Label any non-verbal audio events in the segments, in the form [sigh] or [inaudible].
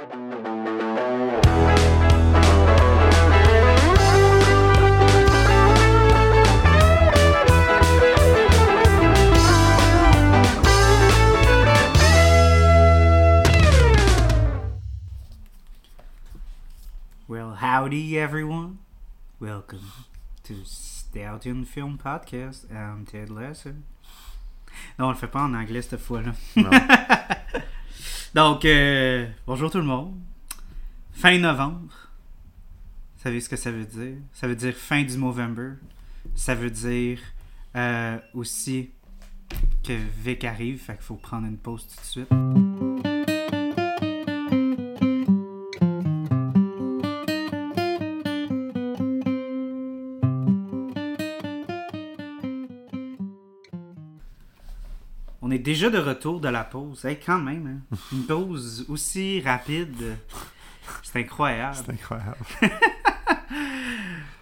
Well, howdy everyone. Welcome to Stallion Film Podcast. I'm Ted Lasso. Non, on le fait pas en anglais cette fois-là. Donc, euh, bonjour tout le monde. Fin novembre. Vous savez ce que ça veut dire? Ça veut dire fin du Movember. Ça veut dire euh, aussi que Vic arrive, fait qu'il faut prendre une pause tout de suite. Déjà de retour de la pause. Hey, quand même, hein. [laughs] une pause aussi rapide. C'est incroyable. C'est incroyable.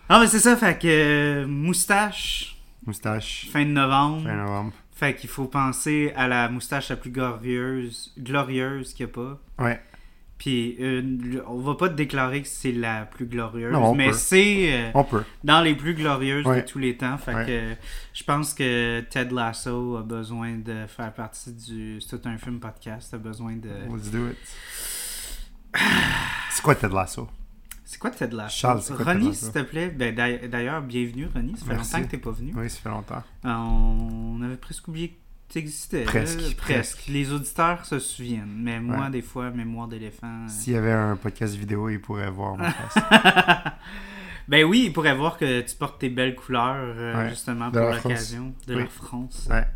Ah, mais c'est ça, fait que euh, moustache, Moustache, fin de novembre. fin novembre. Fait qu'il faut penser à la moustache la plus glorieuse, glorieuse qu'il n'y a pas. Ouais. Puis euh, on va pas te déclarer que c'est la plus glorieuse, Non, mais c'est euh, dans les plus glorieuses de tous les temps. Fait Ouais. que euh, je pense que Ted Lasso a besoin de faire partie du. C'est tout un film podcast, a besoin de. Let's do it. C'est quoi Ted Lasso? C'est quoi Ted Lasso? Charles, c'est quoi Ronnie, s'il te plaît. Ben, d'ailleurs- bienvenue, Ronnie. Ça fait Merci. longtemps que t'es pas venu. Oui, ça fait longtemps. On avait presque oublié que tu existais. Presque, là. presque. Les auditeurs se souviennent. Mais moi, Ouais. des fois, mémoire d'éléphant. euh, S'il y avait un podcast vidéo, ils pourraient voir ma face. [laughs] ben oui, ils pourraient voir que tu portes tes belles couleurs, euh, Ouais. justement, De pour l'occasion de Oui. la France. Ouais.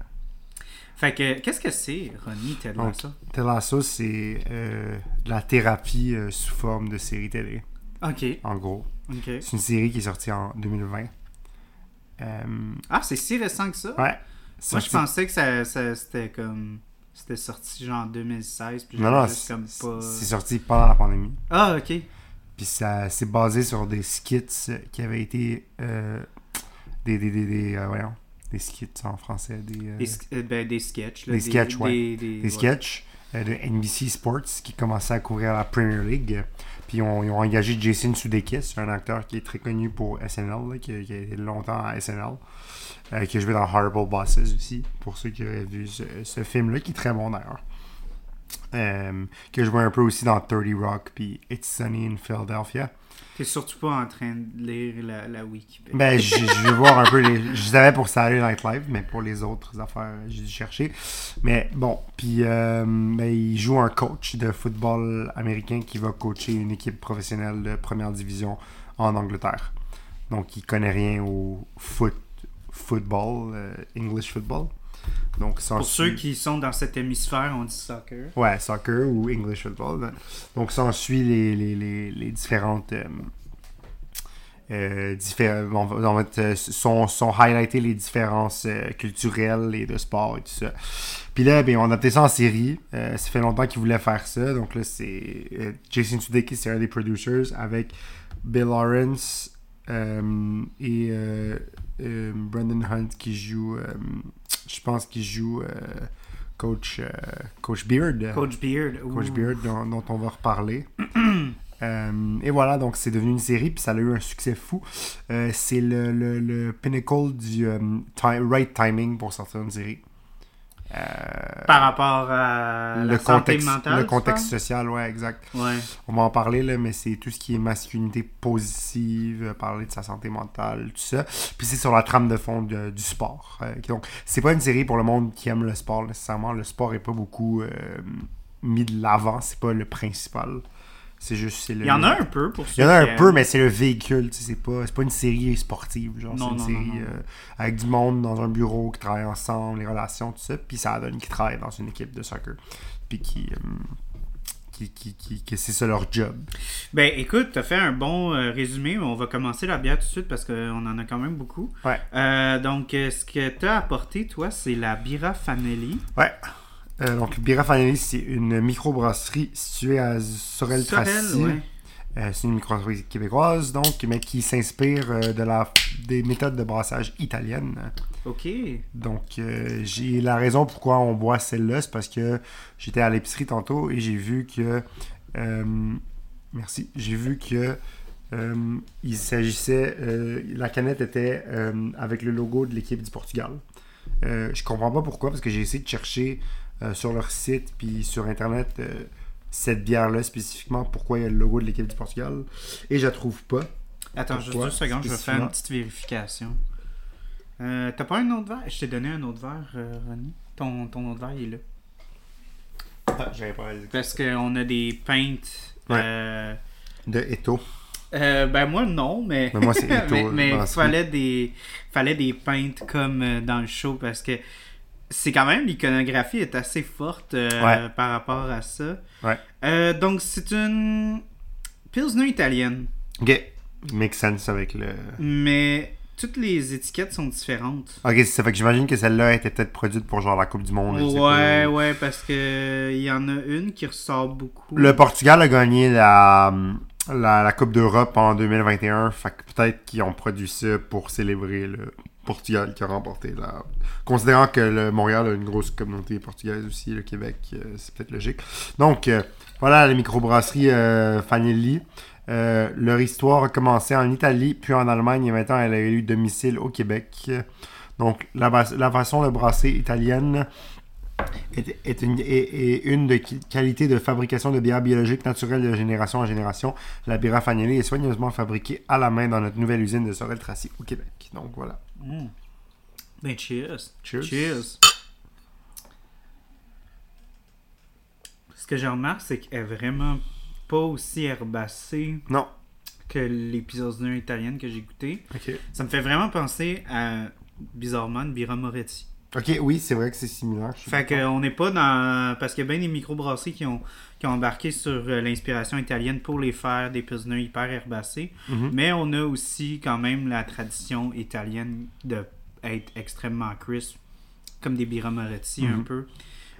Fait que, qu'est-ce que c'est, Ronnie, Ted Donc, Lasso? Ted Lasso, c'est euh, de la thérapie sous forme de série télé, Ok, en gros. ok. C'est une série qui est sortie en 2020. Euh, Ah, c'est si récent que ça? ouais. Moi, je pensais que ça, ça- c'était comme... C'était sorti genre en 2016, puis Non, non, c'est pas... c'est sorti pendant la pandémie. Ah, ok. Puis ça c'est basé sur des skits qui avaient été euh, des des des, des, euh, voyons, des skits en français des euh, Des, ben, des sketchs. là, Des sketchs, ouais. Des, sketchs de NBC Sports qui commençaient à couvrir la Premier League. Puis ils ont, engagé Jason Sudeikis, un acteur qui est très connu pour SNL, qui, a été longtemps à SNL, euh, qui a joué dans Horrible Bosses aussi, pour ceux qui auraient vu ce, film-là, qui est très bon d'ailleurs. Euh, qui a un peu aussi dans 30 Rock, puis It's Sunny in Philadelphia. T'es surtout pas en train de lire la, la Wikipédia. Ben, je, je vais voir un peu les. Je savais pour Saturday Night Live, mais pour les autres affaires, j'ai dû chercher. Mais bon, puis euh, ben, il joue un coach de football américain qui va coacher une équipe professionnelle de première division en Angleterre. Donc, il connaît rien au foot, football, euh, English football. Donc, Pour ceux qui sont dans cet hémisphère, on dit soccer. Ouais, soccer ou English football. Donc, ça, on suit les, les, les, les différentes. Euh, euh, diffé- on va, on va être, sont, sont highlightés les différences euh, culturelles et de sport et tout ça. Puis là, ben, on a adapté ça en série. Euh, ça fait longtemps qu'ils voulaient faire ça. Donc là, c'est euh, Jason Sudeikis, c'est un des producers, avec Bill Lawrence et Brendan Hunt qui joue, je pense qu'il joue euh, coach, euh, coach Beard. Coach Beard. Coach ouh. Beard, dont, dont on va reparler. [clears throat] Euh, et voilà, donc c'est devenu une série, puis ça a eu un succès fou. Euh, c'est le, le, le pinnacle du euh, right timing pour sortir une série. Euh, Par rapport à le la santé contexte, mentale. le contexte social, ouais, exact. Ouais. On va en parler, là, mais c'est tout ce qui est masculinité positive, parler de sa santé mentale, tout ça. Puis c'est sur la trame de fond de- du sport. Euh, donc, c'est pas une série pour le monde qui aime le sport nécessairement. Le sport est pas beaucoup euh, mis de l'avant, c'est pas le principal. C'est juste. le- Il y en a un peu pour Il ceux y en a qui un peu, mais c'est le véhicule, c'est pas, pas une série sportive, genre, c'est une non, série non, non. euh, avec du monde dans un bureau qui travaille ensemble, les relations, tout ça, puis ça donne qu'ils travaillent dans une équipe de soccer, puis qui, euh, qui, qui, qui- que c'est ça leur job. Ben écoute, t'as fait un bon euh, résumé. On va commencer la bière tout de suite parce qu'on en a quand même beaucoup. Ouais. Euh, donc, ce que t'as apporté, toi, c'est la Bira Family. Ouais. Euh, donc, Bira Family, c'est une microbrasserie située à Sorel-Tracy. Sorel, ouais. Euh, c'est une microbrasserie québécoise, donc, mais qui s'inspire euh, de la, des méthodes de brassage italiennes. Ok. Donc, j'ai la raison pourquoi on boit celle-là, c'est parce que j'étais à l'épicerie tantôt et j'ai vu que merci. J'ai vu que il s'agissait. la canette était avec le logo de l'équipe du Portugal. Je comprends pas pourquoi, parce que j'ai essayé de chercher euh, sur leur site puis sur internet euh, cette bière-là spécifiquement, pourquoi il y a le logo de l'équipe du Portugal. Et je la trouve pas. Attends, juste deux secondes, je vais faire une petite vérification. Euh, T'as pas un autre verre? Je t'ai donné un autre verre, euh, Ronnie. Ton, ton autre verre, il est là. Ah, j'avais pas réalisé. Parce qu'on a des peintes. Ouais. euh, De Eto. euh, ben moi non, mais Mais moi, c'est [laughs] Ito, mais, mais fallait des fallait des peintes comme dans le show parce que c'est quand même l'iconographie est assez forte euh, Ouais. par rapport à ça. Ouais. Euh, donc c'est une pilsner italienne, Ok. Make sense avec le. mais toutes les étiquettes sont différentes. Ok, c'est ça fait que j'imagine que celle-là était peut-être produite pour genre la Coupe du Monde. Ouais, ouais, parce que il y en a une qui ressort beaucoup. Le Portugal a gagné la, la, la Coupe d'Europe en 2021. Fait que peut-être qu'ils ont produit ça pour célébrer le Portugal qui a remporté la. Considérant que le Montréal a une grosse communauté portugaise aussi, le Québec, euh, c'est peut-être logique. Donc, euh, voilà la microbrasserie euh, Fanelli. Euh, leur histoire a commencé en Italie, puis en Allemagne, et maintenant elle a eu domicile au Québec. Donc, la, façon de brasser italienne est, une, de qualité de fabrication de bière biologique naturelle de génération en génération. La bière Fanelli est soigneusement fabriquée à la main dans notre nouvelle usine de Sorel-Tracy au Québec. Donc, voilà. Mm. Ben cheers. Cheers. Cheers. Ce que je remarque, c'est qu'elle est vraiment pas aussi herbacée Non. que les Pilsner italiennes que j'ai goûtées. Ok. Ça me fait vraiment penser à, bizarrement, une Bira Moretti. Ok, oui, c'est vrai que c'est similaire. Fait qu'on n'est pas dans... Parce qu'il y a bien des microbrasseries qui ont, qui ont embarqué sur euh, l'inspiration italienne pour les faire des Pilsner hyper herbacés. Mhm. Mais on a aussi quand même la tradition italienne de être extrêmement crisp, comme des Bira Moretti un Mhm. peu.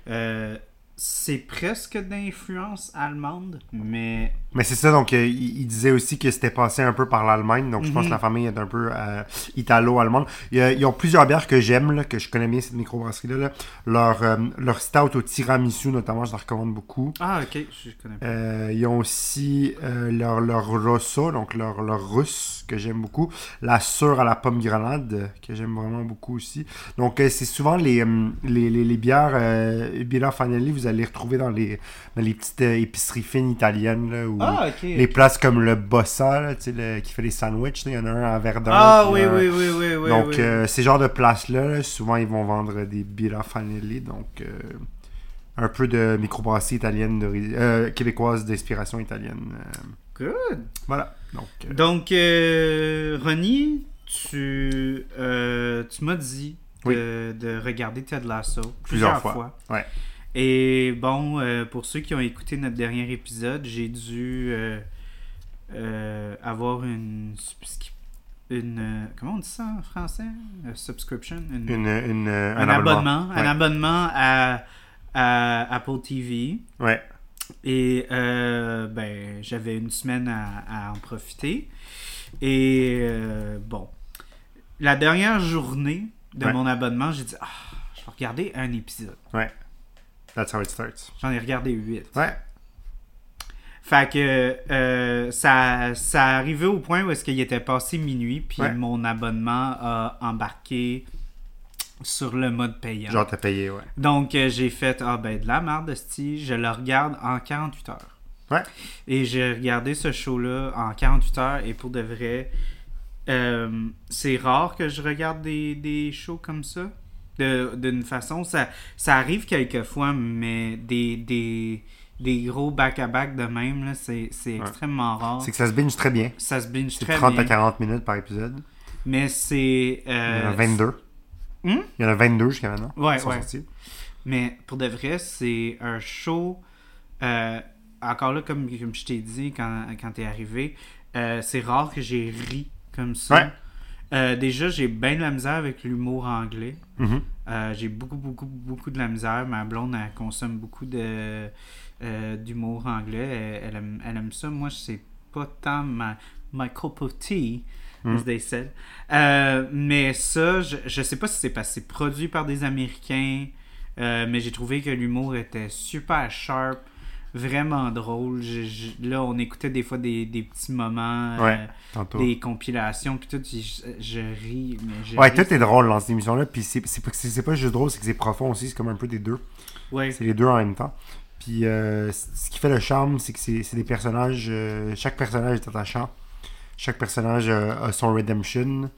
Euh, c'est presque d'influence allemande, mais Mais c'est ça, donc euh, il, il disait aussi que c'était passé un peu par l'Allemagne, donc je pense Mhm. que la famille est un peu euh, italo-allemande. A- Ils ont plusieurs bières que j'aime, là, que je connais bien cette microbrasserie-là. là. Leur, euh, leur stout au tiramisu, notamment, je la recommande beaucoup. ah ok, je connais pas. Euh, ils ont aussi euh, leur, leur rosso, donc leur, leur russe, que j'aime beaucoup. La sure à la pomme grenade, euh, que j'aime vraiment beaucoup aussi. Donc, euh, c'est souvent les, les, les, les bières euh, Birra Fanelli, vous allez les retrouver dans les, dans les petites euh, épiceries fines italiennes, là, ou Ah les places comme le Bossa, là, le- qui fait des sandwichs. Il y en a un à Verdun. Ah oui, un- oui, oui, oui, oui. donc, oui. euh, ces genres de places-là, là, souvent, ils vont vendre des Birra Fanelli. Donc, euh, un peu de microbrasserie italienne, de- euh, québécoise d'inspiration italienne. euh, Good. voilà. Donc, euh, Donc, euh, Ronnie, tu, euh, tu m'as dit de, de regarder Ted Lasso plusieurs, Plusieurs fois. fois. Ouais. Et bon, euh, pour ceux qui ont écouté notre dernier épisode, j'ai dû euh, euh, avoir une, une comment on dit ça en français, subscription, Une- un, abonnement, Ouais. un abonnement à, à Apple TV. Ouais. Et ben, j'avais une semaine à, à en profiter. Et bon, la dernière journée de Ouais. mon abonnement, j'ai dit, ah, je vais regarder un épisode. That's how it starts. J'en ai regardé huit. Ouais. Fait que euh, ça, ça arrivait au point où est-ce qu'il était passé minuit, puis Ouais. mon abonnement a embarqué sur le mode payant. Genre, t'as payé, ouais. Donc, euh, j'ai fait, ah ben, de la merde, esti, je le regarde en 48 heures. Ouais. Et j'ai regardé ce show-là en 48 heures, et pour de vrai, euh, c'est rare que je regarde des, des shows comme ça. De- D'une façon, ça, ça arrive quelquefois, mais des, des, des gros back-à-back de même, là, c'est Ouais. extrêmement rare. C'est que ça se binge très bien. Ça se binge C'est très 30 bien. à 40 minutes par épisode. Mais c'est... Il y en euh, a 22. Hmm? Il y en a 22 jusqu'à maintenant. Ouais, ouais. sortis. Mais pour de vrai, c'est un show. euh, encore là, comme, comme je t'ai dit quand, quand t'es arrivé, euh, c'est rare que j'ai ri comme ça. Ouais. Euh, déjà, j'ai bien de la misère avec l'humour anglais. Mhm. Euh, j'ai beaucoup, beaucoup, beaucoup de la misère. Ma blonde, elle consomme beaucoup de euh, d'humour anglais. Elle, elle aime, elle aime ça. Moi, c'est pas tant ma, my cup of tea, Mm. as they said. Mais ça, je, je sais pas si c'est parce que c'est produit par des Américains, mais j'ai trouvé que l'humour était super sharp. Vraiment drôle. Je- je- là, on écoutait des fois des, des petits moments, euh, Ouais, des compilations, puis tout, je, je ris, mais je Ouais, ris. tout est drôle dans cette émission-là. Puis c'est c'est pas, c'est- c'est pas juste drôle, c'est que c'est profond aussi. C'est comme un peu des deux. Ouais. C'est les deux en même temps. Puis euh, ce qui fait le charme, c'est que c'est c'est des personnages. euh, chaque personnage est attachant. Chaque personnage a son redemption.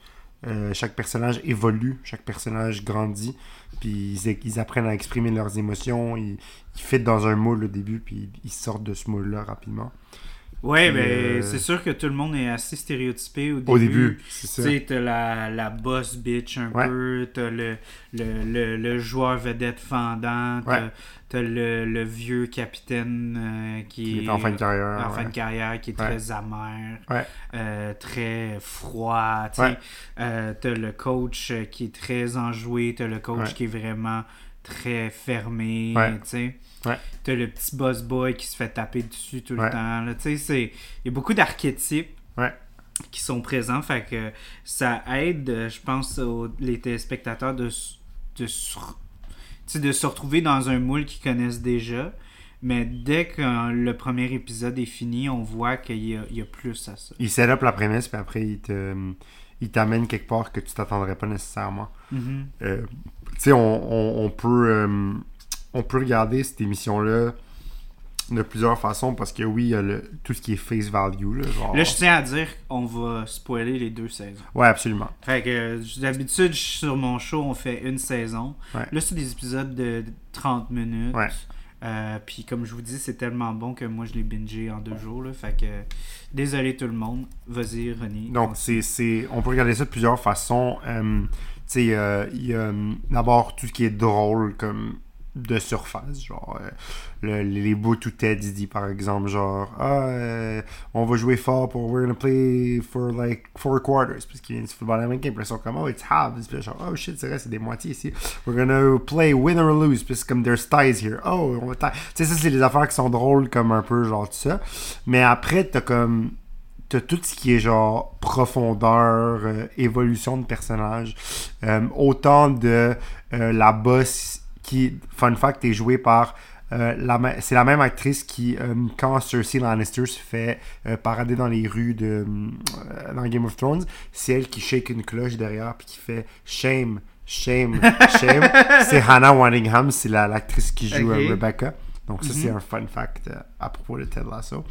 Chaque personnage évolue. Chaque personnage grandit. Puis ils, apprennent à exprimer leurs émotions. Ils, ils dans un moule au début. Puis ils sortent de ce moule-là rapidement. Ouais, Puis, ben, euh, c'est sûr que tout le monde est assez stéréotypé au début. Au début, c'est Tu sais, t'as la, la boss bitch un Ouais. peu, t'as le, le, le, le joueur vedette fendant, t'as Ouais. t'as le, le vieux capitaine euh, qui, Qui est en fin de carrière. en fin de carrière, qui est très amer, euh, très froid. tu sais. T'as le coach qui est très enjoué, t'as le coach qui est vraiment très fermé. Ouais. tu sais. Ouais. T'as le petit boss boy qui se fait taper dessus tout Ouais. le temps. là. Tu sais, Il y a beaucoup d'archétypes qui sont présents. Fait que ça aide, euh, je pense, aux, les téléspectateurs de, de, sais, de se retrouver dans un moule qu'ils connaissent déjà. Mais dès que euh, le premier épisode est fini, on voit qu'il y y a plus à ça. Il set up la prémisse, puis après, il te. Il t'amène quelque part que tu t'attendrais pas nécessairement. Mhm. Euh, sais, on, on- on peut, euh, on peut regarder cette émission-là de plusieurs façons parce que oui, il y a le, tout ce qui est face value. Là, genre- Là, je tiens à dire qu'on va spoiler les deux saisons. Ouais, absolument. Fait que d'habitude, sur mon show, on fait une saison. Ouais. Là, c'est des épisodes de 30 minutes. Ouais. Euh, puis comme je vous dis, c'est tellement bon que moi je l'ai bingé en deux jours. Là, fait que désolé tout le monde. Vas-y, René. Donc, c'est, c'est, on peut regarder ça de plusieurs façons. Euh, tu sais, euh, il y a euh, d'abord tout ce qui est drôle, comme de surface, genre euh, le- les bouts tout Ted dit par exemple, genre ah, on va jouer fort pour we're gonna play for like four quarters, parce qu'il vient du football américain, puis ils sont comme oh it's halves, puis genre oh shit, c'est vrai, c'est des moitiés ici, we're gonna play win or lose, puis c'est comme there's ties here, oh, on va tu sais, ça c'est les affaires qui sont drôles, comme un peu genre tout ça, mais après t'as comme t'as tout ce qui est genre profondeur, euh, évolution de personnage, euh, autant de euh, la boss qui, fun fact, est jouée par c'est la même actrice qui, quand Cersei Lannister se fait parader dans les rues de dans Game of Thrones, c'est elle qui shake une cloche derrière puis qui fait shame, shame, [laughs] shame. c'est Hannah Waddingham, c'est la- l'actrice qui joue. Rebecca. Donc ça Mhm. c'est un fun fact à propos de Ted Lasso.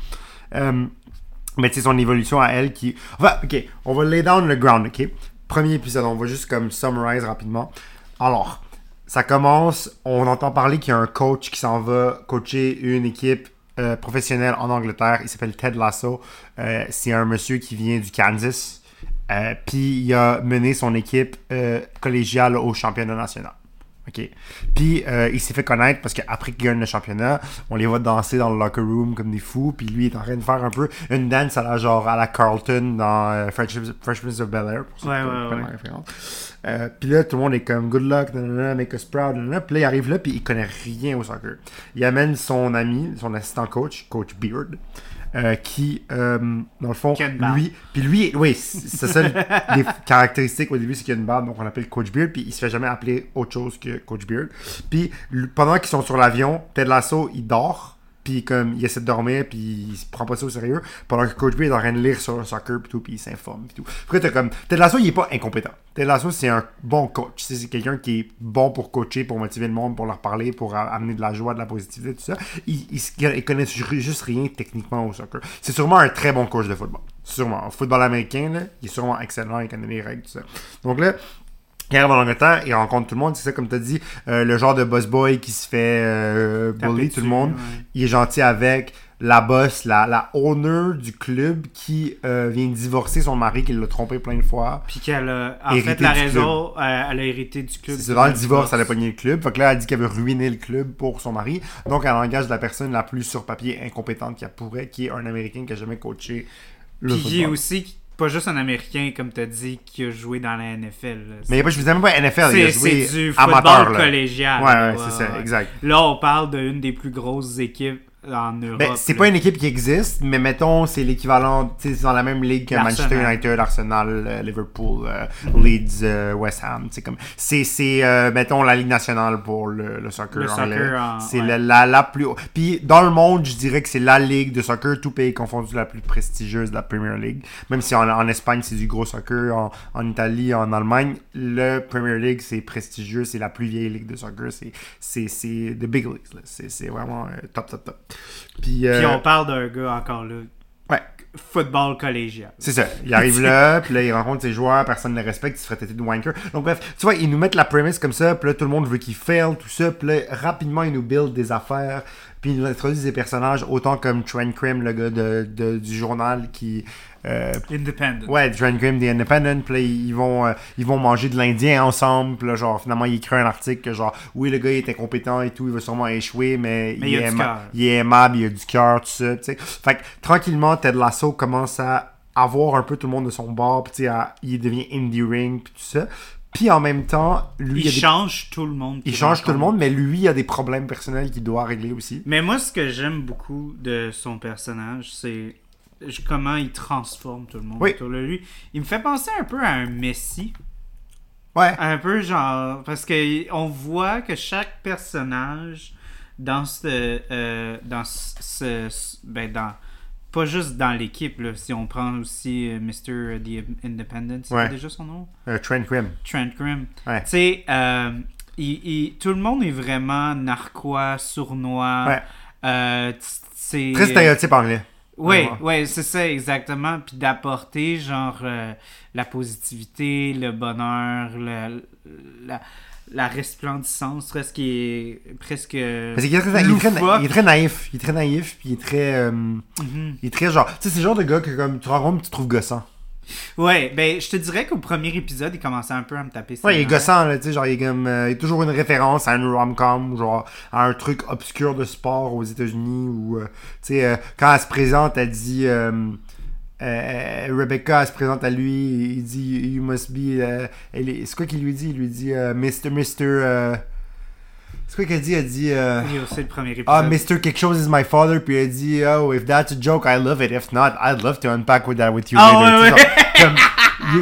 Mais c'est son évolution à elle qui. Enfin, ok, on va lay down le ground, ok? Premier épisode, on va juste comme summarize rapidement. Alors, ça commence, on entend parler qu'il y a un coach qui s'en va coacher une équipe euh, professionnelle en Angleterre. Il s'appelle Ted Lasso. Euh, c'est un monsieur qui vient du Kansas. Euh, Puis il a mené son équipe collégiale au championnat national. OK. Puis euh, il s'est fait connaître parce qu'après qu'il gagne le championnat, on les voit danser dans le locker room comme des fous. Puis lui il est en train de faire un peu une dance à la genre à la Carlton dans euh, Fresh, Fresh Prince of Bel Air. Pour ceux Ouais, ouais, ouais. la référence. Euh, puis là, tout le monde est comme good luck, nanana, make us proud. nanana. Puis là, il arrive là, puis il connaît rien au soccer. Il amène son ami, son assistant coach, coach Beard. Euh, qui, euh, dans le fond, lui, puis lui, oui, c'est ça les caractéristiques au début, c'est qu'il y a une barbe, donc on l'appelle Coach Beard, puis il se fait jamais appeler autre chose que Coach Beard. Puis pendant qu'ils sont sur l'avion, Ted Lasso, il dort, puis comme il essaie de dormir, puis il se prend pas ça au sérieux, pendant que Coach Beard est en train de lire sur le soccer, puis tout, puis il s'informe, puis tout. Après, t'as comme, Ted Lasso, il est pas incompétent. Ted Lasso, c'est un bon coach. C'est quelqu'un qui est bon pour coacher, pour motiver le monde, pour leur parler, pour amener de la joie, de la positivité, tout ça. Il, connaît ju- juste rien techniquement au soccer. C'est sûrement un très bon coach de football. Sûrement. Au football américain, là, il est sûrement excellent, il connaît les règles, tout ça. Donc là, il arrive en Angleterre, il rencontre tout le monde, c'est ça comme tu as dit, euh, le genre de boss boy qui se fait euh, bully tout le monde. ouais. Il est gentil avec la boss, la, la owner du club qui euh, vient divorcer son mari qui l'a trompé plein de fois. Puis qu'elle a. En fait, la raison, euh, elle a hérité du club. C'est dans le divorce, elle a pogné le club. Fait que là, elle dit qu'elle veut ruiner le club pour son mari. Donc, elle engage la personne la plus sur papier incompétente qu'elle pourrait, qui est un Américain qui a jamais coaché le Puis qui est aussi pas juste un Américain, comme tu as dit, qui a joué dans la NFL. là. Mais il y a pas, je vous même pas NFL, il a joué c'est du football. Là. collégial. Ouais, ouais, c'est ça, exact. Là, on parle d'une des plus grosses équipes en Europe. Ben, c'est pas une équipe qui existe, mais mettons, c'est l'équivalent, tu sais, c'est dans la même ligue que Manchester. United, Arsenal, euh, Liverpool, euh, Leeds, euh, West Ham. C'est comme, c'est, c'est mettons, la ligue nationale pour le, le soccer Le anglais. soccer en- c'est ouais. la, la, la plus. Puis dans le monde, je dirais que c'est la ligue de soccer, tout pays confondu, la plus prestigieuse de la Premier League. Même si en, en Espagne, c'est du gros soccer, en, en Italie, en Allemagne, le Premier League, c'est prestigieux, c'est la plus vieille ligue de soccer. C'est, c'est, c'est the big leagues. C'est, c'est vraiment top, top, top. Puis, euh, Puis on parle d'un gars encore là. Ouais. Football collégial. C'est ça. Il arrive là, [laughs] puis là, il rencontre ses joueurs, personne ne le respecte, il se ferait têter de wanker. Donc, bref, tu vois, ils nous mettent la premise comme ça, puis là, tout le monde veut qu'il fail, tout ça, puis là, rapidement, ils nous build des affaires, puis ils nous introduisent des personnages, autant comme Trent Krim, le gars de, de- du journal qui. Euh, Independent. Ouais, Trent Grimm, The Independent, puis là, ils vont, euh, ils vont manger de l'Indien ensemble, puis là, genre, finalement, il écrit un article que, genre, oui, le gars, il est incompétent et tout, il va sûrement échouer, mais, Mais il a est aima- il est aimable, il a du cœur, tout ça, tu sais. Fait que, tranquillement, Ted Lasso commence à avoir un peu tout le monde de son bord, puis tu sais, à- il devient endearing, puis tout ça. Puis en même temps, lui, Il il, des- change tout le monde. il change tout le monde, mais lui, il a des problèmes personnels qu'il doit régler aussi. Mais moi, ce que j'aime beaucoup de son personnage, c'est comment il transforme tout le monde Oui. autour de lui. Il me fait penser un peu à un Messi. Ouais. Un peu genre. Parce que on voit que chaque personnage dans ce. euh, dans ce. ce- ben, dans. Pas juste dans l'équipe. Si on prend aussi euh, Mr. The Independent, c'est Ouais. déjà son nom? Euh, Trent Grimm. Trent Grimm. Ouais. Tu sais, euh, il- il- tout le monde est vraiment narquois, sournois. Ouais. Euh, Très stéréotype anglais. Vraiment. ouais, c'est ça exactement. Puis d'apporter genre euh, la positivité, le bonheur, le- la, la resplendissance, presque qui est presque. Parce qu'il est très, il est très, il est très naïf. Il est très naïf, puis il est très. euh, Mhm. il est très genre. Tu sais, c'est le genre de gars que comme tu rencontres, tu trouves gossant. Ouais, ben je te dirais qu'au premier épisode, il commençait un peu à me taper. ses Ouais, il est gossant, là, tu sais, genre, il est comme. euh, il y a toujours une référence à une rom-com, genre, à un truc obscur de sport aux États-Unis, ou, euh, tu sais, euh, quand elle se présente, elle dit. Rebecca, elle se présente à lui, il dit You must be. elle est- c'est quoi qu'il lui dit? Il lui dit euh, Mr. Mr. c'est quoi qu'elle dit? Elle dit. euh, C'est le premier épisode. Ah, Mr. quelque chose is my father, puis elle dit, oh, if that's a joke, I love it. If not, I'd love to unpack with that with you Ah, later. ouais, comme,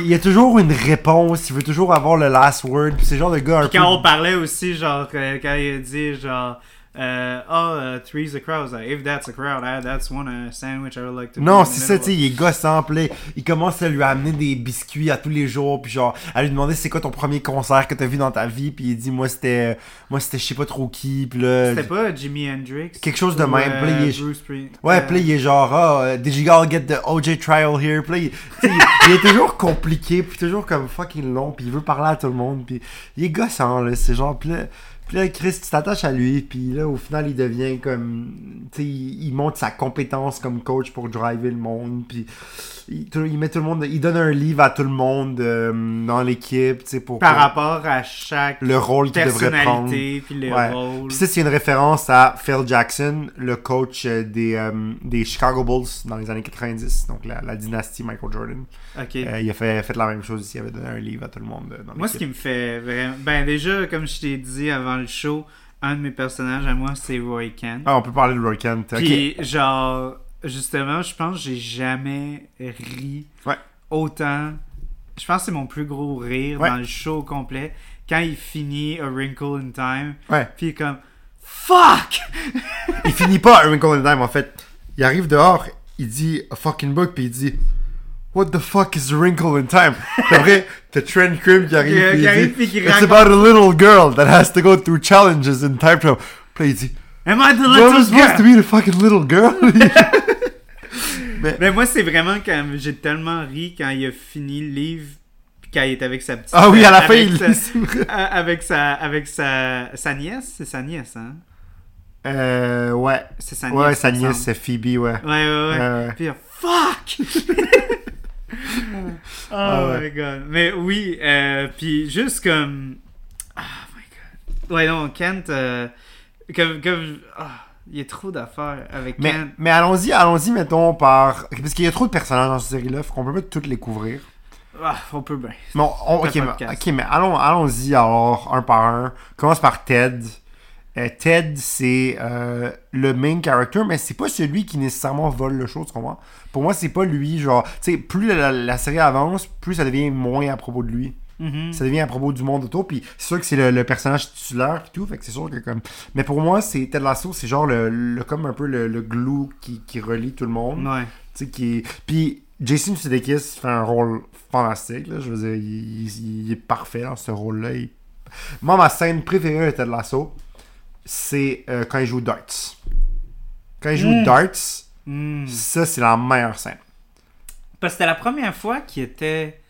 il, y a toujours une réponse, il veut toujours avoir le last word, puis c'est genre de gars un Puis peu. quand on parlait aussi, genre, quand il a dit, genre, euh, oh, uh, three's a crowd, like, if that's a crowd, I, that's one uh, sandwich I would like to Non, the c'est ça, tu sais, il est gossant, puis là, il commence à lui amener des biscuits à tous les jours, puis genre, à lui demander c'est quoi ton premier concert que t'as vu dans ta vie, puis il dit, moi c'était, moi c'était je sais pas trop qui, puis là. C'était pas Jimi Hendrix Quelque chose de ou, même, euh, puis là, il est- Bruce Ouais, euh, puis là, il est genre, ah, euh, did you all get the OJ trial here? Puis là, il, il- est toujours compliqué, puis toujours comme fucking long, puis il veut parler à tout le monde, puis il est gossant, là, c'est genre, puis là, puis là, Chris, tu t'attaches à lui, puis là, au final, il devient comme, tu sais, il, sa compétence comme coach pour driver le monde, puis il, met tout le monde, il donne un livre à tout le monde euh, dans l'équipe, tu sais, pour Par pour rapport à chaque le rôle qu'il devrait prendre. personnalité, puis le Ouais. rôle. Puis ça, c'est une référence à Phil Jackson, le coach euh, des, euh, des Chicago Bulls dans les années 90, donc la, la dynastie Michael Jordan. Ok. Euh, il a fait, fait la même chose ici, il avait donné un livre à tout le monde dans Moi, ce qui me fait vraiment. Ben, déjà, comme je t'ai dit avant le show, un de mes personnages à moi, c'est Roy Kent. Ah, on peut parler de Roy Kent. Puis, genre, justement, je pense que j'ai jamais ri Ouais. autant. Je pense que c'est mon plus gros rire Ouais. dans le show complet. Quand il finit A Wrinkle in Time, Ouais. puis il est comme Fuck! Il finit pas à Wrinkle in Time, en fait. Il arrive dehors, il dit a fucking book, puis il dit What the fuck is a wrinkle in time? Puis après, t'as Trent Krim qui arrive, qui il dit It's raconte- about a little girl that has to go through challenges in time travel. Puis il dit Am I the Well, I'm little supposed to girl? be the fucking little girl. [laughs] Mais moi, c'est vraiment quand j'ai tellement ri quand il a fini le livre, puis quand il est avec sa petite. ah oui, à la fin, il sa- c'est vrai. Euh, avec sa avec sa sa nièce c'est sa nièce hein? Euh, ouais. c'est sa nièce Ouais, sa nièce, c'est Phoebe, ouais. ouais ouais ouais ouais. puis fuck [laughs] oh Ah ouais. my god mais oui euh, puis juste comme oh my god ouais non Kent euh, comme comme ah, il y a trop d'affaires avec Mais, Kent mais allons-y, allons-y, mettons, par. Parce qu'il y a trop de personnages dans cette série-là, faut qu'on peut pas toutes les couvrir. ah, on peut bien Mais on- mais, ok, mais allons, allons-y alors, un par un. Commence par Ted. Euh, Ted, c'est euh, le main character, mais c'est pas celui qui nécessairement vole le show, tu comprends? Pour moi, c'est pas lui, genre, tu sais, plus la, la série avance, plus ça devient moins à propos de lui. Mhm. Ça devient à propos du monde autour, puis c'est sûr que c'est le, le personnage titulaire et tout, fait que c'est sûr que comme... Mais pour moi, c'est Ted Lasso, c'est genre le, le- comme un peu le, le glue qui, qui relie tout le monde. Ouais. Tu sais, qui. Puis Jason Sudeikis fait un rôle fantastique, là, je veux dire, il, il- il est parfait dans ce rôle-là. il- Moi, ma scène préférée de Ted Lasso, c'est euh, quand il joue Darts. Quand il joue Mm. Darts, Hmm. ça, c'est la meilleure scène. Parce que c'était la première fois qu'il était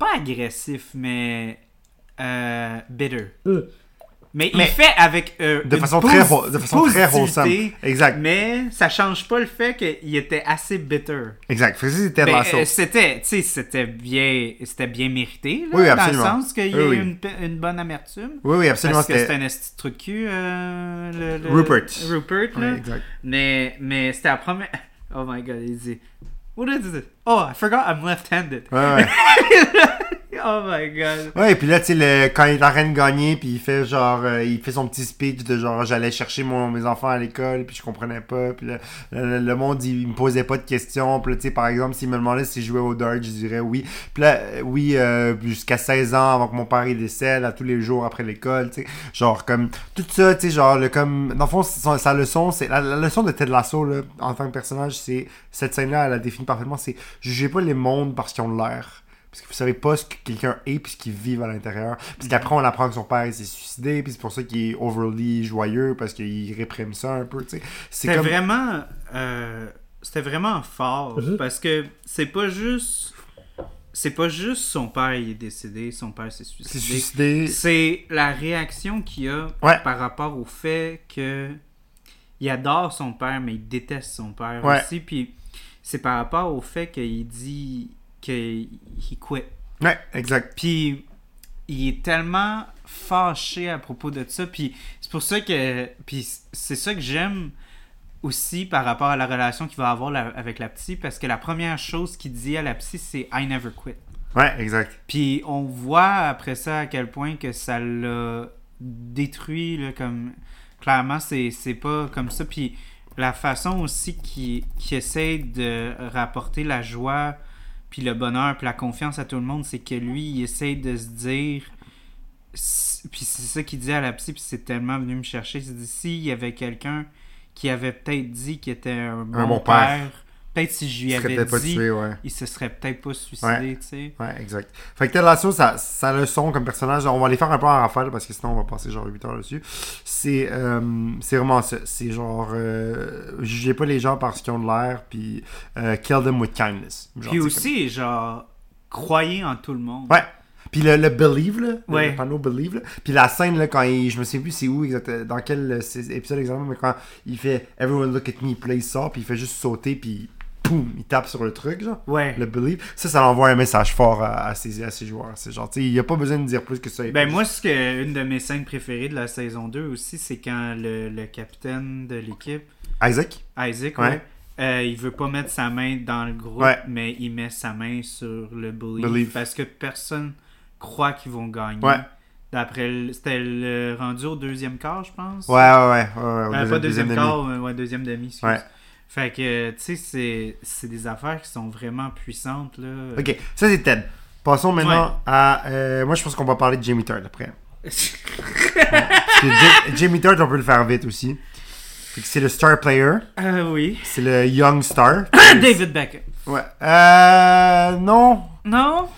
pas agressif, mais euh, bitter. Mais, il fait avec euh, De une façon très, de façon très wholesome. positivité, Exact, Mais ça change pas le fait qu'il était assez bitter. exact. Mais, Lasso. euh, c'était, c'était bien, c'était bien mérité, là, Oui, dans absolument. le sens qu'il y Oui, a oui. eu une, bonne amertume. Oui, oui, absolument. Parce que c'était- c'était un trou de cul, euh, le, le- Rupert. Rupert, là. exact. Mais, mais c'était la première. [laughs] Oh my god, il dit. What is it? Oh, I forgot I'm left-handed. Ouais, ouais. [laughs] [laughs] oh my god. Ouais, et puis là, tu sais, quand il est en train de gagner, puis il fait genre, euh, il fait son petit speech de genre, j'allais chercher mon, mes enfants à l'école, puis je comprenais pas, puis le, le- le monde, il, il me posait pas de questions, puis tu sais, par exemple, s'il me demandait si je jouais au dart, je dirais oui. Puis là, euh, oui, euh, jusqu'à 16 ans, avant que mon père il décède, à tous les jours après l'école, tu sais, genre, comme, tout ça, tu sais, genre, le, comme, dans le fond, sa, leçon, c'est, la, la leçon de Ted Lasso, là, en tant que personnage, c'est, cette scène-là, elle la définit parfaitement, c'est, jugez pas les mondes parce qu'ils ont l'air. Parce que vous savez pas ce que quelqu'un est puis ce qu'il vit à l'intérieur. Parce qu'après, on apprend que son père s'est suicidé, puis c'est pour ça qu'il est overly joyeux, parce qu'il réprime ça un peu, tu sais. C'est comme... vraiment. euh, c'était vraiment fort. Parce que c'est pas juste. C'est pas juste son père il est décédé, son père s'est suicidé. suicidé. C'est la réaction qu'il a Ouais. par rapport au fait que il adore son père, mais il déteste son père Ouais. aussi. Puis c'est par rapport au fait qu'il dit qu'il quit. Ouais, exact. Puis il est tellement fâché à propos de ça. Puis c'est pour ça que. Puis c'est ça que j'aime aussi par rapport à la relation qu'il va avoir la- avec la psy. Parce que la première chose qu'il dit à la psy, c'est I never quit. Ouais, exact. Puis on voit après ça à quel point que ça l'a détruit, là, comme... Clairement, c'est pas comme ça. Puis la façon aussi qu'il qu'il essaie de rapporter la joie, puis le bonheur, puis la confiance à tout le monde, c'est que lui, il essaie de se dire... Puis c'est ça qu'il dit à la psy, puis c'est tellement venu me chercher. C'est dit, s'il y avait quelqu'un qui avait peut-être dit qu'il était un bon, bon père, père. Peut-être si je lui avais dit, tué, ouais. il se serait peut-être pas suicidé, Ouais. tu sais. Ouais, exact. Fait que Ted Lasso, ça, sa leçon comme personnage, on va les faire un peu en rafale parce que sinon on va passer genre 8 heures dessus. C'est euh, c'est vraiment ça. C'est genre, euh, jugez pas les gens parce qu'ils ont de l'air, puis euh, kill them with kindness. Genre, Puis sais, aussi, genre, croyez en tout le monde. Ouais. Puis le, le believe, là, le- Ouais. le panneau believe, là. Puis la scène, là, quand il, je me souviens plus c'est où, exact, dans quel épisode exactement, mais quand il fait Everyone look at me, il sort, puis il fait juste sauter, puis il tape sur le truc, genre. Ouais. Le believe. Ça, ça envoie un message fort à, à ses, à ses joueurs. C'est genre, tu sais, il n'y a pas besoin de dire plus que ça. Ben moi, ce que une de mes scènes préférées de la saison 2 aussi, c'est quand le, le capitaine de l'équipe, Isaac Isaac, Ouais. ouais, euh, il veut pas mettre sa main dans le groupe, Ouais. mais il met sa main sur le believe, Believe. parce que personne croit qu'ils vont gagner. Ouais. D'après, le- c'était le rendu au deuxième quart, je pense. Ouais, ouais, ouais. ouais, ouais, au Euh, pas deuxième, quart, ouais, deuxième demi, excuse. Ouais. Fait que, tu sais, c'est- c'est des affaires qui sont vraiment puissantes, là. Ok, ça c'est Ted. Passons maintenant à. euh, moi, je pense qu'on va parler de Jamie Tart après. [laughs] Ja- Jamie Tart, on peut le faire vite aussi. Fait que c'est le star player. Euh, oui. C'est le young star. David Beckham. Ouais. Euh. Non. Non?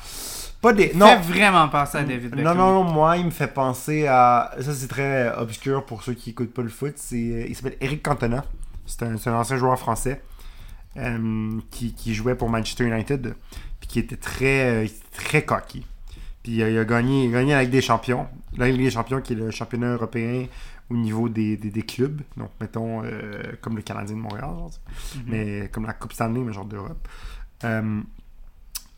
Pas des. Fait Non. vraiment penser à David Beckham. Non, non, non, moi, il me fait penser à. Ça, c'est très obscur pour ceux qui écoutent pas le foot. C'est... Il s'appelle Eric Cantona. C'est un, ancien joueur français euh, qui, qui jouait pour Manchester United. Puis qui était très, très cocky. Puis euh, il a gagné, il a gagné la Ligue des Champions. La Ligue des Champions, qui est le championnat européen au niveau des, des, des clubs. Donc, mettons, euh, comme le Canadien de Montréal, genre, Mhm. mais comme la Coupe Stanley, mais genre d'Europe.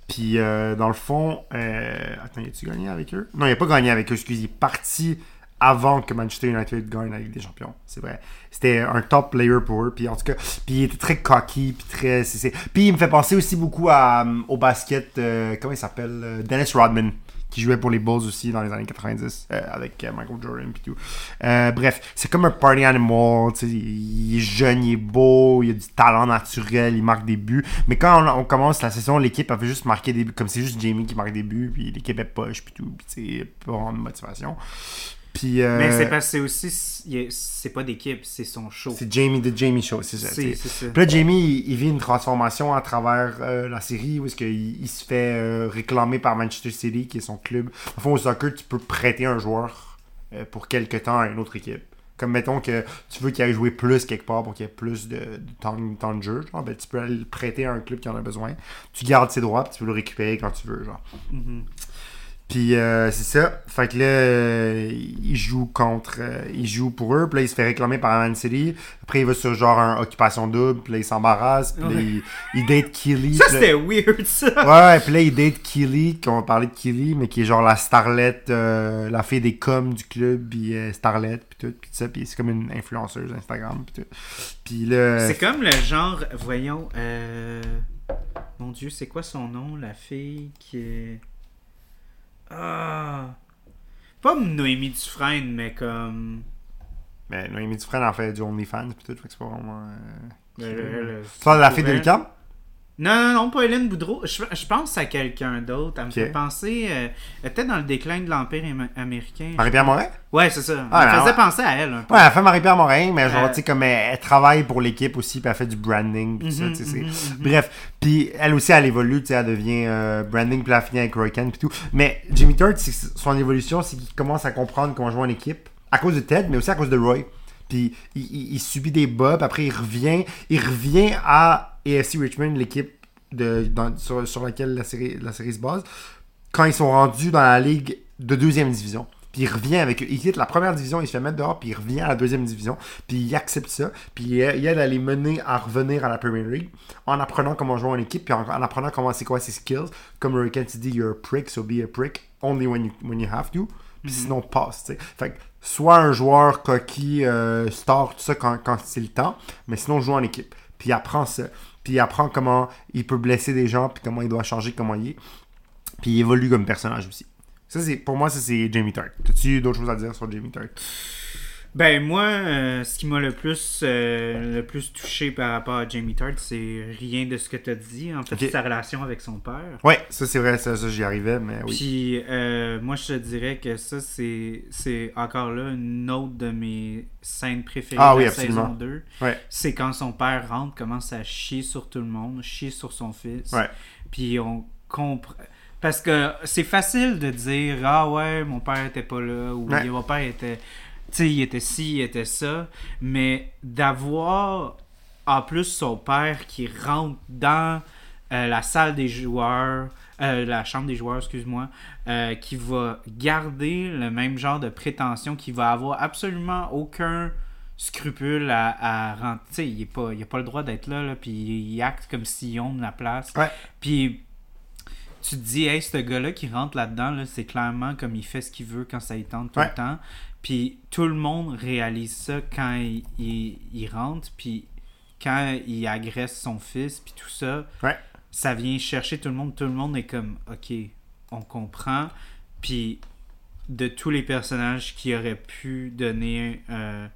Puis, dans le fond, attends, il a-tu gagné avec eux? Non, il n'a pas gagné avec eux, excusez. Il est parti avant que Manchester United gagne la Ligue des Champions. C'est vrai. C'était un top player pour eux. Puis, en tout cas, puis il était très cocky. Puis, très, puis il me fait penser aussi beaucoup euh, au basket. euh, comment il s'appelle euh, Dennis Rodman, qui jouait pour les Bulls aussi dans les années 90 euh, avec Michael Jordan et tout. Bref, c'est comme un party animal. Il est jeune, il est beau, il a du talent naturel, il marque des buts. Mais quand on, commence la session, l'équipe a fait juste marquer des buts. Comme c'est juste Jamie qui marque des buts, puis l'équipe est poche, puis tout. Puis tu sais, pas de motivation. Puis, euh, Mais c'est parce que c'est aussi. C'est pas d'équipe, c'est son show. c'est Jamie de Jamie Show, c'est ça. C'est. Puis là, Jamie, il, il vit une transformation à travers euh, la série où est-ce qu'il il se fait euh, réclamer par Manchester City, qui est son club. Au fond, au soccer, tu peux prêter un joueur euh, pour quelque temps à une autre équipe. Comme mettons que tu veux qu'il aille jouer plus quelque part pour qu'il y ait plus de, de temps, temps de jeu, genre, ben, tu peux aller le prêter à un club qui en a besoin. Tu gardes ses droits, puis tu peux le récupérer quand tu veux, genre. Mhm. Puis euh, c'est ça. Fait que là, euh, il joue contre. euh, il joue pour eux. Puis là, il se fait réclamer par Man City. Après, il va sur genre un occupation double. Puis là, il s'embarrasse. Puis là, il, il date Keely. Ça, c'était weird, ça. Ouais, ouais, puis là, il date Keely, qu'on va parler de Keely, mais qui est genre la starlette, euh, la fille des coms du club, puis euh, starlette, puis tout, puis ça, puis c'est comme une influenceuse Instagram, puis tout. Puis là, C'est comme le genre, voyons, euh... mon dieu, c'est quoi son nom, la fille qui est... Ah... Pas Noémie Dufresne, mais comme... mais Noémie Dufresne en fait du OnlyFans, tout, fait que c'est pas vraiment... Euh... De la fille de. Lucam? Non, non, non, pas Hélène Boudreau. Je, je pense à quelqu'un d'autre. Elle me Ok. fait penser... euh, elle était dans le déclin de l'Empire am- américain. Marie-Pierre Morin? Ouais, c'est ça. Ah, elle me ben, faisait ouais. penser à elle un peu. Ouais, elle fait Marie-Pierre Morin, mais genre, Euh. tu sais, comme elle, elle travaille pour l'équipe aussi, puis elle fait du branding, puis ça, tu sais, c'est- mhm, mhm. Bref, puis elle aussi, elle évolue, tu sais, elle devient euh, branding, puis elle finit avec Roy Kent, puis tout. Mais Jimmy Turt, son évolution, c'est qu'il commence à comprendre comment jouer en équipe, à cause de Ted, mais aussi à cause de Roy. Puis il, subit des puis après il revient, il revient à AFC Richmond, l'équipe sur, sur laquelle la série, la série se base, quand ils sont rendus dans la ligue de deuxième division. Puis il revient avec eux. Il quitte la première division, il se fait mettre dehors, puis il revient à la deuxième division. Puis il accepte ça. Puis il aide à les mener à revenir à la Premier League en apprenant comment jouer en équipe, puis en, en apprenant comment c'est quoi ses skills. Comme Kent dit, you're a prick, so be a prick only when you, when you have to. Puis sinon, passe. Fait que soit un joueur coquille, euh, star, tout ça quand, quand c'est le temps, mais sinon joue en équipe. Puis il apprend ça. Puis il apprend comment il peut blesser des gens, puis comment il doit changer, comment il est. Puis il évolue comme personnage aussi. Ça, pour moi, ça, c'est Jamie Tart. T'as-tu d'autres choses à dire sur Jamie Tart? Ben moi, euh, ce qui m'a le plus euh, le plus touché par rapport à Jamie Tart, c'est rien de ce que tu as dit. En fait, sa relation avec son père. Ouais, ça, c'est vrai, ça, ça j'y arrivais, mais oui. Puis euh, moi, je te dirais que ça, c'est c'est encore là une autre de mes scènes préférées Ah de oui, la saison 2. Ouais. C'est quand son père rentre, commence à chier sur tout le monde, chier sur son fils. Ouais. Puis on comprend. Parce que c'est facile de dire Ah ouais, mon père était pas là, ou Ouais. mon père était. Tu sais, il était ci, il était ça. Mais d'avoir en plus son père qui rentre dans euh, la salle des joueurs, euh, la chambre des joueurs, excuse-moi, euh, qui va garder le même genre de prétention, qui va avoir absolument aucun scrupule à, à rentrer. Tu sais, il n'a pas, il a pas le droit d'être là, là, puis il acte comme s'il own la place. Ouais. Puis tu te dis, hey, ce gars-là qui rentre là-dedans, là, c'est clairement comme il fait ce qu'il veut quand ça y tente tout Ouais. le temps. Puis tout le monde réalise ça quand il, il- il rentre, puis quand il agresse son fils, puis tout ça. Ouais. Ça vient chercher tout le monde. Tout le monde est comme, ok, on comprend. Puis de tous les personnages qui auraient pu donner euh,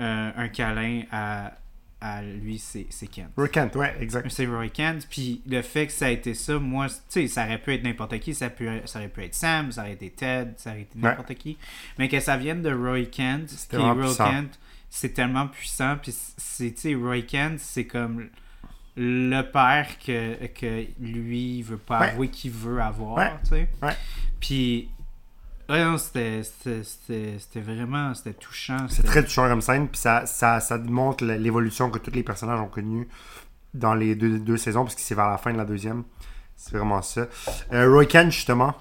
euh, un câlin à, à lui, c'est c'est Ken. Roy Kent, ouais, exact. C'est Roy Kent, puis le fait que ça a été ça, moi, tu sais, ça aurait pu être n'importe qui, ça, pu- ça aurait pu être Sam, ça aurait été Ted, ça aurait été Ouais. n'importe qui, mais que ça vienne de Roy Kent, vraiment Roy puissant. Kent, c'est tellement puissant, puis c'est, tu sais, Roy Kent, c'est comme le père que, que lui, il veut pas Ouais. avouer qu'il veut avoir, Ouais. tu sais. Puis, ouais, non, c'était, c'était, c'était, c'était vraiment, c'était touchant. C'est très touchant comme scène, puis ça, ça, ça démontre l- l'évolution que tous les personnages ont connue dans les deux, deux saisons, parce que c'est vers la fin de la deuxième. C'est vraiment ça. Euh, Roy Kent, justement,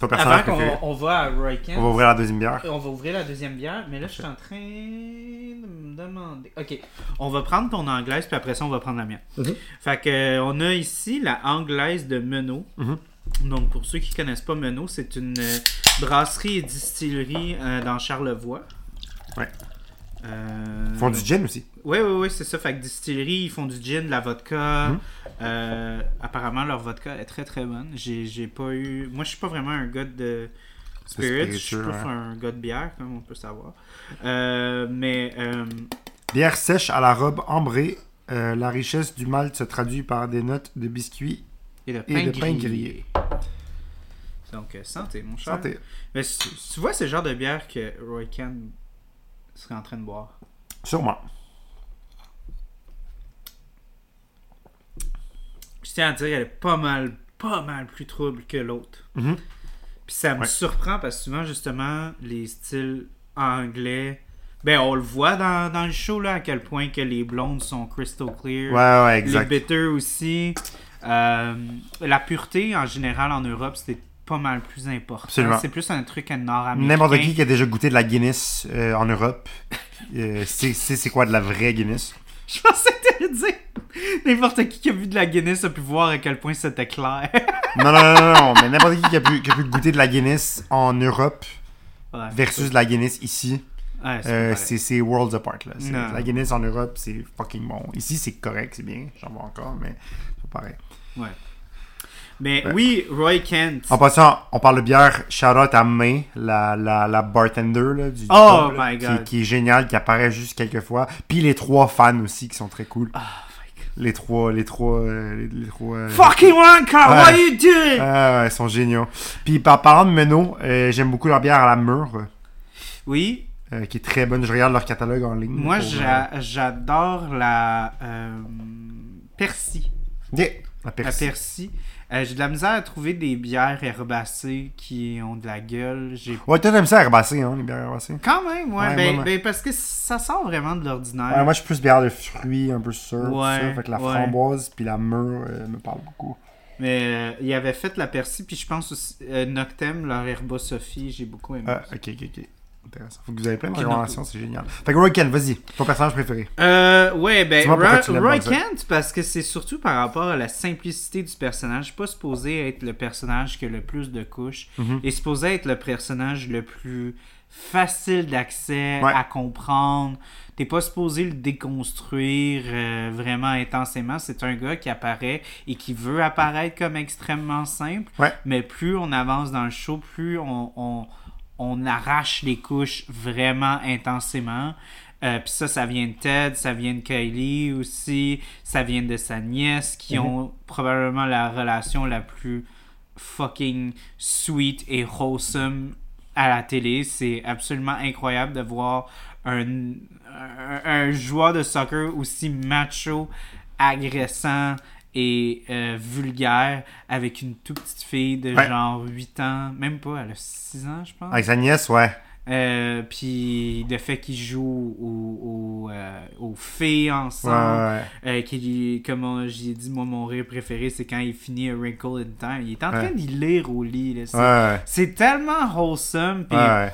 ton personnage Avant préféré. qu'on on va à Roy Kent, On va ouvrir la deuxième bière. On va ouvrir la deuxième bière, mais là, je suis en train de me demander. Ok, on va prendre ton anglaise, puis après ça, on va prendre la mienne. Mhm. Fait que, euh, on a ici la anglaise de Menot. Mhm. Donc, pour ceux qui connaissent pas Menot, c'est une euh, brasserie et distillerie euh, dans Charlevoix. Ouais. Euh, Ils font du gin aussi. Oui, oui, oui, c'est ça. Fait que distillerie, ils font du gin, de la vodka. Mhm. Euh, apparemment, leur vodka est très très bonne. J'ai pas eu. Moi, je suis pas vraiment un gars de spirits. Je suis plus ouais. un gars de bière, comme on peut savoir. Euh, mais. euh, Bière sèche à la robe ambrée. Euh, la richesse du malt se traduit par des notes de biscuits. Et Et pain, grillé. Donc, euh, santé, mon cher. Santé. Mais tu vois, c'est le genre de bière que Roy Kent serait en train de boire? Sûrement. Je tiens à dire qu'elle est pas mal, pas mal plus trouble que l'autre. Mhm. Puis ça me Ouais. surprend parce que souvent, justement, les styles anglais. Ben, on le voit dans, dans le show, là, à quel point que les blondes sont crystal clear. Ouais, ouais, les exact. bitters aussi. Euh, la pureté, en général, en Europe, c'était pas mal plus important. C'est plus un truc nord-américain. N'importe qui qui a déjà goûté de la Guinness euh, en Europe, euh, c'est quoi de la vraie Guinness? [laughs] Je pensais que t'allais dire. N'importe qui qui a vu de la Guinness a pu voir à quel point c'était clair. Non, non, non, non, mais n'importe qui qui a, pu, qui a pu goûter de la Guinness en Europe Ouais. versus de la Guinness ici, Ouais, c'est euh, c'est worlds apart. Là. La Guinness en Europe, c'est fucking bon. Ici, c'est correct, c'est bien, j'en vois encore, mais c'est pas pareil. Ouais. Mais Ouais. oui, Roy Kent. En passant, on parle de bière, shout out à May, la, la, la bartender là, du, Oh là, my qui- God. Qui, est géniale, qui apparaît juste quelques fois. Puis les trois fans aussi qui sont très cool. Oh my God. Les trois, les trois, euh, les, les trois. euh, Fucking wanker, what are you doing? Ah, ouais, ils sont géniaux. Puis par parlant de Menot, euh, j'aime beaucoup leur bière à la mure, Oui, euh, qui est très bonne. Je regarde leur catalogue en ligne. moi pour, j'adore la euh, Percy. yeah, Persil. Percy. Euh, J'ai de la misère à trouver des bières herbacées qui ont de la gueule. J'ai Ouais, toi t'aimes ça herbacé, hein, les bières herbacées. quand même, ouais, Ouais, ben, moi, ben, parce que ça sort vraiment de l'ordinaire. Ouais, moi je suis plus bière de fruits, un peu sûr. tout Ouais, ça. Fait que la framboise puis la mûre euh, me parle beaucoup. Mais euh, il avait fait la Percy, puis je pense aussi euh, Noctem, leur Herba Sophie, j'ai beaucoup aimé. Ah, ok, ok, ok. Intéressant. Faut que vous avez plein de recommandations, c'est génial. Fait que Roy Kent, vas-y, ton personnage préféré. Euh, ouais, ben, Roy. Kent, parce que c'est surtout par rapport à la simplicité du personnage. Je suis pas supposé être le personnage qui a le plus de couches. Il est supposé être le personnage le plus facile d'accès Ouais. à comprendre. T'es pas supposé le déconstruire euh, vraiment intensément. C'est un gars qui apparaît et qui veut apparaître comme extrêmement simple. Ouais. Mais plus on avance dans le show, plus on, on, on arrache les couches vraiment intensément. Euh, Puis ça, ça vient de Ted, ça vient de Kylie aussi, ça vient de sa nièce, qui Mhm. ont probablement la relation la plus fucking sweet et wholesome à la télé. C'est absolument incroyable de voir un, un, un joueur de soccer aussi macho, agressant et euh, vulgaire avec une toute petite fille de Ouais. genre 8 ans, même pas, elle a 6 ans, je pense. Avec sa nièce, ouais. Euh, puis le fait qu'ils jouent aux, aux, euh, aux Ouais, ensemble. ouais, ouais. Euh, comme j'ai dit, moi, mon rire préféré, c'est quand il finit A Wrinkle in Time. Il est en train d'y lire au lit. là. C'est, c'est tellement wholesome. Ouais.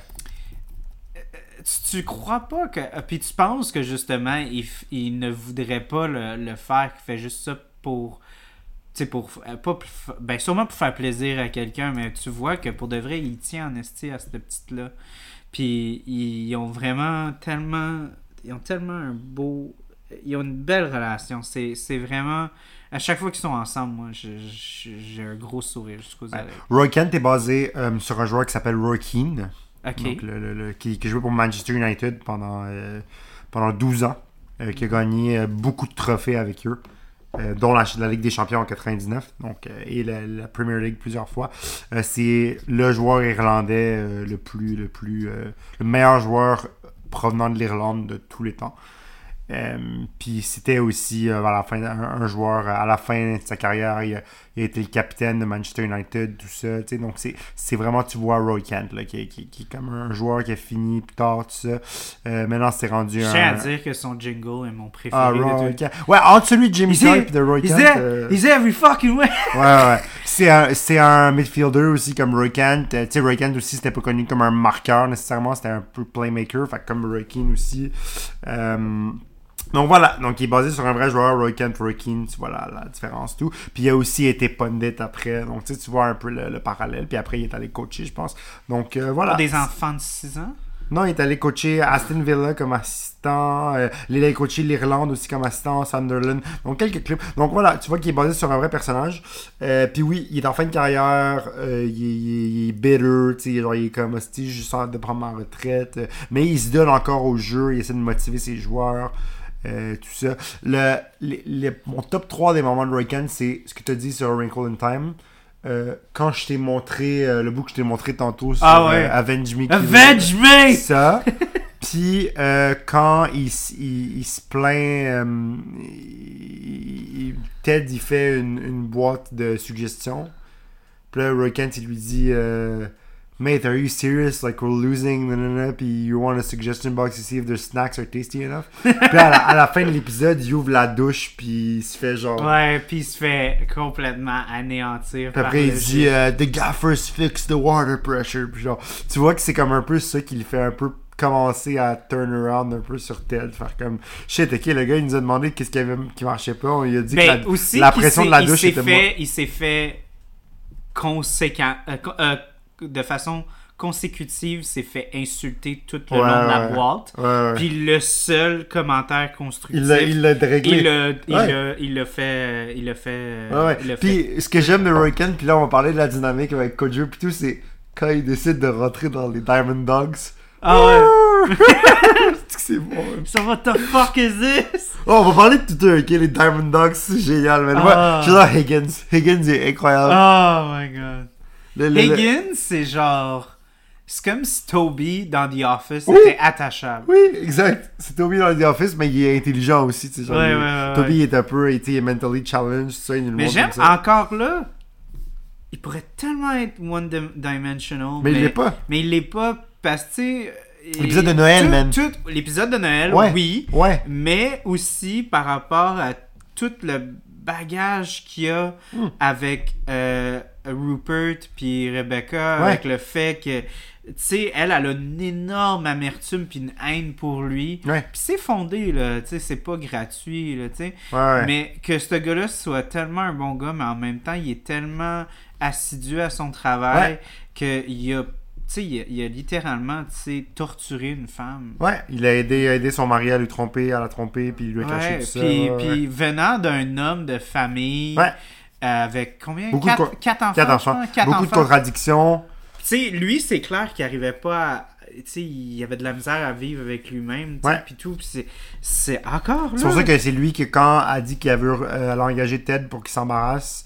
tu, tu crois pas que. Puis tu penses que justement, il, il ne voudrait pas le, le faire, qu'il fait juste ça pour. Pour. euh, Pas, ben, sûrement pour faire plaisir à quelqu'un, mais tu vois que pour de vrai, il tient en esti à cette petite-là. Puis ils ont vraiment tellement. Ils ont tellement un beau. Ils ont une belle relation. C'est, c'est vraiment. À chaque fois qu'ils sont ensemble, moi, je- je- j'ai un gros sourire jusqu'aux Ouais. oreilles. Roy Kent est basé euh, sur un joueur qui s'appelle Roy Keane. Ok. Donc, le, le- le- qui, qui jouait pour Manchester United pendant, euh, pendant 12 ans, euh, qui a gagné beaucoup de trophées avec eux, euh, dont la, Ligue des Champions en 99 donc, euh, et la, Premier League plusieurs fois. Euh, c'est le joueur irlandais le plus, le plus, le meilleur joueur provenant de l'Irlande de tous les temps. Puis c'était aussi à la fin, un, joueur à la fin de sa carrière, il il a été le capitaine de Manchester United, tout ça. Donc c'est, vraiment, tu vois, Roy Kent, là, qui, est- qui- qui est comme un joueur qui a fini plus tard, tout ça. Euh, maintenant, c'est rendu Je un. tiens à dire que son jingle est mon préféré. Ah, de Roy tout. Kent. Ouais, entre celui de Jimmy. Clark et de Roy Kent. there. euh, He's every fucking way. Ouais, ouais. C'est un, un midfielder aussi comme Roy Kent. Euh, tu sais, Roy Kent aussi, c'était pas connu comme un marqueur nécessairement, c'était un peu playmaker, fait comme Roy Keane aussi. Euh, donc voilà, donc il est basé sur un vrai joueur, Roy Kent, Roy Keane, tu vois la, la différence, tout. Puis il a aussi été pundit après, donc tu sais, tu vois un peu le, le parallèle, puis après il est allé coacher, je pense. Donc euh, voilà. Des enfants de 6 ans? Non, il est allé coacher Aston Villa comme assistant. Euh, il est allé coacher l'Irlande aussi comme assistant, Sunderland. Donc, quelques clubs. Donc, voilà, tu vois qu'il est basé sur un vrai personnage. Euh, Puis oui, il est en fin de carrière. euh, il, est- il est- il est bitter. Genre, il est comme, hostie, je sens de prendre ma retraite. mais il se donne encore au jeu. Il essaie de motiver ses joueurs. Euh, tout ça. Le, mon top 3 des moments de Roy Kent, c'est ce que tu as dit sur Wrinkle in Time. Euh, quand je t'ai montré euh, le bout que je t'ai montré tantôt sur Ah ouais. Avenge Me. Avenge me! ça. [laughs] Puis quand il, s- il, il se plaint, il- Ted il fait une, une boîte de suggestions. Puis là, Roy Kent il lui dit Mate, are you serious? Like we're losing, nanana, puis you want a suggestion box to see if their snacks are tasty enough? [laughs] puis à la, à la fin de l'épisode, il ouvre la douche, puis il se fait genre. Ouais, puis il se fait complètement anéantir. Puis après, il dit euh, The gaffers fix the water pressure. Puis genre, tu vois que c'est comme un peu ça qui le fait un peu commencer à turn around un peu sur Ted. Faire comme shit, ok, le gars il nous a demandé qu'est-ce qu'il y avait qui marchait pas. On lui a dit Ben, que la, aussi la pression de la douche était fait, Il s'est fait conséquent, euh, euh, de façon consécutive, s'est fait insulter tout le Ouais, long de la ouais. boîte. Ouais. Puis le seul commentaire constructif, il l'a il l'a réglé. il l'a fait, il l'a fait, Ouais, ouais. il l'a fait. Puis ce que j'aime de Roy Kent, puis là on va parler de la dynamique avec Kojo puis tout, c'est quand il décide de rentrer dans les Diamond Dogs. Ah ouais. [laughs] C'est bon. hein. So what the fuck is this? Oh, on va parler de Twitter, ok? Les Diamond Dogs, c'est génial, man. Ah. Moi, j'adore Higgins. Higgins est incroyable. Oh my god. Le- le- le- Higgins, c'est genre. C'est comme si Toby dans The Office Oui. était attachable. Oui, exact. C'est Toby dans The Office, mais il est intelligent aussi. tu sais, genre, Ouais, il- ouais, ouais, Toby est un peu il est mentally challenged, il Mais j'aime encore là. Il pourrait tellement être one-dimensional. Mais il l'est pas. Mais il l'est pas parce que. L'épisode de Noël, tout- man. L'épisode de Noël, oui. Ouais. Mais aussi par rapport à tout le bagage qu'il y a Hmm. avec euh, Rupert puis Rebecca, Ouais. avec le fait que, tu sais, elle, elle a une énorme amertume puis une haine pour lui. Ouais. Puis c'est fondé, là, tu sais, c'est pas gratuit, là, tu sais. Ouais. Mais que ce gars-là soit tellement un bon gars, mais en même temps, il est tellement assidu à son travail qu'il a, tu sais, il a, il a littéralement, tu sais, torturé une femme. Ouais, il a aidé, a aidé son mari à lui tromper, à la tromper, puis il lui a caché Ouais, tout ça. puis, ouais, puis venant d'un homme de famille Ouais. avec combien? Beaucoup de quatre, enfants. Quatre enfants. quatre Beaucoup de contradictions. Tu sais, lui, c'est clair qu'il arrivait pas à. Tu sais, il avait de la misère à vivre avec lui-même, tu sais, Ouais. puis tout. Puis c'est, encore là. C'est pour ça que c'est lui qui, quand a dit qu'il avait euh, engagé Ted pour qu'il s'embarrasse,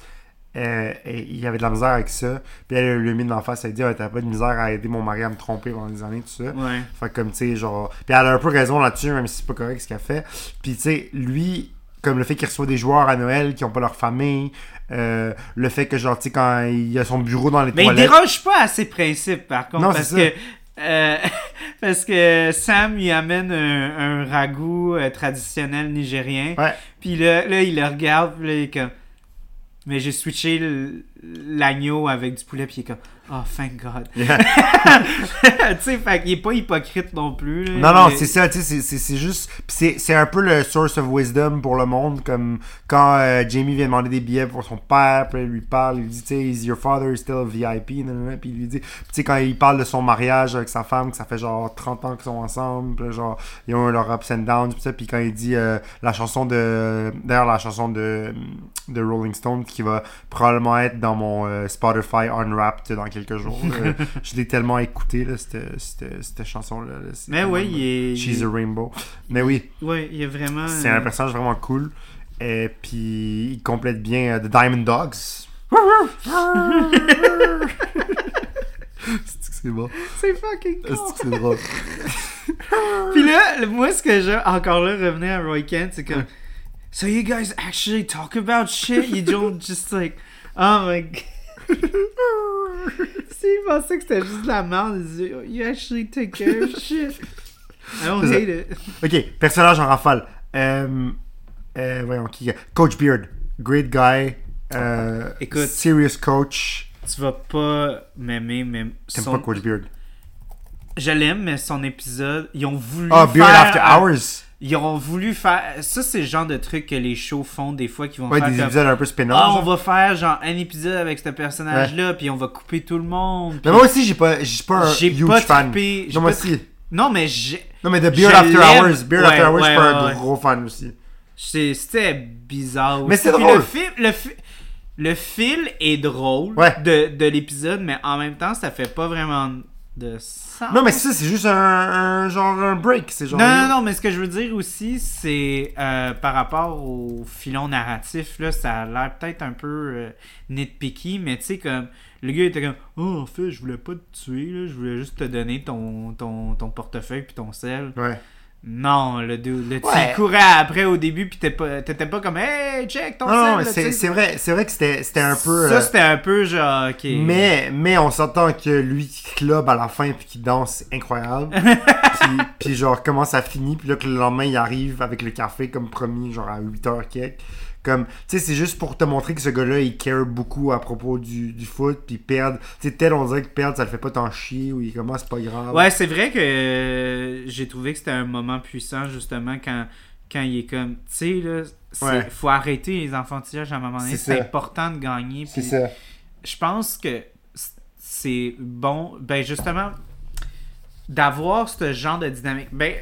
euh, et il avait de la misère avec ça. Puis elle lui a mis dans la face, elle a dit Ah, T'as pas de misère à aider mon mari à me tromper pendant des années, tout ça. Ouais. Fait que comme, tu sais, genre. Puis elle a un peu raison là-dessus, même si c'est pas correct ce qu'elle fait. Puis, tu sais, lui, comme le fait qu'il reçoit des joueurs à Noël qui ont pas leur famille, euh, le fait que, genre, tu sais, quand il a son bureau dans les Mais il toilettes. déroge pas à ses principes, par contre, Non, parce c'est que. euh, [laughs] parce que Sam lui amène un, un ragoût traditionnel nigérien. Ouais. Puis là, là, il le regarde, puis là, il est comme. Mais j'ai switché l'agneau avec du poulet, puis il. Oh, thank God. [laughs] tu sais, fait qu'il est pas hypocrite non plus. là. Non, non, Mais- c'est ça, tu sais, c'est- juste. C'est un peu le source of wisdom pour le monde, comme quand euh, Jamie vient demander des billets pour son père, puis il lui parle, il lui dit, tu sais, is your father still a VIP, puis il lui dit, tu sais, quand il parle de son mariage avec sa femme, que ça fait genre 30 ans qu'ils sont ensemble, puis genre, ils ont eu leur ups and downs, puis ça, puis quand il dit euh, la chanson de. D'ailleurs, la chanson de, de Rolling Stone qui va probablement être dans mon euh, Spotify Unwrapped dans quelques jours. [laughs] Euh, je l'ai tellement écouté, là, cette, cette, cette chanson-là. là, Mais oui, il est. She's a Rainbow. Mais oui, Ouais, il est vraiment. c'est un personnage vraiment cool. Et puis, il complète bien euh, The Diamond Dogs. [laughs] C'est bon? C'est fucking cool. C'est drôle? [laughs] Puis là, moi, ce que j'ai encore là, revenir à Roy Kent, c'est comme. So you guys actually talk about shit? You don't just like. Oh my god. Si, il pensait que c'était juste de la merde, il disait, "Oh, You actually take care of shit. I don't hate it. Ok, personnage en rafale. Euh, euh, voyons, qui Coach Beard. Great guy. Euh, Écoute. Serious coach. Tu vas pas m'aimer, mais. T'aimes son- pas Coach Beard? Je l'aime, mais son épisode, ils ont voulu. Ah, Beard faire- After Hours. Ils ont voulu faire. Ça, c'est le genre de truc que les shows font des fois qui vont Ouais, faire des comme. épisodes un peu spin-off. Ah, on genre. va faire genre un épisode avec ce personnage-là, puis on va couper tout le monde. Mais moi aussi, j'ai pas, j'ai pas un huge pas fan. trippé. Non, moi aussi. Non, mais j'ai. Non, mais The Beard After. Hours, Beard Ouais, After Hours, je suis pas un gros fan aussi. C'était bizarre. Mais c'est drôle. Le fil, le, fi- le fil est drôle Ouais. de, de l'épisode, mais en même temps, ça fait pas vraiment de. Non, mais ça, c'est juste un, un genre un break. C'est genre. Non, non, non, mais ce que je veux dire aussi, c'est euh, par rapport au filon narratif, là, ça a l'air peut-être un peu euh, nitpicky, mais tu sais, comme le gars était comme Oh, en fait, je voulais pas te tuer, là, je voulais juste te donner ton, ton, ton portefeuille puis ton sel. Ouais. Non, le, dude, le tu Ouais. y courais après au début, puis t'étais pas, comme Hey, check ton Non, c'est vrai, c'est vrai que c'était un peu. Ça, euh, c'était un peu genre, ok. Mais, mais on s'entend que lui qui club à la fin puis qui danse, incroyable. [laughs] puis, puis genre, comment ça finit, puis là que le lendemain, il arrive avec le café comme promis, genre à 8h quelques. Comme, tu sais, c'est juste pour te montrer que ce gars-là, il care beaucoup à propos du, du foot, puis perdre. Tu sais, tel, on dirait que perdre, ça le fait pas tant chier, ou il comment c'est pas grave. Ouais, c'est vrai que euh, j'ai trouvé que c'était un moment puissant, justement, quand, quand il est comme, tu sais, là, Ouais. faut arrêter les enfantillages à un moment donné. C'est important de gagner. C'est ça. Je pense que c'est bon, ben justement, d'avoir ce genre de dynamique. Ben,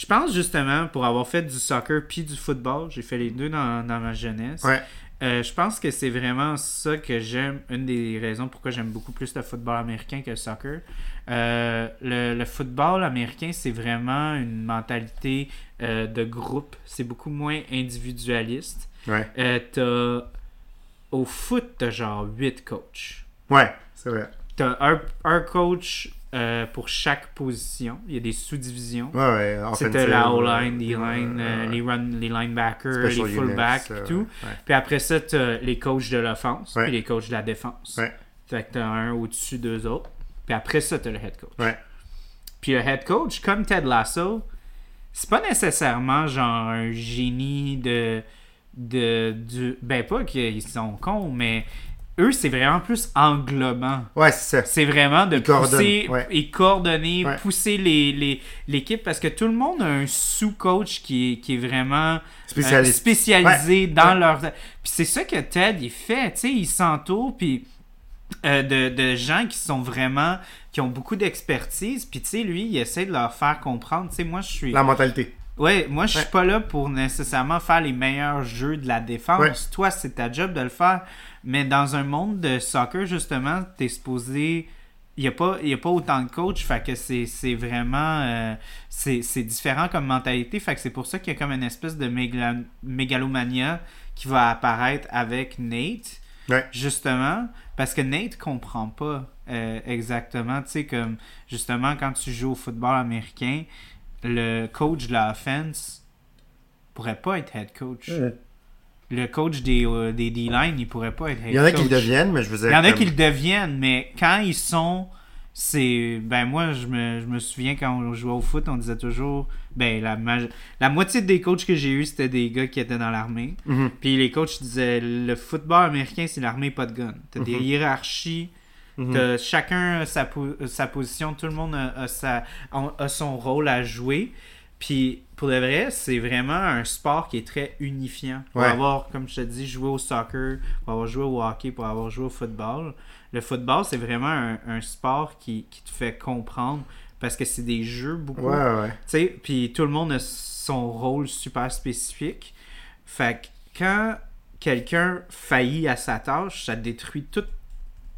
je pense justement, pour avoir fait du soccer puis du football, j'ai fait les deux dans, dans ma jeunesse. Ouais. Euh, je pense que c'est vraiment ça que j'aime, une des raisons pourquoi j'aime beaucoup plus le football américain que le soccer. Euh, le, le football américain, c'est vraiment une mentalité euh, de groupe. C'est beaucoup moins individualiste. Ouais. T'as- Au foot, t'as genre 8 coachs. Ouais, c'est vrai. T'as un, un coach euh, pour chaque position. Il y a des sous-divisions. Ouais, ouais. C'était la euh, O-line, D-line, euh, les, run, les linebackers, special les fullbacks et tout. Puis après ça, t'as les coachs de l'offense, puis les coachs de la défense. Ouais. Fait que t'as un au-dessus d'eux autres. Puis après ça, t'as le head coach. Puis le head coach, comme Ted Lasso, c'est pas nécessairement genre un génie de. de du, ben, pas qu'ils sont cons, mais eux, c'est vraiment plus englobant. Ouais, c'est ça. C'est vraiment de pousser ouais. et coordonner, Ouais. pousser les- les- l'équipe parce que tout le monde a un sous-coach qui est, qui est vraiment euh, spécialisé dans leur. Puis c'est ça que Ted il fait, tu sais, il s'entoure puis euh, de, de gens qui sont vraiment qui ont beaucoup d'expertise puis tu sais lui il essaie de leur faire comprendre, tu sais moi je suis La mentalité. Ouais, moi je suis Ouais. pas là pour nécessairement faire les meilleurs jeux de la défense. Ouais. Toi, c'est ta job de le faire. Mais dans un monde de soccer, justement, t'es supposé. Il n'y a, pas- y a pas autant de coachs, fait que c'est vraiment. euh, c'est c'est différent comme mentalité, fait que c'est pour ça qu'il y a comme une espèce de mégalomania qui va apparaître avec Nate Ouais. justement parce que Nate comprend pas euh, exactement tu sais comme justement quand tu joues au football américain le coach de la offense pourrait pas être head coach le coach des euh, des D-line il pourrait pas être head Il y en a coach qui le deviennent, mais je veux dire. il y en a comme- qui le deviennent mais quand ils sont c'est ben moi je me, je me souviens quand on jouait au foot on disait toujours ben la maj- la moitié des coachs que j'ai eu c'était des gars qui étaient dans l'armée Mhm. puis les coachs disaient le football américain, c'est l'armée, pas de gun. T'as des hiérarchies, Chacun a sa, po- sa position, tout le monde a, a sa, a- son rôle à jouer. Puis pour de vrai, c'est vraiment un sport qui est très unifiant. Pour Ouais. avoir, comme je te dis, joué au soccer, pour avoir joué au hockey, pour avoir joué au football. Le football, c'est vraiment un, un sport qui, qui te fait comprendre parce que c'est des jeux beaucoup. Ouais, sais, puis tout le monde a son rôle super spécifique. Fait que quand quelqu'un faillit à sa tâche, ça détruit tout,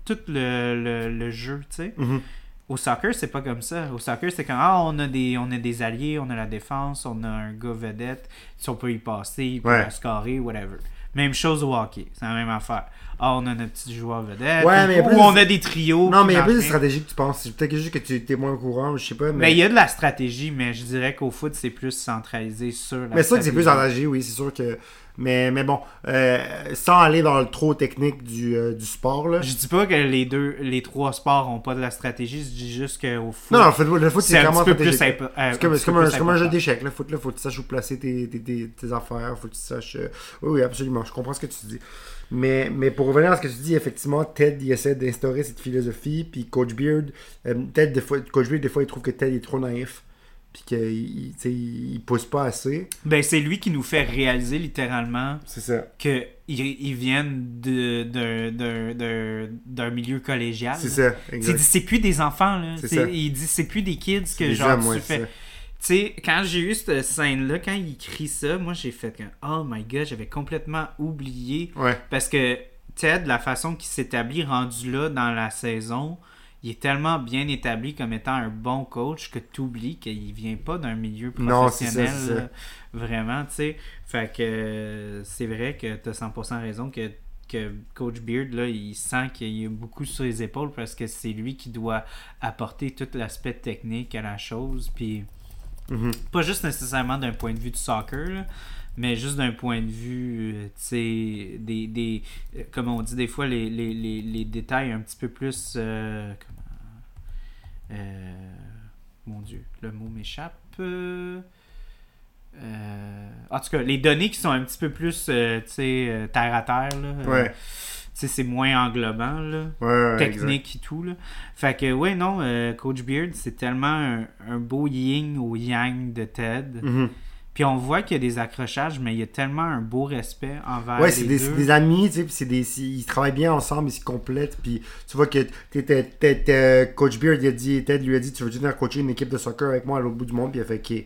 tout le, le- le jeu, tu sais. Mhm. Au soccer, c'est pas comme ça. Au soccer, c'est comme ah, on a des on a des alliés, on a la défense, on a un gars vedette, si on peut y passer, il peut Ouais. scorer, whatever. Même chose au hockey, c'est la même affaire. Ah, on a notre petit joueur vedette, Ouais, ou, mais ou plus- on a des trios. Non, mais il y a plus de stratégie que tu penses. C'est Peut-être juste que tu es moins au courant, je sais pas. Mais Mais, il y a de la stratégie, mais je dirais qu'au foot, c'est plus centralisé sur la mais c'est sûr que c'est plus stratégie, oui, c'est sûr que. Mais, mais bon, euh, sans aller dans le trop technique du, euh, du sport, là. Je dis pas que les deux, les trois sports ont pas de la stratégie, je dis juste qu'au foot, Non, le foot, c'est un vraiment petit peu plus stratégique. impo- euh, C'est comme, un comme peu un, plus c'est comme un jeu d'échecs. Le foot, là, faut que tu saches où placer tes, tes, tes, tes affaires. Faut que tu saches. euh, Oui, oui, absolument. Je comprends ce que tu dis. Mais, mais pour revenir à ce que tu dis, effectivement, Ted, il essaie d'instaurer cette philosophie. Puis Coach Beard, Ted, des fois, Coach Beard, des fois, il trouve que Ted est trop naïf. Puis qu'il il, il pousse pas assez. Ben, c'est lui qui nous fait réaliser littéralement qu'ils ils viennent d'un- milieu collégial. C'est ça, C'est plus des enfants, là. C'est C'est- ça. Il dit c'est plus des kids que genre tu fais. Tu sais, quand j'ai eu cette scène-là, quand il crie ça, moi j'ai fait que oh my god, j'avais complètement oublié. Ouais. Parce que Ted, la façon qu'il s'établit rendu là dans la saison, il est tellement bien établi comme étant un bon coach que tu oublies qu'il vient pas d'un milieu Non, professionnel. c'est ça. là, Vraiment, tu sais. Fait que euh, c'est vrai que tu as 100% raison que, que Coach Beard, là, il sent qu'il y a beaucoup sur les épaules parce que c'est lui qui doit apporter tout l'aspect technique à la chose. Puis Mhm. pas juste nécessairement d'un point de vue du soccer, là, mais juste d'un point de vue, euh, des, des euh, comme on dit des fois, les, les, les, les détails un petit peu plus, euh, comment, euh, mon Dieu, le mot m'échappe. euh, en tout cas, les données qui sont un petit peu plus, tu sais, terre à terre, là, Ouais. c'est moins englobant, là Ouais, ouais, technique et tout. Là. Fait que, ouais, non, euh, Coach Beard, c'est tellement un, un beau yin au yang de Ted. Mhm. Puis on voit qu'il y a des accrochages, mais il y a tellement un beau respect envers Ouais, les des, deux. c'est des amis, tu sais, puis des, ils travaillent bien ensemble, ils se complètent, puis tu vois que t'es- t'es- t'es- Coach Beard, il a dit, Ted lui a dit, tu veux venir coacher une équipe de soccer avec moi à l'autre bout du monde, puis il a fait, ok.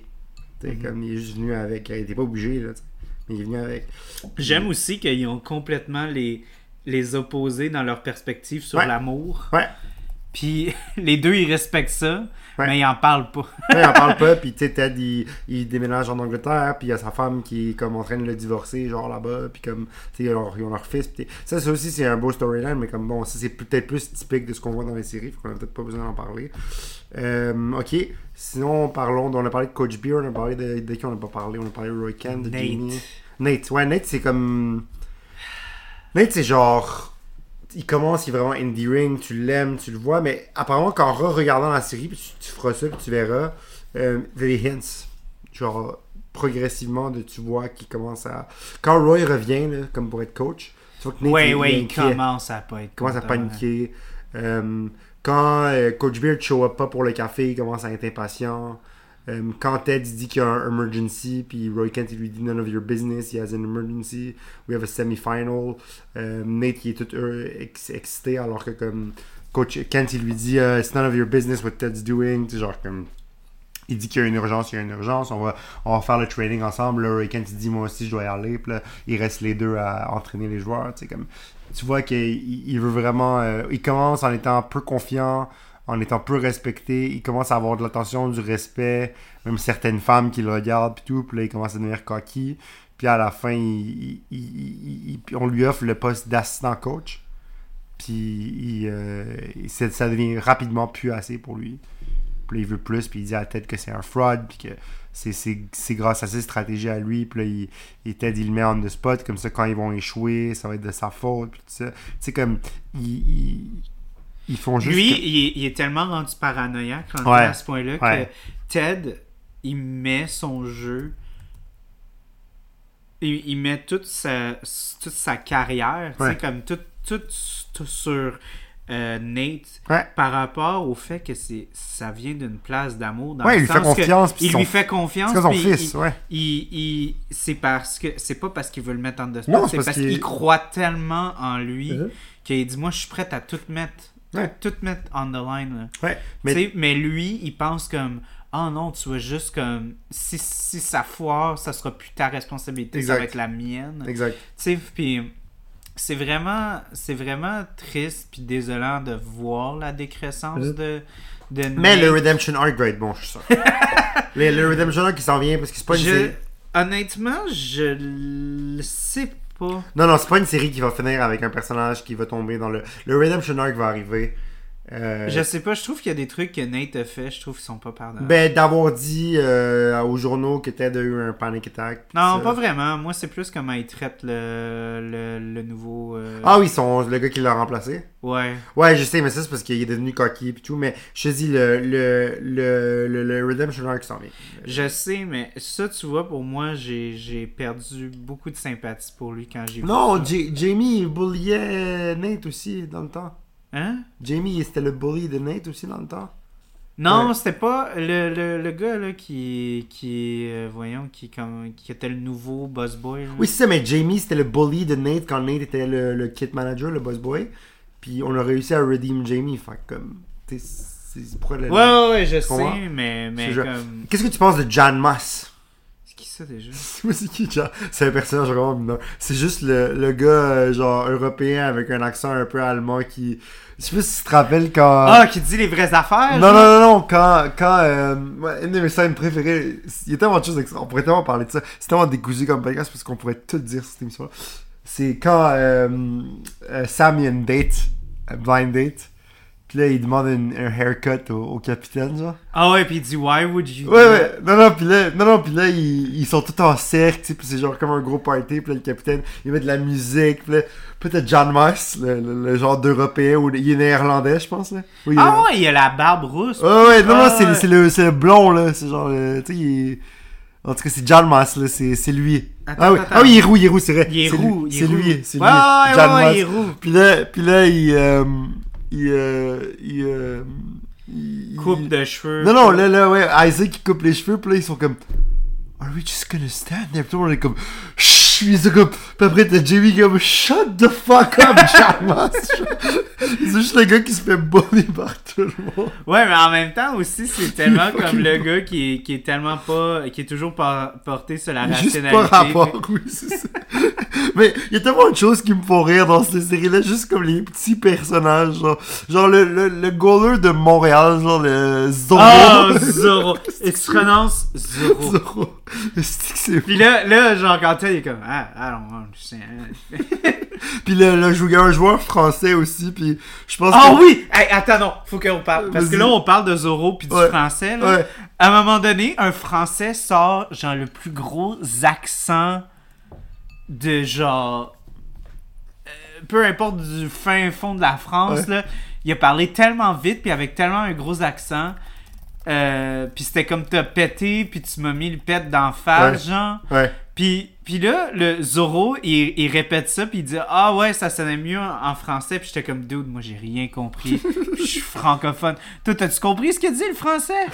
Mhm. comme il est juste venu avec, il était pas obligé, là, mais il est venu avec. J'aime aussi qu'ils ont complètement les, les opposés dans leur perspective sur Ouais. l'amour. Ouais, Puis [laughs] les deux, ils respectent ça, Ouais. mais ils en parlent pas. [laughs] Ouais, il en parle pas, [laughs] puis tu sais, Ted, il, il déménage en Angleterre, puis il y a sa femme qui est comme en train de le divorcer, genre là-bas, puis comme, tu sais, ils ont, ils ont leur fils, ça, ça aussi, c'est un beau storyline, mais comme bon, ça, c'est peut-être plus typique de ce qu'on voit dans les séries, qu'on a peut-être pas besoin d'en parler. Euh, ok, sinon, parlons, on a parlé de Coach Beer, on a parlé de, de qui on n'a pas parlé, on a parlé de Roy Kent, de Nate. Jamie. Nate, ouais, Nate, c'est comme. Nate, c'est genre. Il commence, il est vraiment endearing, tu l'aimes, tu le vois, mais apparemment, qu'en re-regardant la série, puis tu, tu feras ça, puis tu verras, euh, des hints. Genre, progressivement, de, tu vois qu'il commence à. Quand Roy revient, là, comme pour être coach, tu vois que Nate ouais, il, ouais, il commence à pas être commence à paniquer. Euh, quand euh, Coach Beard show up pas pour le café, il commence à être impatient. Euh, quand Ted dit qu'il y a un emergency, puis Roy Kent lui dit none of your business, he has an emergency, we have a semi-final. Euh, Nate qui est tout ex- excité alors que comme Coach Kent lui dit euh, it's none of your business what Ted's doing, tu genre comme il dit qu'il y a une urgence, il y a une urgence, on va, on va faire le training ensemble. Là, Roy Kent il dit moi aussi je dois y aller, puis là, il reste les deux à entraîner les joueurs, tu sais comme tu vois qu'il il- il veut vraiment. euh, il commence en étant peu confiant, en étant peu respecté. Il commence à avoir de l'attention, du respect. Même certaines femmes qui le regardent, puis tout. Puis là, il commence à devenir cocky. Puis à la fin, il- il- il- il- il- on lui offre le poste d'assistant coach. Puis il, euh, il- ça devient rapidement plus assez pour lui. Puis là, il veut plus, puis il dit à la que c'est un fraud, puis que c'est- grâce à ses stratégies à lui. Puis là, il, il, Ted, il le met on the spot, comme ça, quand ils vont échouer, ça va être de sa faute, puis tout ça. Tu sais, comme, ils, ils font juste... Lui, que- il, est, il est tellement rendu paranoïaque rendu Ouais. à ce point-là Ouais. que Ted, il met son jeu, il, il met toute sa, toute sa carrière, tu sais, comme tout, tout, tout sur euh, Nate Ouais. par rapport au fait que c'est ça vient d'une place d'amour. dans Ouais, le il lui fait que confiance, Il son- lui fait confiance. C'est il- fils, ouais. il, il- c'est parce que c'est pas parce qu'il veut le mettre en dessous, Non, c'est parce parce qu'il- croit tellement en lui Mhm. qu'il dit moi je suis prêt à tout mettre Ouais. tout mettre on the line là. Ouais, mais... mais lui il pense comme oh non tu vois juste comme si, si ça foire ça sera plus ta responsabilité ça va Exact. être la mienne tu exact. sais puis c'est vraiment c'est vraiment triste puis désolant de voir la décrécence Mhm. de de Mais Nate. le Redemption Arc va être bon, je suis sûr. [laughs] le, le Redemption Arc qui s'en vient, parce que c'est pas une Je- honnêtement je le sais Non, non, c'est pas une série qui va finir avec un personnage qui va tomber dans le... Le Redemption Arc va arriver. Euh, Je sais pas, je trouve qu'il y a des trucs que Nate a fait, je trouve qu'ils sont pas pardonnables. Ben, d'avoir dit euh, aux journaux que Ted a eu un panic attack. non, ça. pas vraiment. Moi, c'est plus comment ils traitent le, le, le nouveau. euh, Ah oui, son, le gars qui l'a remplacé. Ouais. Ouais, je sais, mais ça, c'est parce qu'il est devenu coquille et tout. Mais je te dis, le, le, le, le, le Redemption Arc s'en vient. Je sais, mais ça, tu vois, pour moi, j'ai j'ai perdu beaucoup de sympathie pour lui quand j'ai vu Non, ça. Jamie il bulliait Nate aussi dans le temps. Hein? Jamie, c'était le bully de Nate aussi dans le temps. Non, Ouais. c'était pas le, le, le gars là, qui, qui euh, voyons, qui, comme, qui était le nouveau boss boy. là. Oui, c'est ça, mais Jamie, c'était le bully de Nate quand Nate était le, le kit manager, le boss boy. Puis on a réussi à redeem Jamie. Fait comme. t'sais, C'est Ouais, ouais, ouais, je sais, mais, mais comme. Qu'est-ce que tu penses de Jan Moss? C'est qui ça déjà? [laughs] C'est c'est qui, C'est un personnage vraiment mineur. C'est juste le, le gars, euh, genre, européen avec un accent un peu allemand qui. Je sais pas si tu te rappelles quand. Ah, qui dit les vraies affaires Non, non, non, non, quand, quand euh, une de mes scènes préférées, il y a tellement de choses, on pourrait tellement parler de ça, c'est tellement décousu comme podcast parce qu'on pourrait tout dire sur cette émission-là. C'est quand euh, euh, Sam il y a une date, un blind date, puis là il demande une- un haircut au, au capitaine, genre. Ah ouais, puis il dit Why would you. Ouais, ouais, non, non, puis là, non, non, puis là ils, ils sont tous en cercle, tu sais, puis c'est genre comme un gros party, puis là le capitaine, il met de la musique, puis là, t'as John Moss, le, le- le genre d'Européen, ou il est néerlandais, je pense, là. Oui, Ah ouais, il a la barbe rousse. Ouais, ouais, non, non, Ah, c'est, le, c'est le blond, là. C'est genre, euh, tu sais, il est- En tout cas, c'est John Moss, là. C'est, c'est lui. Attends, ah, oui. attends. ah oui, il est roux, il est roux, c'est vrai. Il est c'est roux. Lui, il est c'est roux. lui, c'est ouais, lui. Ouais, John ouais, Moss. il est roux. Puis là, puis là, il. euh, il, euh, il, euh, il- Coupe de cheveux. Non, non, là, là, ouais, Isaac, il coupe les cheveux, puis là, ils sont comme. Are we just gonna stand there? Puis tout le monde est comme. Chut! Ils sont comme. Puis après, t'as Jamie comme. Shut the fuck up, [laughs] Moss! [laughs] c'est juste le gars qui se fait bully [laughs] par tout le monde. Ouais, mais en même temps aussi, c'est tellement comme le gars qui est, qui est tellement pas. qui est toujours porté sur la Juste rationalité. pas rapport, oui, c'est ça. [laughs] Mais il y a tellement de choses qui me font rire dans cette série-là, juste comme les petits personnages, genre, genre le, le, le goaler de Montréal, genre le Zorro. Oh, Zoro. Et tu prononces Zoro. Zorro. Puis là, là, genre, quand il est comme. Ah, I don't understand. Puis le, le joueur, un joueur français aussi, puis je pense Ah que... oui! Hey, attends, non, faut qu'on parle. Parce que là, on parle de Zoro puis du Ouais. français. Là. Ouais. À un moment donné, un français sort, genre, le plus gros accent de genre. euh, peu importe du fin fond de la France, Ouais. là. Il a parlé tellement vite puis avec tellement un gros accent. Euh, puis c'était comme t'as pété puis tu m'as mis le pet d'en face, genre. Ouais. Puis, puis là, le Zoro, il, il répète ça, puis il dit Ah ouais, ça sonnait mieux en, français. Puis j'étais comme Dude, moi j'ai rien compris. [laughs] Je suis francophone. Toi, t'as-tu compris ce qu'il dit le français?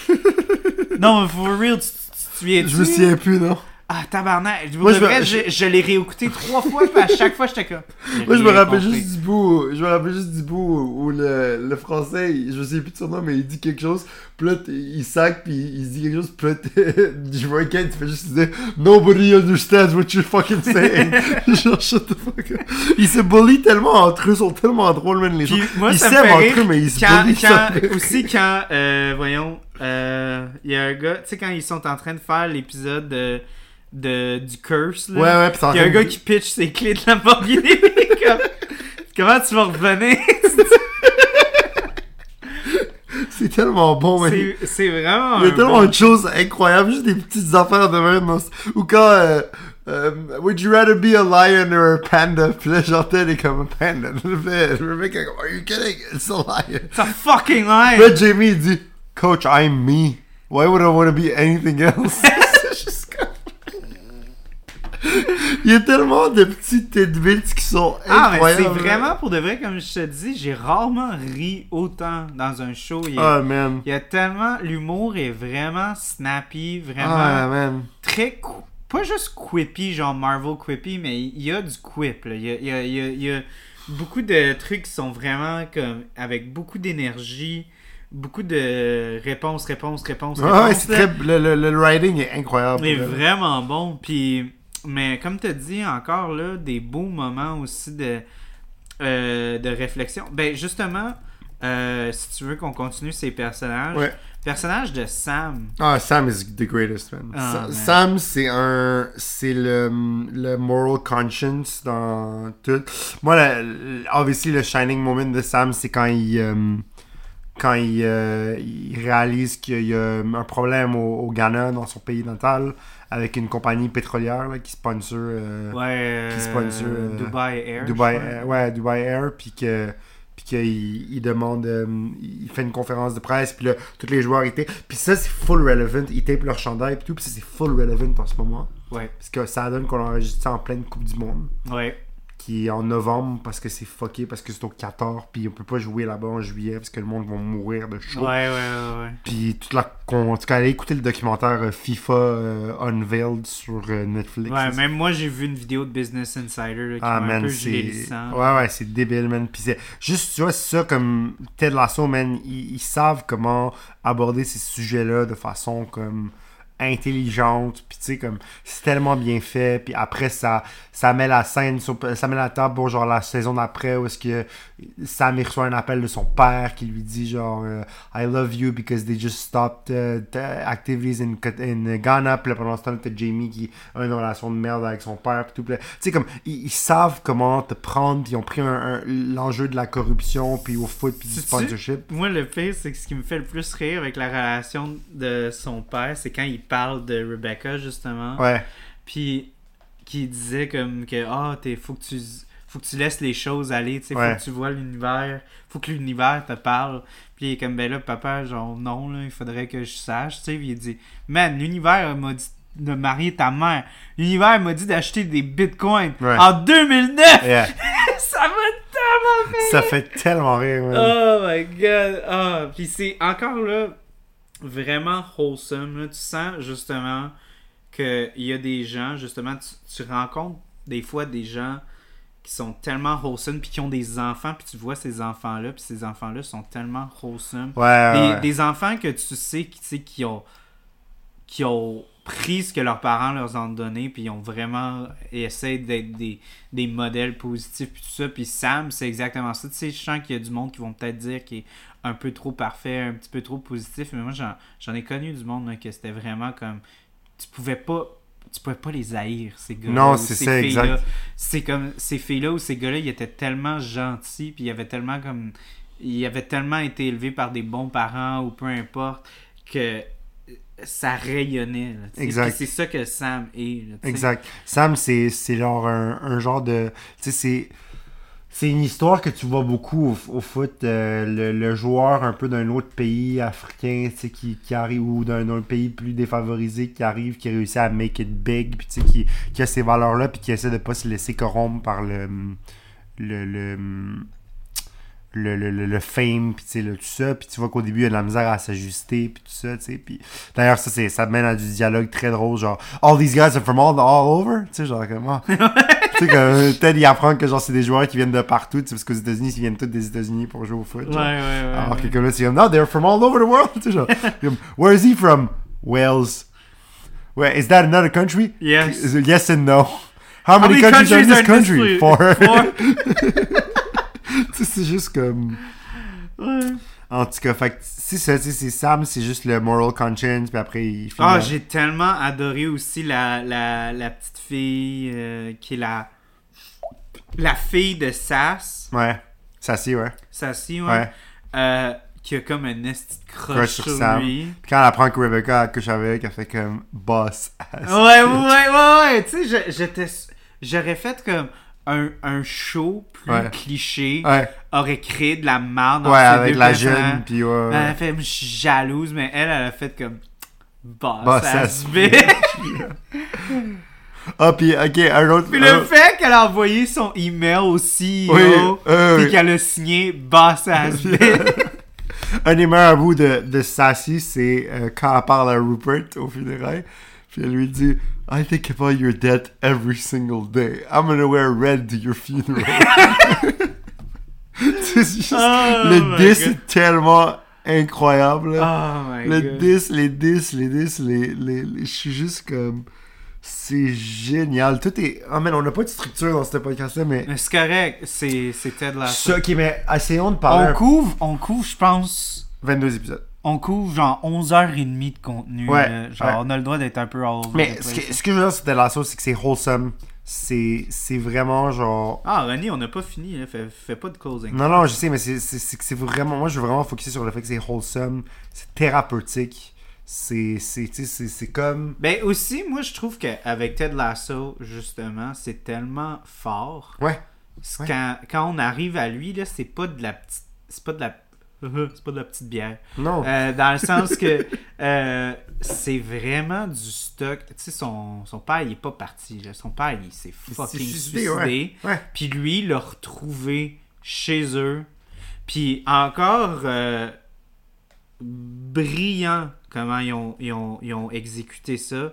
Non, mais for real, tu, tu, tu souviens-tu? Je me souviens plus, non. Ah, tabarnak. Pour Moi, je me- je, je l'ai réécouté trois fois, puis à chaque fois, j'étais comme. [laughs] Moi, je me rappelle compris. juste du bout, je me rappelle juste du bout où le, le français, je sais plus de son nom, mais il dit quelque chose, puis là, il sac, puis il dit quelque chose, puis là, [laughs] je vois quelqu'un, tu fais juste dire « Nobody understands what you're fucking saying! [laughs] » Genre, shut the fuck up. Ils se bully tellement entre eux, ils sont tellement drôles, même les gens. Moi, ils s'aiment entre eux, mais ils se quand, bully quand- aussi quand euh, voyons euh, il y a un gars tu sais quand ils sont en train de faire l'épisode de, de du curse là, Ouais, ouais, en il y a un gars qui pitch ses clés de Lamborghini [laughs] comme, comment tu vas revenir? [laughs] C'est tellement bon, mais... c'est vraiment Il y a tellement bon- de choses incroyables, juste des petites affaires de même. Ou quand, euh, euh, would you rather be a lion or a panda? Puis là, j'entends des comme a panda. [laughs] Le mec, est comme, are you kidding? It's a lion. it's a fucking lie là, Jamie, il dit, coach, I'm me. Why would I want to be anything else? C'est Il y a tellement de petits tidbits qui sont ah mais incroyables. c'est vraiment pour de vrai comme je te dis j'ai rarement ri autant dans un show il y a, Ah, man. il y a tellement l'humour est vraiment snappy vraiment Ah, man. très cou- pas juste quippy genre Marvel quippy mais il y a du quip là. il y a, il y a- il y a- il beaucoup de trucs qui sont vraiment comme avec beaucoup d'énergie beaucoup de réponses réponses réponses Ouais, ouais, réponses, c'est là. très, le, le, le writing est incroyable. est pour vrai. vraiment bon puis mais comme tu dit encore là des beaux moments aussi de euh, de réflexion ben justement euh, si tu veux qu'on continue ces personnages Ouais. personnage de Sam Ah, Sam is the greatest, man. Ah. Sam, c'est un. C'est le, le moral conscience dans tout. Moi, le, le- obviously, le shining moment de Sam, c'est quand il. euh, quand il, euh, il réalise qu'il y a un problème au, au Ghana, dans son pays natal, avec une compagnie pétrolière là, qui sponsor. euh, ouais qui euh, sponsor, euh, Dubai Air Dubai. Air- ouais, Dubai Air, puis que puis qu'il il demande, euh, il fait une conférence de presse, puis là, tous les joueurs étaient, puis ça c'est full relevant, ils tapent leur chandail, puis tout, puis ça c'est full relevant en ce moment, ouais. Parce que ça donne qu'on enregistre ça en pleine Coupe du Monde, ouais qui est en novembre parce que c'est fucké, parce que c'est au 14, puis on peut pas jouer là-bas en juillet parce que le monde va mourir de chaud. Ouais, ouais, ouais, ouais. Puis toute la. En tout cas, allez écouter le documentaire euh, FIFA euh, Unveiled sur euh, Netflix. Ouais, là. même moi, j'ai vu une vidéo de Business Insider là, qui Ah, m'a un peu gelé le. Ouais, ouais, c'est débile, man. Puis c'est juste, tu vois, c'est ça, comme Ted Lasso, man, ils, ils savent comment aborder ces sujets-là de façon comme intelligente puis tu sais comme c'est tellement bien fait puis après ça ça met la scène sur, ça met la table pour genre la saison d'après où est-ce que Sam il reçoit un appel de son père qui lui dit genre euh, I love you because they just stopped uh, activities in, in Ghana puis là, pendant ce temps t'as Jamie qui a une relation de merde avec son père puis tout tu sais comme ils, ils savent comment te prendre puis ils ont pris l'enjeu de la corruption puis au foot puis du sponsorship. Moi, le pire, c'est que ce qui me fait le plus rire avec la relation de son père, c'est quand il parle de Rebecca, justement. ouais Puis, qui disait comme que, ah, t'es, faut que tu. Faut que tu laisses les choses aller, tu sais, Ouais. faut que tu vois l'univers, faut que l'univers te parle. Puis il est comme, ben là, papa, genre, non, là, il faudrait que je sache, tu sais. Puis il dit, man, l'univers m'a dit de marier ta mère. L'univers m'a dit d'acheter des bitcoins Ouais. en 2009! Yeah. [laughs] Ça m'a tellement fait ça fait tellement rire man. Oh my god! Ah, puis c'est encore là vraiment wholesome. Là. Tu sens justement qu'il y a des gens, justement, tu, tu rencontres des fois des gens qui sont tellement wholesome puis qui ont des enfants puis tu vois ces enfants-là puis ces enfants-là sont tellement wholesome. ouais, ouais, Des, ouais. des enfants que tu sais qui, tu sais, qui ont qui ont pris ce que leurs parents leur ont donné puis ils ont vraiment essayé d'être des, des modèles positifs puis tout ça puis Sam c'est exactement ça tu sais je sens qu'il y a du monde qui vont peut-être dire qu'il est un peu trop parfait un petit peu trop positif mais moi j'en, j'en ai connu du monde là, que c'était vraiment comme tu pouvais pas tu pouvais pas les haïr ces gars Non, c'est ça, exact. c'est comme ces filles-là ou ces gars-là ils étaient tellement gentils puis ils avaient tellement comme ils avaient tellement été élevés par des bons parents ou peu importe que ça rayonnait. là. Exact. C'est ça que Sam est. là. Exact. Sam, c'est c'est genre un, un genre de. Tu sais, c'est. C'est une histoire que tu vois beaucoup au, foot. euh, le, joueur un peu d'un autre pays africain, qui, qui arrive, ou d'un autre pays plus défavorisé, qui arrive, qui réussit à make it big, puis qui, qui a ces valeurs-là, puis qui essaie de pas se laisser corrompre par le, le le, le, le, fame, puis tu sais, tout ça, puis tu vois qu'au début, il y a de la misère à s'ajuster, puis tout ça, tu sais, puis d'ailleurs, ça, c'est, ça mène à du dialogue très drôle, genre, all these guys are from all, all over, tu sais, genre, comment, tu sais, comme, Ted, il apprend que, genre, c'est des joueurs qui viennent de partout, tu sais, parce qu'aux États-Unis, ils viennent tous des États-Unis pour jouer au foot, Ouais, genre. ouais, ouais. Alors ouais. que comme là, c'est comme, no, they're from all over the world, tu sais, genre, where is he from? Wales. Wait, is that another country? Yes. Yes and no? How many, many countries, are in this countries country? are in this Four. Four. [laughs] [laughs] Tu sais, c'est juste comme. Ouais. En tout cas, fait c'est ça, c'est Sam, c'est juste le moral conscience, puis après il finit. Ah, la- j'ai tellement adoré aussi la, la, la petite fille euh, qui est la. La fille de Sass. Ouais, c'est, ouais. Sassy, ouais. Ouais. Euh, qui a comme un esti Crush sur Sam. lui. Puis quand elle apprend que Rebecca a couché avec, elle fait comme boss ass. Ouais, ouais, ouais, ouais. Tu sais, j'étais. J'aurais fait comme un, un show plus Ouais. cliché. Ouais, Aurait créé de la merde ouais, avec la jeune, puis ouais. Elle a fait, je suis jalouse, mais elle, elle a fait comme. Ass ass bitch. Ah, puis ok, un autre. Puis un- le fait qu'elle a envoyé son email au CEO, Oui, euh, puis oui. qu'elle a signé Boss ass bitch. Un des meilleurs bouts de, de Sassy, c'est euh, quand elle parle à Rupert au funérailles. Puis elle lui dit I think about your death every single day. I'm gonna wear red to your funeral. [laughs] juste, Oh le my 10 God. est tellement incroyable. Oh my le god. 10, les 10, les 10, les, les, les- je suis juste comme. C'est génial. Tout est. Ah, man, on n'a pas de structure dans ce podcast-là, mais. Mais c'est correct, c'est Ted Lasso. Ça, ok, mais essayons de parler. On couvre, on couvre, je pense, 22 épisodes. On couvre genre 11h30 de contenu. Ouais, là. Genre, ouais. on a le droit d'être un peu all over Mais the ce que, ce que je veux dire sur Ted Lasso, c'est que c'est wholesome. C'est c'est vraiment genre. Ah, René, on n'a pas fini, là. Fais, fais pas de closing. Non, non, je sais, mais c'est c'est- c'est que c'est vraiment. Moi, je veux vraiment focuser sur le fait que c'est wholesome, c'est thérapeutique. C'est c'est c'est- c'est comme. Ben aussi, moi je trouve qu'avec Ted Lasso, justement, c'est tellement fort. Ouais. Ouais. Quand, quand on arrive à lui, là, c'est pas de la petite. C'est pas de la. C'est pas de la petite bière. Non. Euh, dans le sens que euh, c'est vraiment du stock. Tu sais, son, son père, il est pas parti. là. Son père, il s'est fucking suicidé, suicidé. ouais. Ouais. Puis lui, il l'a retrouvé chez eux. Puis encore euh, brillant comment ils ont, ils ont, ils ont exécuté ça.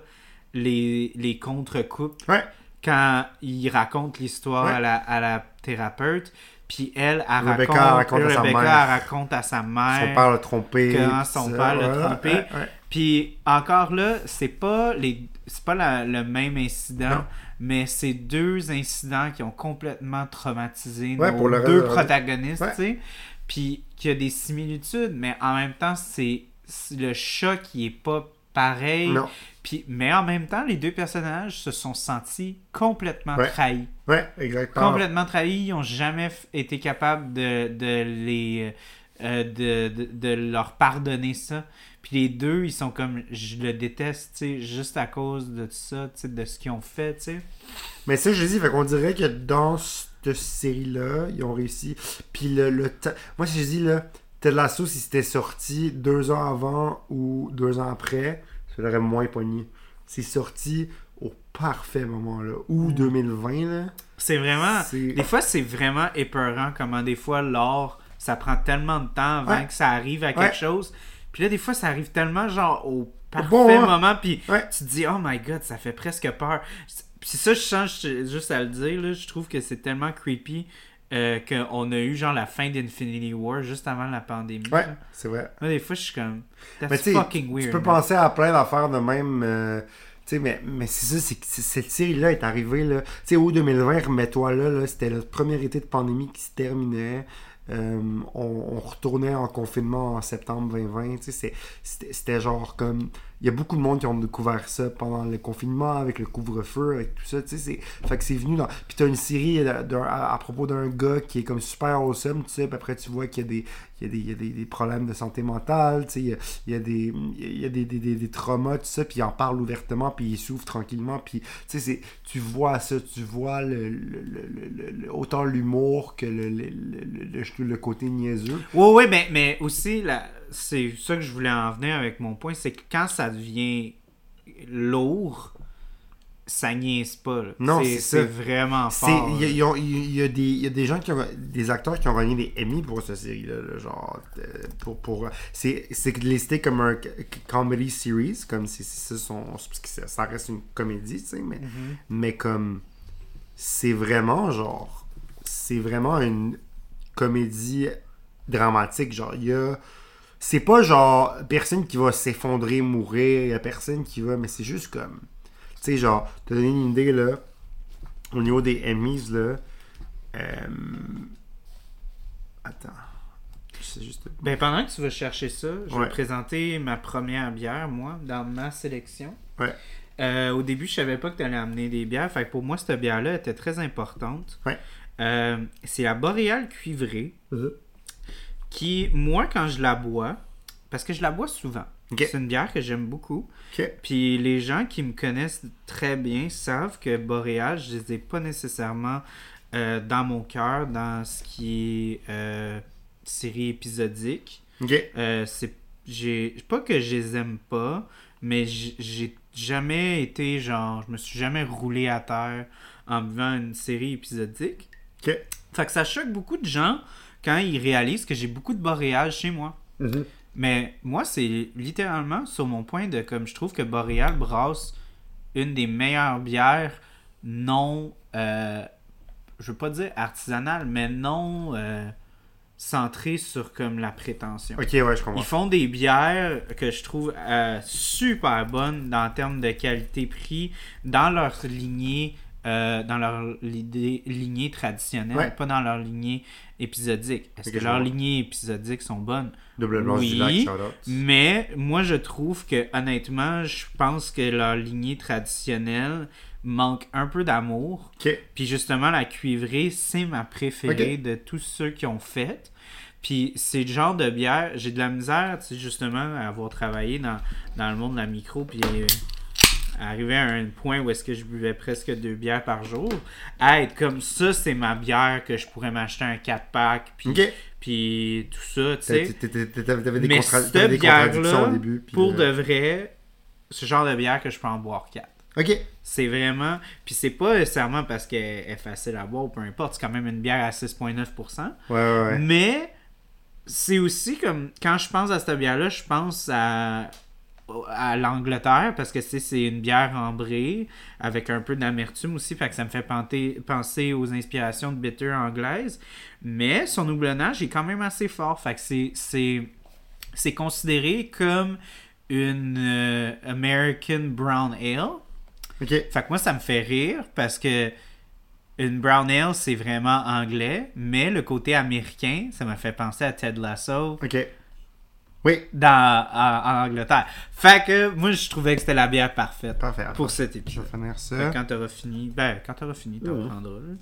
Les, les contre-coupes. Ouais. Quand il raconte l'histoire à, la, à la thérapeute. Puis elle, elle Rebecca raconte, raconte à sa Rebecca, mère. elle raconte à sa mère. Son père l'a trompé. Comment tout son père l'a Ouais, trompé. ouais, ouais. Puis encore là, c'est pas les c'est pas la- le même incident, Non. mais c'est deux incidents qui ont complètement traumatisé nos pour le reste deux de- protagonistes, tu sais. Puis qu'il y a des similitudes, mais en même temps, c'est le choc qui est pas pareil. Non. Puis mais en même temps, les deux personnages se sont sentis complètement trahis. Ouais, exactement. Complètement trahis, ils ont jamais été capables de, de les euh, de, de, de leur pardonner ça. Puis les deux, ils sont comme je le déteste, tu sais, juste à cause de ça, tu sais, de ce qu'ils ont fait, tu sais. Mais ça, je dis, fait qu'on dirait que dans cette série-là, ils ont réussi. Puis le, le ta- Moi, je dis, là, Ted Lasso, si c'était sorti deux ans avant ou deux ans après, ça l'aurait moins pogné. C'est sorti au parfait moment, là. Ou 2020, là. C'est vraiment des fois c'est vraiment épeurant comment des fois l'art ça prend tellement de temps avant Ouais. que ça arrive à quelque Ouais. chose. Puis là des fois ça arrive tellement genre au parfait bon moment. moment puis tu te dis oh my god, ça fait presque peur. Puis ça je change juste à le dire là, je trouve que c'est tellement creepy euh, qu'on a eu genre la fin d'Infinity War juste avant la pandémie. Ouais, c'est vrai. Moi, des fois je suis comme Mais that's tu sais, fucking weird. Tu peux penser à plein d'affaires de même. euh, mais, mais c'est ça, cette série-là est arrivée. là. Au 2020, remets-toi là, c'était le premier été de pandémie qui se terminait. Euh, on, retournait en confinement en septembre 2020. Tu sais, c'est- c'était c'était genre comme. Il y a beaucoup de monde qui ont découvert ça pendant le confinement, avec le couvre-feu, avec tout ça. Tu sais, fait que c'est venu dans. Puis t'as une série à, propos d'un gars qui est comme super awesome, tu sais. Puis après, tu vois qu'il y a des, il y a des, il y a des, problèmes de santé mentale, tu sais. Il y a, il y a des, il y a des, des, traumas, tout ça. Puis il en parle ouvertement, puis il souffre tranquillement. Puis, tu sais, c'est- tu vois ça, tu vois le, le- le- le- autant l'humour que le, le, côté niaiseux. Ouais, ouais, mais, mais aussi, la- c'est ça que je voulais en venir avec mon point, c'est que quand ça devient lourd, ça niaise pas. là. Non, c'est vraiment fort. Il y, y a- y des, il y a des gens qui ont, des acteurs qui ont gagné des Emmy pour cette série-là, là, genre, pour, pour, c'est, c'est listé comme un comedy series, comme si c'est ça reste une comédie, tu sais, mais, Mhm. mais comme, c'est vraiment, genre, c'est vraiment une comédie dramatique, genre, il y a, c'est pas genre, personne qui va s'effondrer, mourir, il y a personne qui va, mais c'est juste comme, tu sais, genre, te donner une idée, là, au niveau des Emmys, là. euh, Attends. Je sais juste. Ben, pendant que tu vas chercher ça, je Ouais. vais présenter ma première bière, moi, dans ma sélection. Ouais. Euh, au début, je savais pas que tu allais amener des bières. Fait que pour moi, cette bière-là était très importante. Ouais. Euh, c'est la Boréale cuivrée. Qui, moi, quand je la bois, parce que je la bois souvent, c'est une bière que j'aime beaucoup. Puis les gens qui me connaissent très bien savent que Boréal, je les ai pas nécessairement euh, dans mon cœur, dans ce qui est euh, série épisodique. Ok. Euh, c'est j'ai pas que je les aime pas, mais j'ai jamais été genre, je me suis jamais roulé à terre en buvant une série épisodique. Ok. Fait que ça choque beaucoup de gens quand ils réalisent que j'ai beaucoup de Boréal chez moi. Mais moi, c'est littéralement sur mon point de comme je trouve que Boréal brasse une des meilleures bières non, euh, je veux pas dire artisanales, mais non euh, centrées sur comme la prétention. Ok, ouais, je comprends. Ils font des bières que je trouve euh, super bonnes dans le terme de qualité-prix, dans leur lignée, euh, dans leur lignée traditionnelle, Ouais. pas dans leur lignée épisodique. Est-ce que leurs lignées épisodiques sont bonnes? Double Oui. Mais moi, je trouve que, honnêtement, je pense que leur lignée traditionnelle manque un peu d'amour. Puis justement, la cuivrée, c'est ma préférée de tous ceux qui ont fait. Puis c'est le genre de bière, j'ai de la misère, tu sais, justement, à avoir travaillé dans, dans le monde de la micro, puis arrivé à un point où est-ce que je buvais presque deux bières par jour, à être comme ça, c'est ma bière que je pourrais m'acheter un 4-pack, puis, tout ça, tu sais. T'avais- des, Mais contra- cette t'avais des contradictions au début. puis, pour euh, de vrai, ce genre de bière que je peux en boire 4. Ok. C'est vraiment. Puis c'est pas nécessairement parce qu'elle est facile à boire ou peu importe. C'est quand même une bière à 6,9%. Ouais, ouais, ouais. Mais c'est aussi comme. Quand je pense à cette bière-là, je pense à. À l'Angleterre parce que c'est une bière ambrée avec un peu d'amertume aussi fait que ça me fait penser, penser aux inspirations de bitter anglaises mais son houblonnage est quand même assez fort fait que c'est considéré comme une euh, American Brown Ale Ok. fait que moi, ça me fait rire parce que une brown ale, c'est vraiment anglais, mais le côté américain, ça m'a fait penser à Ted Lasso Ok. Oui. dans, en, en Angleterre. Fait que moi, je trouvais que c'était la bière parfaite Parfait. pour cet Je épisode. vais finir Fait ça. que quand t'auras fini, ben, quand t'auras fini, t'en Ouais. prendras. là.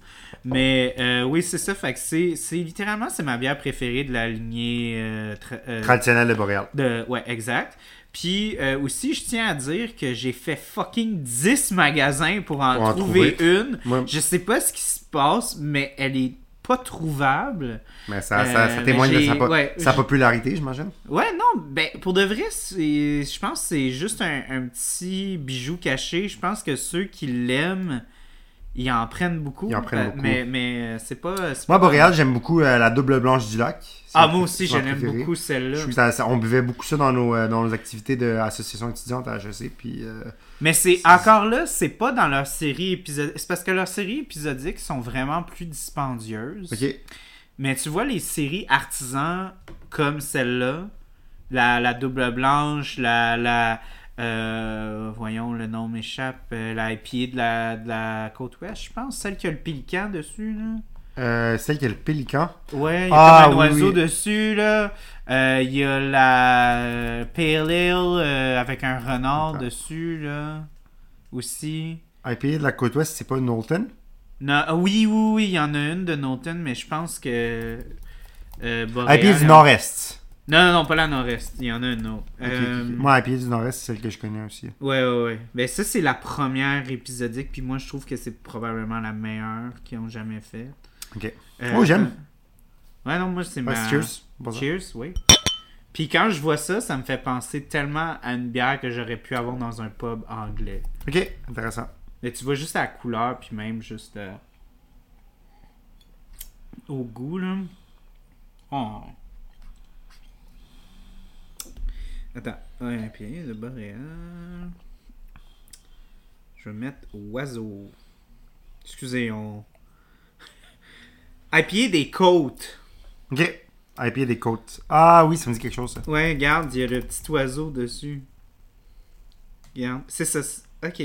Mais euh, oui, c'est ça. Fait que c'est, c'est littéralement, c'est ma bière préférée de la lignée euh, tra- euh, Traditionnel de Boréal. de, ouais, exact. Puis euh, aussi, je tiens à dire que j'ai fait fucking 10 magasins pour en, Pour en trouver, trouver. une. Moi- Je sais pas ce qui se passe, mais elle est pas trouvable. Mais ça, ça, Euh, ça témoigne de sa, j'ai- po- ouais, sa j'ai- popularité, j'imagine. Ouais, non, ben pour de vrai, je pense que c'est juste un, un petit bijou caché. Je pense que ceux qui l'aiment, ils en prennent beaucoup. Ils en prennent Ben, beaucoup. Mais, mais euh, c'est pas. Moi, pas- Boréal, j'aime beaucoup euh, la double blanche du lac. Ah, moi aussi, préférée. beaucoup celle-là. On buvait beaucoup ça dans nos, euh, dans nos activités d'association étudiante à HEC. Puis, euh, Mais c'est encore là, c'est pas dans leur série épisodique. C'est parce que leurs séries épisodiques sont vraiment plus dispendieuses. ok. Mais tu vois les séries artisans comme celle-là, la, la double blanche, la la euh, voyons le nom m'échappe, euh, la IPA de la, de la côte ouest, je pense, celle qui a le pélican dessus là. Euh, celle qui a le pélican? Ouais, il y a Ah, comme un oui, oiseau oui. dessus là. Euh, Il y a la Pale Ale euh, avec un renard Attends. dessus là aussi. IPA de la côte ouest, c'est pas Knowlton. Non, ah oui, oui, oui, il y en a une de Norton, mais je pense que. Euh, Boréal, IPA du il- nord-est. Non, non, non, pas la nord-est. Il y en a une autre. Euh. Moi, IPA du nord-est, c'est celle que je connais aussi. Ouais, ouais, ouais. Ben, ça, c'est la première épisodique, puis moi, je trouve que c'est probablement la meilleure qu'ils ont jamais fait. Ok. Euh, Oh, j'aime. Ouais, non, moi, c'est ma. Cheers. Cheers, oui. Puis quand je vois ça, ça me fait penser tellement à une bière que j'aurais pu avoir dans un pub anglais. Ok, intéressant. Mais tu vois juste la couleur, puis même juste euh, au goût, là. Oh. Attends. Ouais, puis le boréal. Je vais mettre oiseau. Excusez, on. [laughs] IPA des côtes. Ok. IPA des côtes. Ah oui, ça me dit quelque chose, ça. Ouais, regarde, il y a le petit oiseau dessus. Regarde. C'est ça. c'est- Ok.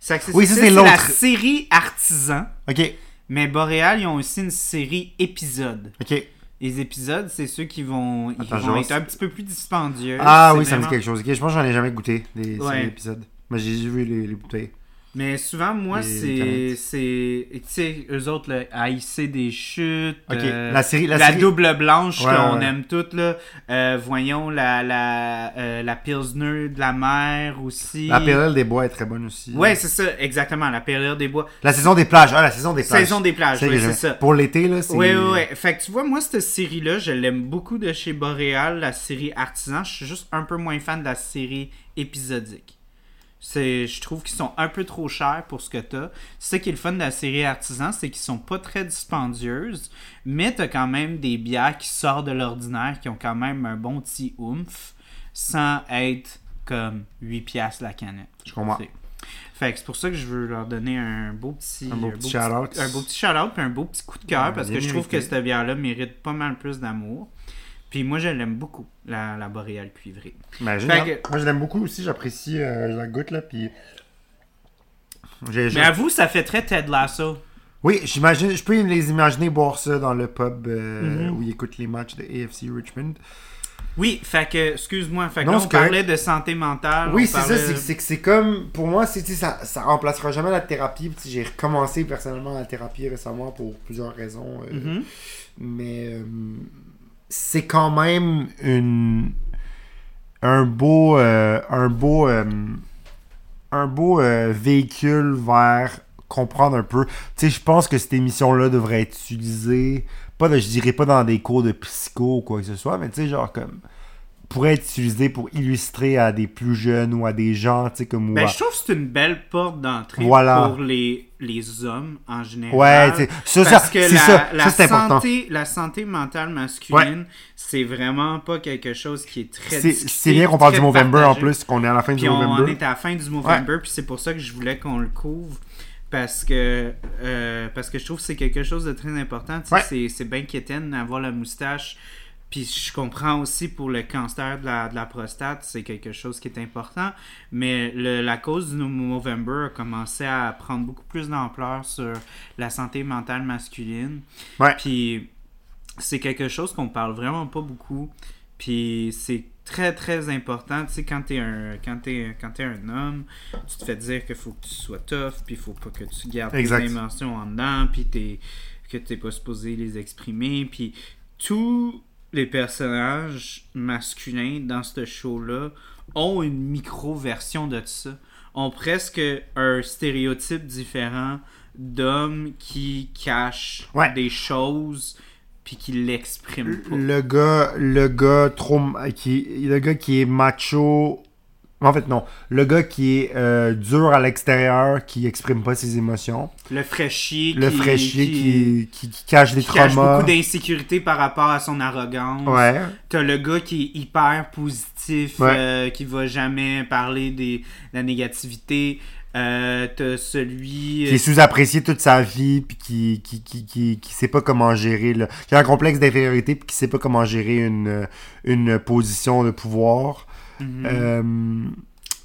Ça, Oui, ça, c'est la série Artisan. Ok. Mais Boréal, ils ont aussi une série épisodes. Ok. Les épisodes, c'est ceux qui vont, ils Attends, vont être un petit peu plus dispendieux. Ah oui, ça me dit quelque chose. Ok, je pense que j'en ai jamais goûté, des Ouais. épisodes. Mais j'ai j'ai vu les, les bouteilles. Mais souvent, moi, c'est. Tu sais, eux autres, là, haïsser des chutes. Ok. euh, la série. La, La, série... double blanche Ouais, qu'on ouais. aime toutes là. Euh, voyons la la euh, la pilsner de la mer aussi. La PLL des bois est très bonne aussi. Ouais, c'est ça, exactement. La période des bois. La saison des plages. Ah, la saison des plages. Saison des plages, que c'est ça. Pour l'été, là, c'est. Ouais, ouais, ouais. Fait que tu vois, moi, cette série-là, je l'aime beaucoup de chez Boréal, la série Artisan. Je suis juste un peu moins fan de la série épisodique. C'est, je trouve qu'ils sont un peu trop chers pour ce que t'as. C'est ça qui est le fun de la série Artisan, c'est qu'ils sont pas très dispendieuses, mais t'as quand même des bières qui sortent de l'ordinaire, qui ont quand même un bon petit oomph, sans être comme 8 piastres la canette. Je comprends. C'est- Fait que c'est pour ça que je veux leur donner un beau petit... Un beau petit shout-out. Un beau petit shout-out puis un beau petit coup de cœur Ouais, parce que je trouve que cette bière-là mérite pas mal plus d'amour. Puis moi, je l'aime beaucoup, la, la boréale cuivrée. Ben, que- Moi, je l'aime beaucoup aussi. J'apprécie euh, la goutte, là. Puis. Mais à vous, ça fait très Ted Lasso. Oui, j'imagine, je peux les imaginer boire ça dans le pub euh, Mhm. où ils écoutent les matchs de AFC Richmond. Oui, fait que, excuse-moi, fait que Non, là, on correct. parlait de santé mentale. oui, c'est parlait- ça, c'est- que c'est comme, pour moi, c'est, ça, ça remplacera jamais la thérapie. Puis, J'ai recommencé personnellement la thérapie récemment pour plusieurs raisons. euh, Mhm. Mais euh, c'est quand même une, un beau, euh, un beau, euh, un beau euh, véhicule vers comprendre un peu. Tu sais, je pense que cette émission-là devrait être utilisée, pas de, je dirais pas dans des cours de psycho ou quoi que ce soit, mais tu sais, genre comme pourrait être utilisé pour illustrer à des plus jeunes ou à des gens, tu sais, comme... Ben, ou à- je trouve que c'est une belle porte d'entrée Voilà. pour les, les hommes en général. Ouais, ça, Parce que c'est la, ça, la ça c'est important. santé, la santé mentale masculine, c'est vraiment pas quelque chose qui est très C'est bien qu'on parle du Movember en partagé. plus, qu'on est à la fin Puis du on, on Movember. est à la fin du Movember, puis c'est pour ça que je voulais qu'on le couvre. Parce que, euh, parce que je trouve que c'est quelque chose de très important. Ouais. c'est- C'est bien quétaine d'avoir la moustache. Puis je comprends aussi pour le cancer de la, de la prostate, c'est quelque chose qui est important. Mais le- la cause du Movember a commencé à prendre beaucoup plus d'ampleur sur la santé mentale masculine. Ouais. Puis c'est quelque chose qu'on parle vraiment pas beaucoup. Puis c'est très très important. Tu sais, quand t'es un, quand t'es, quand t'es un homme, tu te fais dire qu'il faut que tu sois tough, puis il faut pas que tu gardes Exact. tes émotions en dedans, puis t'es, que t'es pas supposé les exprimer. Puis tous les personnages masculins dans ce show-là ont une micro-version de ça. Ont presque un stéréotype différent d'hommes qui cachent Ouais. des choses puis qui l'expriment pas. Le gars, le gars trop, qui, le gars qui est macho, en fait non, le gars qui est euh, dur à l'extérieur, qui exprime pas ses émotions, Le fraîchier le qui, fraîchier qui, qui, qui, cache des qui cache traumas. beaucoup d'insécurité par rapport à son arrogance. Ouais, T'as le gars qui est hyper positif, Ouais. euh, qui va jamais parler des, de la négativité. Euh, T'as celui... qui est sous-apprécié toute sa vie, puis qui, qui, qui, qui, qui sait pas comment gérer, le, qui a un complexe d'infériorité, puis qui sait pas comment gérer une, une position de pouvoir. Mhm. Euh,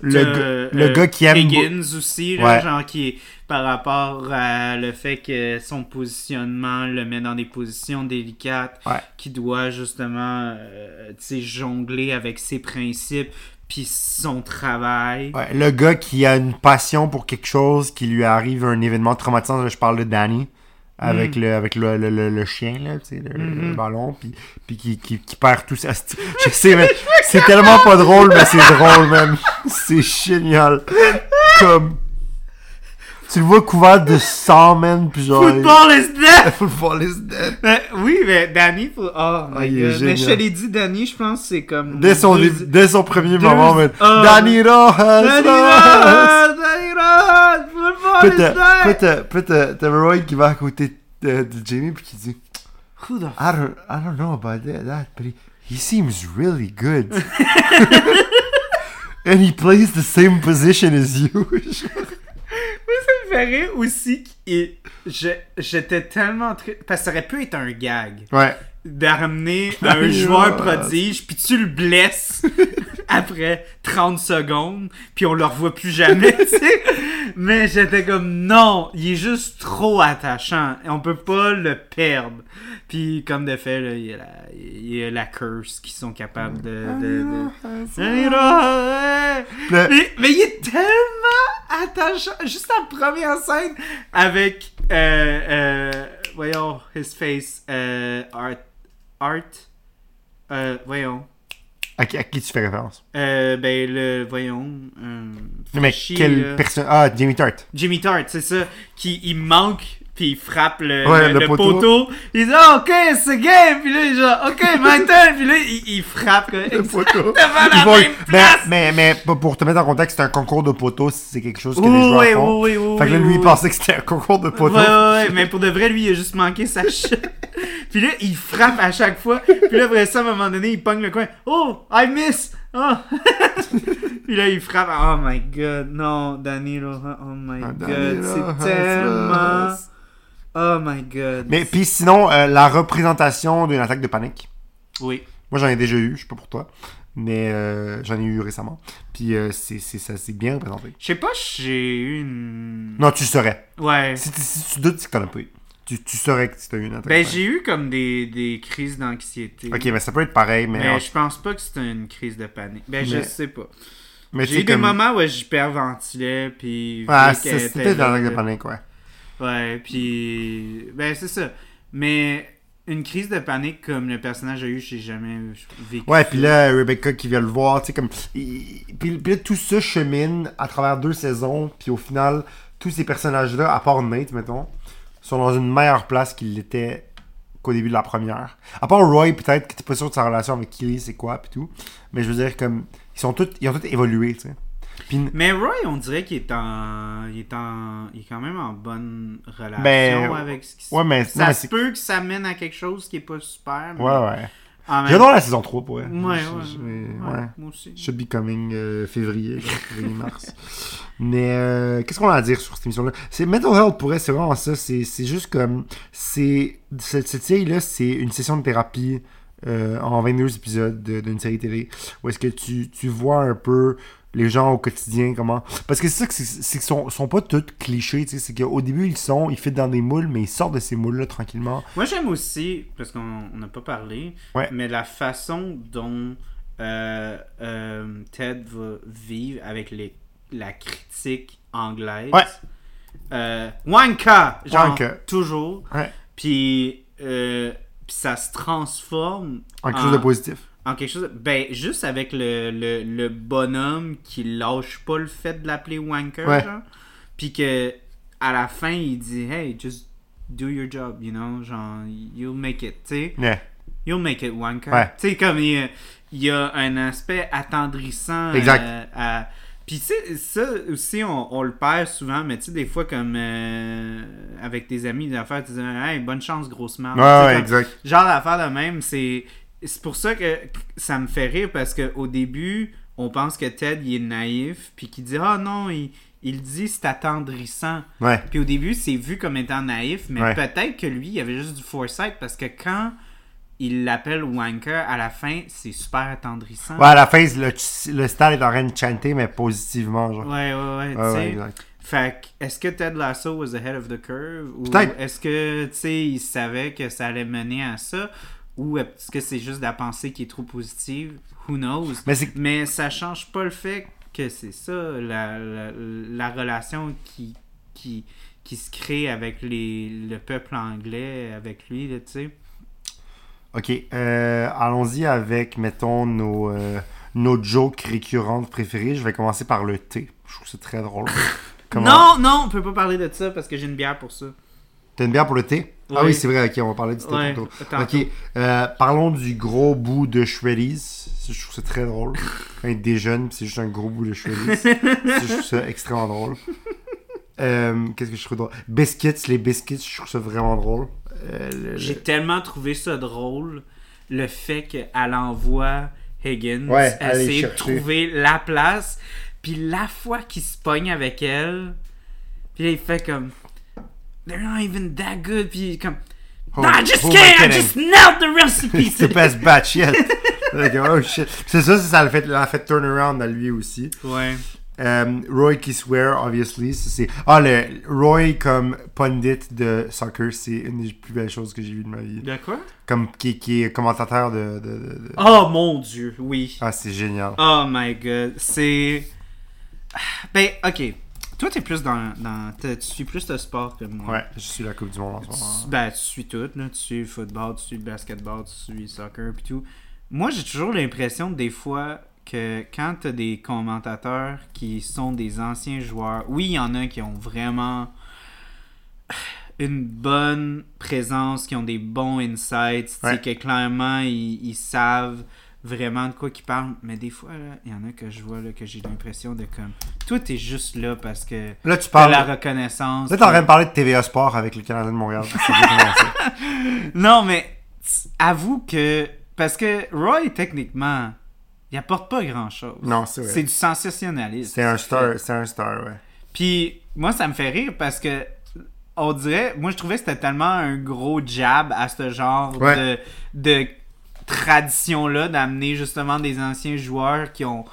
le, le euh, gars qui aime. Higgins aussi, là, Ouais. genre qui est par rapport à le fait que son positionnement le met dans des positions délicates, Ouais. qui doit justement euh, jongler avec ses principes puis son travail. Ouais, le gars qui a une passion pour quelque chose, qui lui arrive un événement traumatisant, je parle de Danny, avec, le, avec le, le, le, le chien, là, tu sais, le, le Mhm. ballon, puis, puis qui, qui, qui perd tout ça. [laughs] Je sais, mais c'est tellement pas drôle, mais c'est drôle, même. [laughs] C'est génial. Comme... Tu le vois couvert de sang, man, puis genre... Football is dead! [laughs] Football is dead. Mais oui, mais Danny, oh my Ah, il est god. Mais je te l'ai dit, Danny, je pense que c'est comme. Dès son, deux- dès son premier deux- moment, man. Ah. Danny Rojas! Danny Rod! Danny Rod! Football is dead! puis t'as Roy qui va à côté de, de Jamie puis qui dit Who the I don't, I don't know about that, that but he, he seems really good. [laughs] And he plays the same position as you. [laughs] Moi, ça me rire aussi. Et je- J'étais tellement triste. Parce que ça aurait pu être un gag. ouais. D'amener [laughs] un Danny joueur Rod. prodige, puis tu le blesses [laughs] après 30 secondes, puis on le revoit plus jamais, [laughs] tu sais. Mais j'étais comme, non, il est juste trop attachant. On peut pas le perdre. Puis, comme de fait, là, il y a la, il y a la curse qui sont capables de. de, de... Rod! Le- Mais, mais il est tellement attachant. Juste la première scène avec, euh, euh, voyons, his face, euh, Art, Art, euh, voyons, À, qui- à qui tu fais référence? Euh, ben le, voyons, euh, mais quelle personne Ah, Jamie Tart. Jimmy Tart, c'est ça, qui il manque. Puis il frappe le, Ouais, le- poteau. poteau. Il dit Ah, Ok, c'est game. Puis là, il genre Ok, turn. Puis là, il, il frappe. Le poteau. Exactement la Ils vont- même mais, place. mais, mais pour- pour te mettre en contexte, c'est un concours de poteaux, c'est quelque chose que les joueurs oui, font. oui, oui, fait que là, lui, il pensait que c'était un concours de poteaux. Ouais, ouais, ouais, mais pour de vrai, lui, il a juste manqué sa [laughs] chute. puis là, il frappe à chaque fois. Puis là, après ça, à un moment donné, il pogne le coin. Oh, I miss! Oh! [laughs] puis là, il frappe. Oh my god, non, Rojas, oh my Ah, god, c'est tellement. Oh my god. Mais puis sinon, euh, la représentation d'une attaque de panique. Oui. Moi, j'en ai déjà eu, je sais pas pour toi, mais euh, j'en ai eu récemment. Puis euh, c'est, c'est, ça s'est bien représenté. Je sais pas, si j'ai eu une. Non, tu saurais. Ouais. Si, tu- si tu doutes, c'est que t'en as pas eu. Tu, tu saurais que tu as eu une attaque. Ben, de j'ai eu comme des, des crises d'anxiété. panique. Ok, mais ça peut être pareil, mais. Mais je pense pas que c'était une crise de panique. Ben, je Mais- sais pas. mais tu J'ai sais, eu des comme- moments où j'hyperventilais, puis... Ah, vu qu'elle c'est- était c'était une là, attaque de panique, ouais. Ouais, puis... Ben, c'est ça. Mais une crise de panique comme le personnage a eu, j'ai jamais vécu. Ouais, puis là, Rebecca qui vient le voir, tu sais, comme. Puis, puis là, tout ça chemine à travers deux saisons, puis au final, tous ces personnages-là, à part Nate, mettons, sont dans une meilleure place qu'ils l'étaient qu'au début de la première. À part Roy, peut-être, que t'es pas sûr de sa relation avec Kelly, c'est quoi, puis tout. Mais je veux dire, comme. Ils, sont tous, ils ont tous évolué, tu sais. Mais Roy, on dirait qu'il est en. Il est en. Il est quand même en bonne relation Ben, avec ce qui se ouais, mais- Ça non, se peut que ça mène à quelque chose qui est pas super. mais ouais, ouais. même- J'adore la saison 3, pour vrai. Ouais, ouais. Je- je- ouais, ouais. Moi aussi. Should be coming euh, février, février-mars. [laughs] Mais euh, qu'est-ce qu'on a à dire sur cette émission-là? C'est Mental Health pour elle, c'est vraiment ça. C'est c'est juste comme. c'est Cette, cette série-là, c'est une session de thérapie euh, en 22 épisodes de- d'une série télé où est-ce que tu, tu vois un peu les gens au quotidien, comment? Parce que c'est ça que c'est qu'ils sont, sont pas tous clichés, tu sais. C'est qu'au début, ils sont, ils fit dans des moules, mais ils sortent de ces moules-là tranquillement. Moi, j'aime aussi, parce qu'on n'a pas parlé, Ouais. mais la façon dont euh, euh, Ted va vivre avec les, la critique anglaise. Ouais. Euh, Wanka! Genre, Wanka. toujours. Ouais. Puis, puis ça se transforme En quelque chose de positif. En quelque chose. Ben, juste avec le, le, le bonhomme qui lâche pas le fait de l'appeler Wanker, Ouais. genre. Puis que, à la fin, il dit, hey, just do your job, you know, genre, you'll make it, tu sais. Yeah. You'll make it, Wanker. Ouais. Tu sais, comme il y, a, il y a un aspect attendrissant. Exact. euh, à- Puis, tu sais, ça aussi, on, on le perd souvent, mais tu sais, des fois, comme euh, avec tes amis d'affaires, tu dis, hey, bonne chance, grosse merde. Ouais, ouais, exact. genre d'affaire de même, c'est c'est pour ça que ça me fait rire parce que au début, on pense que Ted il est naïf puis qu'il dit ah non, il, il dit c'est attendrissant. Ouais. Puis au début, c'est vu comme étant naïf, mais Ouais. peut-être que lui, il avait juste du foresight parce que quand il l'appelle Wanker à la fin, c'est super attendrissant. Ouais, à la fin, le, le stade est en train de chanter, mais positivement, genre. Ouais, ouais, ouais, Ouais, ouais, exact. Fait que, est-ce que Ted Lasso was ahead of the curve? Ou est-ce que, tu sais, il savait que ça allait mener à ça? Ou est-ce que c'est juste de la pensée qui est trop positive? Who knows? Mais c'est Mais ça change pas le fait que c'est ça, la, la, la relation qui, qui, qui se crée avec les, le peuple anglais, avec lui, tu sais. Ok, euh, allons-y avec, mettons, nos, euh, nos jokes récurrentes préférées. Je vais commencer par le thé. Je trouve ça très drôle. [laughs] Comment- Non, non, on peut pas parler de ça parce que j'ai une bière pour ça. T'as une bière pour le thé? Ah Oui. c'est vrai, ok, on va parler du Ouais, tantôt. Ok, euh, parlons du gros bout de Shreddies. Je trouve ça très drôle. [laughs] Quand il déjeune, c'est juste un gros bout de Shreddies. [laughs] Je trouve ça extrêmement drôle. Euh, Qu'est-ce que je trouve drôle? Biscuits, les biscuits, je trouve ça vraiment drôle. Euh, le- J'ai tellement trouvé ça drôle, le fait qu'elle envoie Higgins Ouais, essayer de trouver la place, puis la fois qu'il se pogne avec elle, puis là, il fait comme They're not even that good, puis comme Nah, I just can't, I just nailed the recipe. It's [laughs] the best batch yet. Like, oh shit. C'est ça, ça l'a fait, l'a fait turn around à lui aussi. ouais. Euh, Roy qui swear, obviously. c'est... Ah, le Roy comme pundit de soccer, c'est une des plus belles choses que j'ai vues de ma vie. De quoi? Comme qui, qui est commentateur de. de- de- de- Oh mon dieu, oui. Ah, c'est génial. Oh my god, c'est. Ben, ok. Toi, t'es plus dans. dans tu suis plus de sport que moi. Ouais, je suis la Coupe du Monde en ce moment. Ben, tu suis tout, là. Tu suis le football, tu suis le basketball, tu suis le soccer, puis tout. Moi, j'ai toujours l'impression, des fois, que quand t'as des commentateurs qui sont des anciens joueurs, oui, il y en a qui ont vraiment une bonne présence, qui ont des bons insights, tu sais, Ouais. que clairement, ils, ils savent vraiment de quoi qu'ils parlent. Mais des fois, il y en a que je vois, là, que j'ai l'impression de comme... Toi, t'es juste là parce que Là, tu parles. la reconnaissance. Là, t'es en train de parler de TVA Sport avec le Canadien de Montréal. [laughs] Non, mais avoue que. Parce que Roy, techniquement, il apporte pas grand chose. Non, c'est vrai. C'est du sensationnalisme. C'est un star, c'est un star, ouais. Puis, moi, ça me fait rire parce que. On dirait. Moi, je trouvais que c'était tellement un gros jab à ce genre Ouais. de, de tradition-là d'amener justement des anciens joueurs qui ont.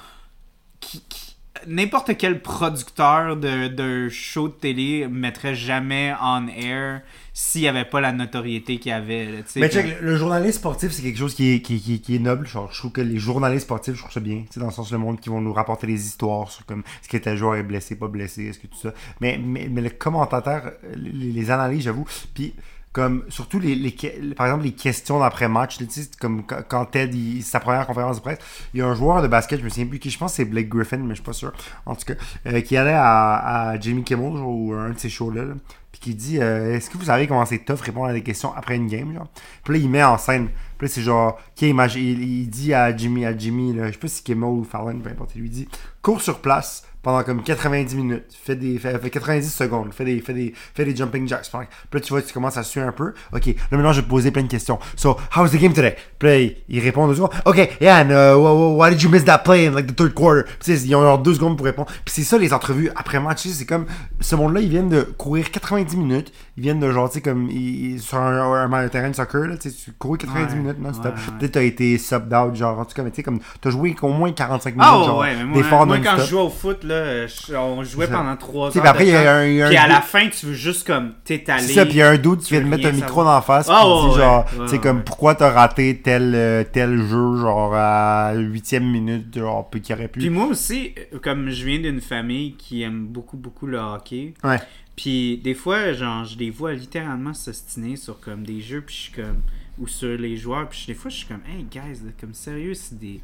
qui- qui- N'importe quel producteur de, de show de télé mettrait jamais on air s'il n'y avait pas la notoriété qu'il y avait. là, Mais check, le, le journaliste sportif, c'est quelque chose qui est, qui, qui- qui est noble. Genre, je trouve que les journalistes sportifs, je trouve ça bien. Dans le sens, le monde qui vont nous rapporter des histoires sur comme est-ce que tel joueur est blessé, pas blessé, est-ce que tout ça. Mais, mais, mais le commentateur, les, les analyses, j'avoue. Puis, comme surtout les, les par exemple les questions d'après match tu sais comme quand- Ted il, sa première conférence de presse il y a un joueur de basket je me souviens plus qui je pense c'est Blake Griffin mais je suis pas sûr. En tout cas euh, qui allait à, à Jimmy Kimmel genre, ou un de ces shows là, puis qui dit euh, est-ce que vous savez comment c'est tough répondre à des questions après une game genre puis là il met en scène puis c'est genre imagine il, dit à Jimmy à Jimmy je sais pas si Kimmel ou Fallon peu importe il lui dit cours sur place pendant comme 90 minutes. Fais des fait 90 secondes. Fais des, fais des, fais des jumping jacks. Puis là, tu vois, tu commences à suer un peu. OK, là, maintenant, je vais te poser plein de questions. So, how was the game today? Puis là, il, il répond deux secondes. OK, yeah, uh, wh- wh- why did you miss that play in like the third quarter? Puis ils ont genre deux secondes pour répondre. Puis c'est ça, les entrevues après match. C'est comme, ce monde-là, ils viennent de courir 90 minutes. Ils viennent de genre, tu sais, comme, ils, sur un, un- un terrain de soccer, là, tu sais, tu cours 90 Ouais, minutes non-stop. ouais, ouais. Peut-être t'as été subbed out, genre, en tout cas, mais tu sais, comme, t'as joué au moins 45 minutes, Ah genre, ouais, mais moi, d'efforts moi quand je jouais au foot, là, je- on jouait pendant 3 heures. Tu sais, puis après, y a un- y a Puis à la fin, tu veux juste comme t'étaler. C'est ça, puis il y a un doute tu vient de mettre un micro la face, Ah, puis genre, tu sais, comme pourquoi t'as raté tel, euh, tel jeu, genre à huitième minute, genre, puis qui aurait pu. Puis moi aussi, euh, comme je viens d'une famille qui aime beaucoup, beaucoup le hockey, Ouais. Puis des fois, genre, je les vois littéralement s'ostiner sur comme des jeux, puis je suis comme. ou sur les joueurs, puis des fois, je suis comme, hey guys, là, comme sérieux, c'est des.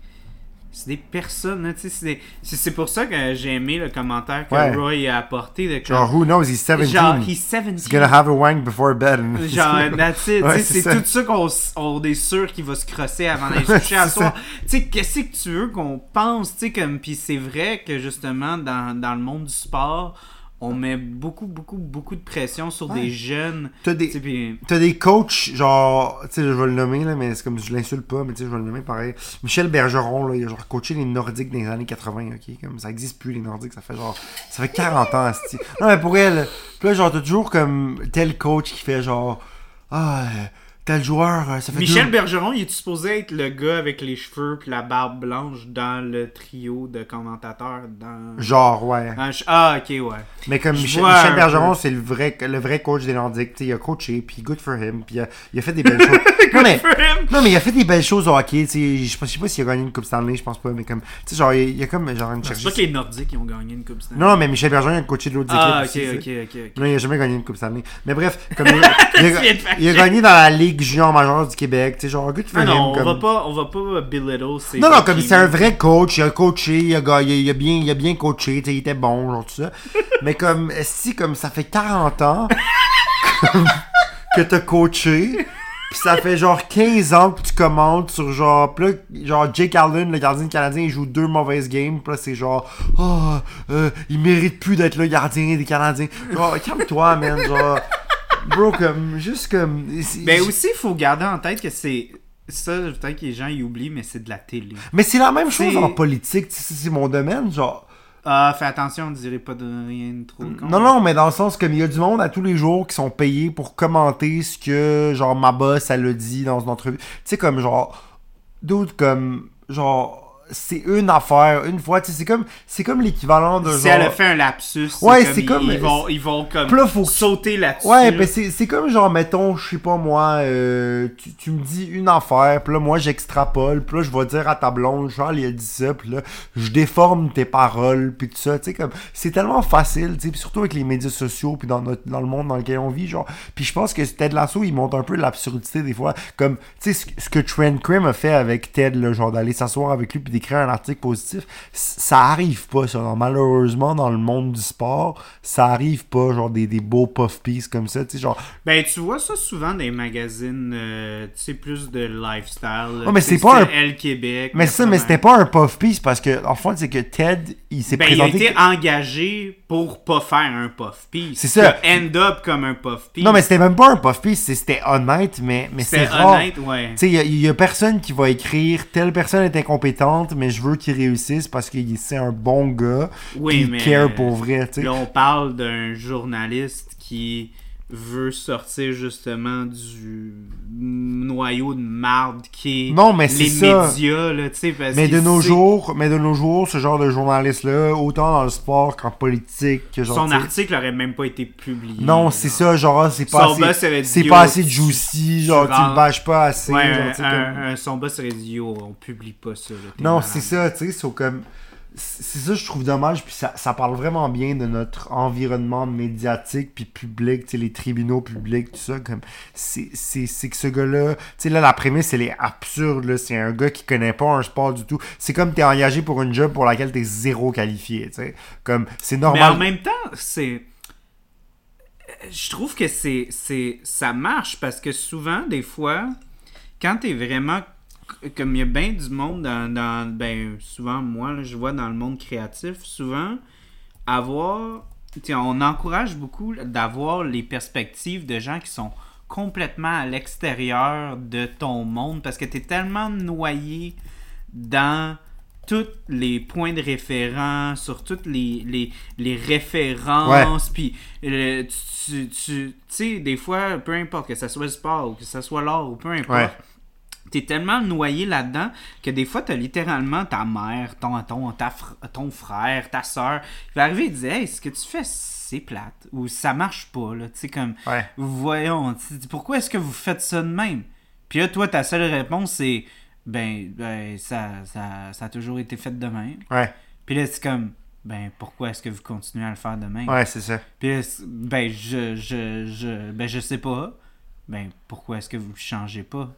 C'est des personnes, tu sais, c'est pour ça que j'ai aimé le commentaire que Ouais. Roy a apporté. De comme- Genre, who knows, he's 17. genre, he's 17. He's gonna have a wank before bed. and- Genre, [laughs] that's it. Ouais, c'est tout ça qu'on on est sûr qu'il va se crosser avant d'aller [laughs] se coucher à soir. Tu sais, qu'est-ce que tu veux qu'on pense, tu sais, comme. Puis c'est vrai que justement, dans, dans le monde du sport, on met beaucoup, beaucoup, beaucoup de pression sur Ouais. des jeunes. T'as des, t'as des coachs, genre, tu sais, je vais le nommer, là, mais c'est comme je l'insulte pas, mais tu sais, je vais le nommer pareil. Michel Bergeron, là, il a genre coaché les Nordiques dans les années 80, ok? Comme ça existe plus, les Nordiques, ça fait genre, ça fait 40 ans. Non, mais pour elle, là, genre, t'as toujours comme tel coach qui fait genre, ah, tel joueur, euh, ça fait Michel deux- Bergeron, il est supposé être le gars avec les cheveux puis la barbe blanche dans le trio de commentateurs dans. Genre, ouais. Ah, Ah, ok, ouais. Mais comme Michel, Bergeron, c'est le vrai, le vrai coach des Nordiques. T'sais, il a coaché, puis good for him, puis il a, il a fait des belles choses. [laughs] non, mais, non, mais il a fait des belles choses au hockey. t'sais, Je sais pas, je sais pas s'il a gagné une Coupe Stanley, je pense pas, mais comme, tu sais, genre, il, y a comme, genre, une C'est chercheuse. pas que les Nordiques qui ont gagné une Coupe Stanley. Non, non, mais Michel Bergeron, il a coaché de l'autre Ah, équipe. aussi, ok, ok, ok. Non, il a jamais gagné une Coupe Stanley. Mais bref, comme il, [laughs] il a, il a gagné dans la Ligue junior majeure du Québec. Tu sais, genre, for Ah him. non, on comme... va pas, on va pas belittle Non, non, comme c'est un vrai coach, il a coaché, il a, il bien, il a bien coaché, tu sais, il était bon, genre tout ça. [laughs] Mais comme, si, comme ça fait 40 ans que t'as coaché, pis ça fait genre 15 ans que tu commentes sur genre, pis là, genre Jake Allen, le gardien canadien, il joue deux mauvaises games, pis là c'est genre, oh, euh, il mérite plus d'être le gardien des Canadiens. Genre, calme-toi, man, genre, bro, comme, juste comme. c'est- Ben aussi, il faut garder en tête que c'est. Ça, peut-être que les gens y oublient, mais c'est de la télé. Mais c'est la même chose en politique, tu sais, c'est mon domaine, genre. Ah, fais attention, on dirait pas de rien de trop con. Non, non, mais dans le sens comme il y a du monde à tous les jours qui sont payés pour commenter ce que, genre, ma boss, elle a dit dans une entrevue. Tu sais, comme, genre, d'autres, comme, genre, c'est une affaire, une fois, tu sais, c'est comme, c'est comme l'équivalent de Si elle a fait un lapsus, Ouais, c'est comme, comme- Ils, vont, ils vont comme Puis là, faut sauter là-dessus. Ouais, ben c'est c'est comme genre, mettons, je sais pas moi, euh, tu, tu me dis une affaire, puis là, moi, j'extrapole, puis là, je vais dire à ta blonde, Charles, il a dit ça, puis là, je déforme tes paroles, puis tout ça, tu sais, comme, c'est tellement facile, tu sais, surtout avec les médias sociaux, puis dans, notre, dans le monde dans lequel on vit, genre, puis je pense que Ted Lasso, il montre un peu l'absurdité des fois, comme, tu sais, ce, ce que Trent Krim a fait avec Ted, là, genre, d'aller s'asseoir avec lui, puis d'écrire un article positif, ça arrive pas, ça, malheureusement, dans le monde du sport, ça arrive pas, genre, des, des beaux puff pieces comme ça, tu sais, genre, Ben, tu vois ça souvent dans les magazines, euh, tu sais, plus de lifestyle. Ouais, mais c'est pas un- Elle Québec. Mais ça, mais c'était pas un puff piece parce que, en fait, c'est que Ted, il s'est Ben, il a présenté. été engagé pour pas faire un puff piece. C'est ça. End up comme un puff piece. Non, mais c'était même pas un puff piece, c'était honnête, mais, mais c'est c'était rare. honnête, ouais. Tu sais, il y y, a personne qui va écrire telle personne est incompétente, mais je veux qu'il réussisse parce que c'est un bon gars. Oui, il mais- care pour vrai, tu sais. Là, on parle d'un journaliste qui veut sortir justement du noyau de marde qui est Non, mais c'est les ça. médias, là, parce Mais de nos jours, mais de nos jours, ce genre de journaliste-là, autant dans le sport qu'en politique, que genre. Son article aurait même pas été publié. Non, là. c'est ça, genre, c'est pas Son assez. C'est pas assez juicy, genre, tu le bâches pas assez. Ouais, genre, un, comme- un- son boss aurait dit, yo, on publie pas ça. là, Non, c'est ça, tu sais, c'est comme. C'est ça je trouve dommage puis ça, ça parle vraiment bien de notre environnement médiatique puis public tu sais les tribunaux publics tout ça comme c'est que ce gars là tu sais là la prémisse elle est absurde là c'est un gars qui connaît pas un sport du tout c'est comme t'es engagé pour une job pour laquelle t'es zéro qualifié tu sais comme c'est Mais en normal même temps, c'est. Je trouve que c'est, c'est. Ça marche parce que souvent, des fois, quand t'es vraiment. Comme il y a bien du monde dans. dans- ben, souvent, moi, là, je vois dans le monde créatif, souvent, avoir. on encourage beaucoup d'avoir les perspectives de gens qui sont complètement à l'extérieur de ton monde parce que t'es tellement noyé dans tous les points de référence, sur toutes les, les, les références, puis euh, tu, tu, tu sais, des fois, peu importe, que ce soit le sport ou que ce soit l'art ou peu importe, Ouais. T'es tellement noyé là-dedans que des fois, t'as littéralement ta mère, ton, ton, ta fr- ton frère, ta soeur, qui va arriver et dire Hey, ce que tu fais, c'est plate, ou ça marche pas, là, tu sais, comme, ouais voyons, pourquoi est-ce que vous faites ça de même? Puis là, toi, ta seule réponse, c'est, ben, ben ça, ça, ça a toujours été fait de même. ouais Puis là, c'est comme, ben, pourquoi est-ce que vous continuez à le faire de même? ouais c'est ça Puis ben, je, je, je, ben, je sais pas. Ben, pourquoi est-ce que vous changez pas?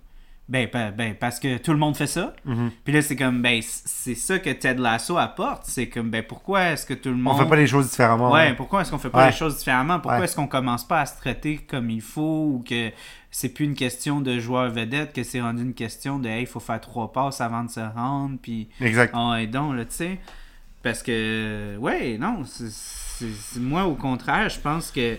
Ben, ben, parce que tout le monde fait ça. Mhm. Puis là, c'est comme, ben, c'est ça que Ted Lasso apporte. C'est comme, ben, pourquoi est-ce que tout le on monde. fait pas les choses différemment Ouais, pourquoi est-ce qu'on fait pas Ouais. les choses différemment? Pourquoi Ouais. est-ce qu'on commence pas à se traiter comme il faut ou que c'est plus une question de joueur vedette, que c'est rendu une question de, hey, il faut faire trois passes avant de se rendre, puis exact et donc, là, tu sais. Parce que, ouais, non, moi, au contraire, je pense que.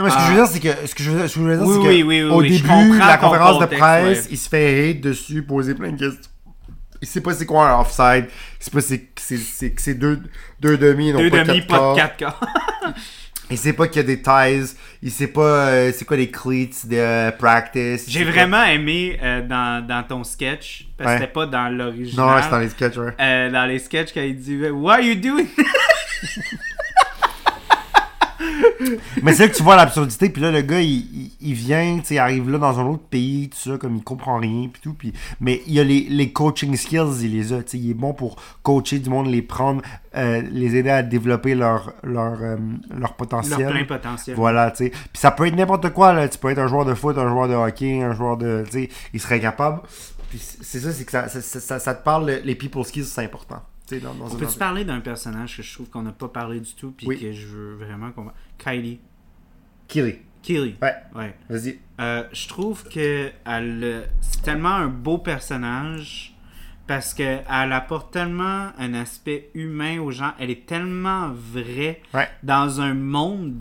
Non, mais ce que Ah. je veux dire, c'est que, ce que je veux, ce que je veux dire, Oui, c'est que oui, oui, oui, au début, la conférence de presse, ouais. il se fait hate dessus, poser plein de questions. Il sait pas c'est quoi un offside. Il sait pas c'est, c'est, c'est, que c'est deux, deux demi, non Deux pas demi, quatre pas de quarts. [laughs] 4 quarts. Il sait pas qu'il y a des ties. Il sait pas euh, c'est quoi les cleats de euh, practice. J'ai quoi- vraiment aimé euh, dans, dans ton sketch, parce que Ouais. c'était pas dans l'original. Non, c'est dans les sketchs, ouais. Dans les sketchs quand il dit Why are you doing? [laughs] [laughs] Mais c'est là que tu vois l'absurdité, puis là, le gars, il, il, il vient, tu sais, il arrive là dans un autre pays, tout ça, comme il comprend rien, puis tout, puis... Mais il a les, les coaching skills, il les a, tu sais, il est bon pour coacher du monde, les prendre, euh, les aider à développer leur, leur, euh, leur potentiel. Leur plein potentiel. Voilà, tu sais. Puis ça peut être n'importe quoi, là. Tu peux être un joueur de foot, un joueur de hockey, un joueur de... Tu sais, il serait capable. Puis c'est ça, c'est que ça, ça, ça- ça te parle, les people skills, c'est important. Dans, dans un Peux-tu parler d'un personnage que je trouve qu'on n'a pas parlé du tout, puis Oui. que je veux vraiment qu'on va. Kylie. Killy. Keely. Ouais, Ouais. vas-y. Euh, je trouve que elle, c'est tellement un beau personnage parce qu'elle apporte tellement un aspect humain aux gens. Elle est tellement vraie Ouais. dans un monde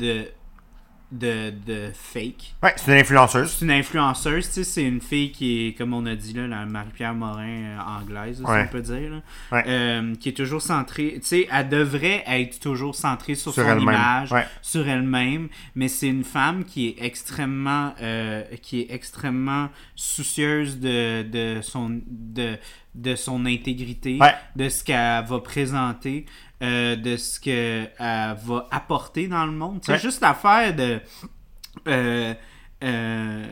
de, de, fake. Ouais, c'est une influenceuse. C'est une influenceuse, tu sais, c'est une fille qui est, comme on a dit là, la Marie-Pierre Morin euh, anglaise, Ouais. si on peut dire, là. Ouais. Euh, qui est toujours centrée, tu sais, elle devrait être toujours centrée sur, Sur son image, Ouais. sur elle-même, mais c'est une femme qui est extrêmement, euh, qui est extrêmement soucieuse de, de son, de, de son intégrité, de ce qu'elle va présenter, euh, de ce qu'elle va apporter dans le monde. Ouais. juste l'affaire de euh, euh,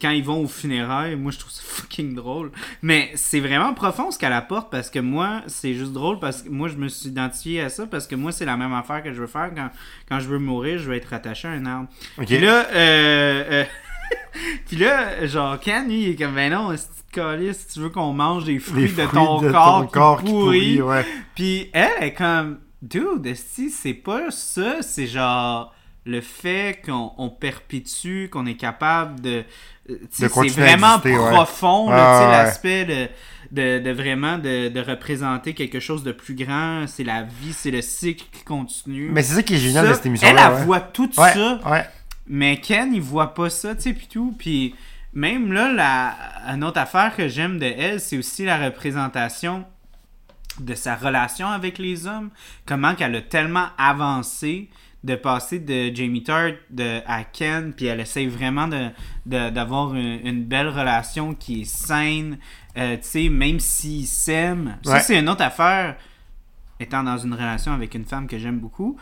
quand ils vont aux funérailles, moi je trouve ça [laughs] fucking drôle. Mais c'est vraiment profond ce qu'elle apporte parce que moi, c'est juste drôle parce que moi je me suis identifié à ça parce que moi c'est la même affaire que je veux faire quand, quand je veux mourir, je veux être attaché à un arbre. Puis là, euh, euh, [laughs] [laughs] puis là, genre Ken, lui, il est comme ben non, si tu si veux qu'on mange des fruits, de ton de corps, ton qui corps qui pourrit, ouais. puis elle est comme, dude, esti, c'est pas ça, c'est genre le fait qu'on on perpétue, qu'on est capable de. euh, C'est vraiment ouais. profond, là, Ah, sais, ouais. l'aspect de, de, de vraiment de, de représenter quelque chose de plus grand. C'est la vie, c'est le cycle qui continue. Mais c'est ça qui est génial Ça, de cette émission-là. Elle, elle ouais. voit tout Ouais, ça. Mais Ken, il voit pas ça, tu sais, puis tout. Puis même là, la, une autre affaire que j'aime de elle, c'est aussi la représentation de sa relation avec les hommes. Comment qu'elle a tellement avancé de passer de Jamie Tart de, à Ken, puis elle essaye vraiment de, de- d'avoir une, une belle relation qui est saine, euh, tu sais, même s'ils s'aiment. Ça, Ouais. c'est une autre affaire, étant dans une relation avec une femme que j'aime beaucoup.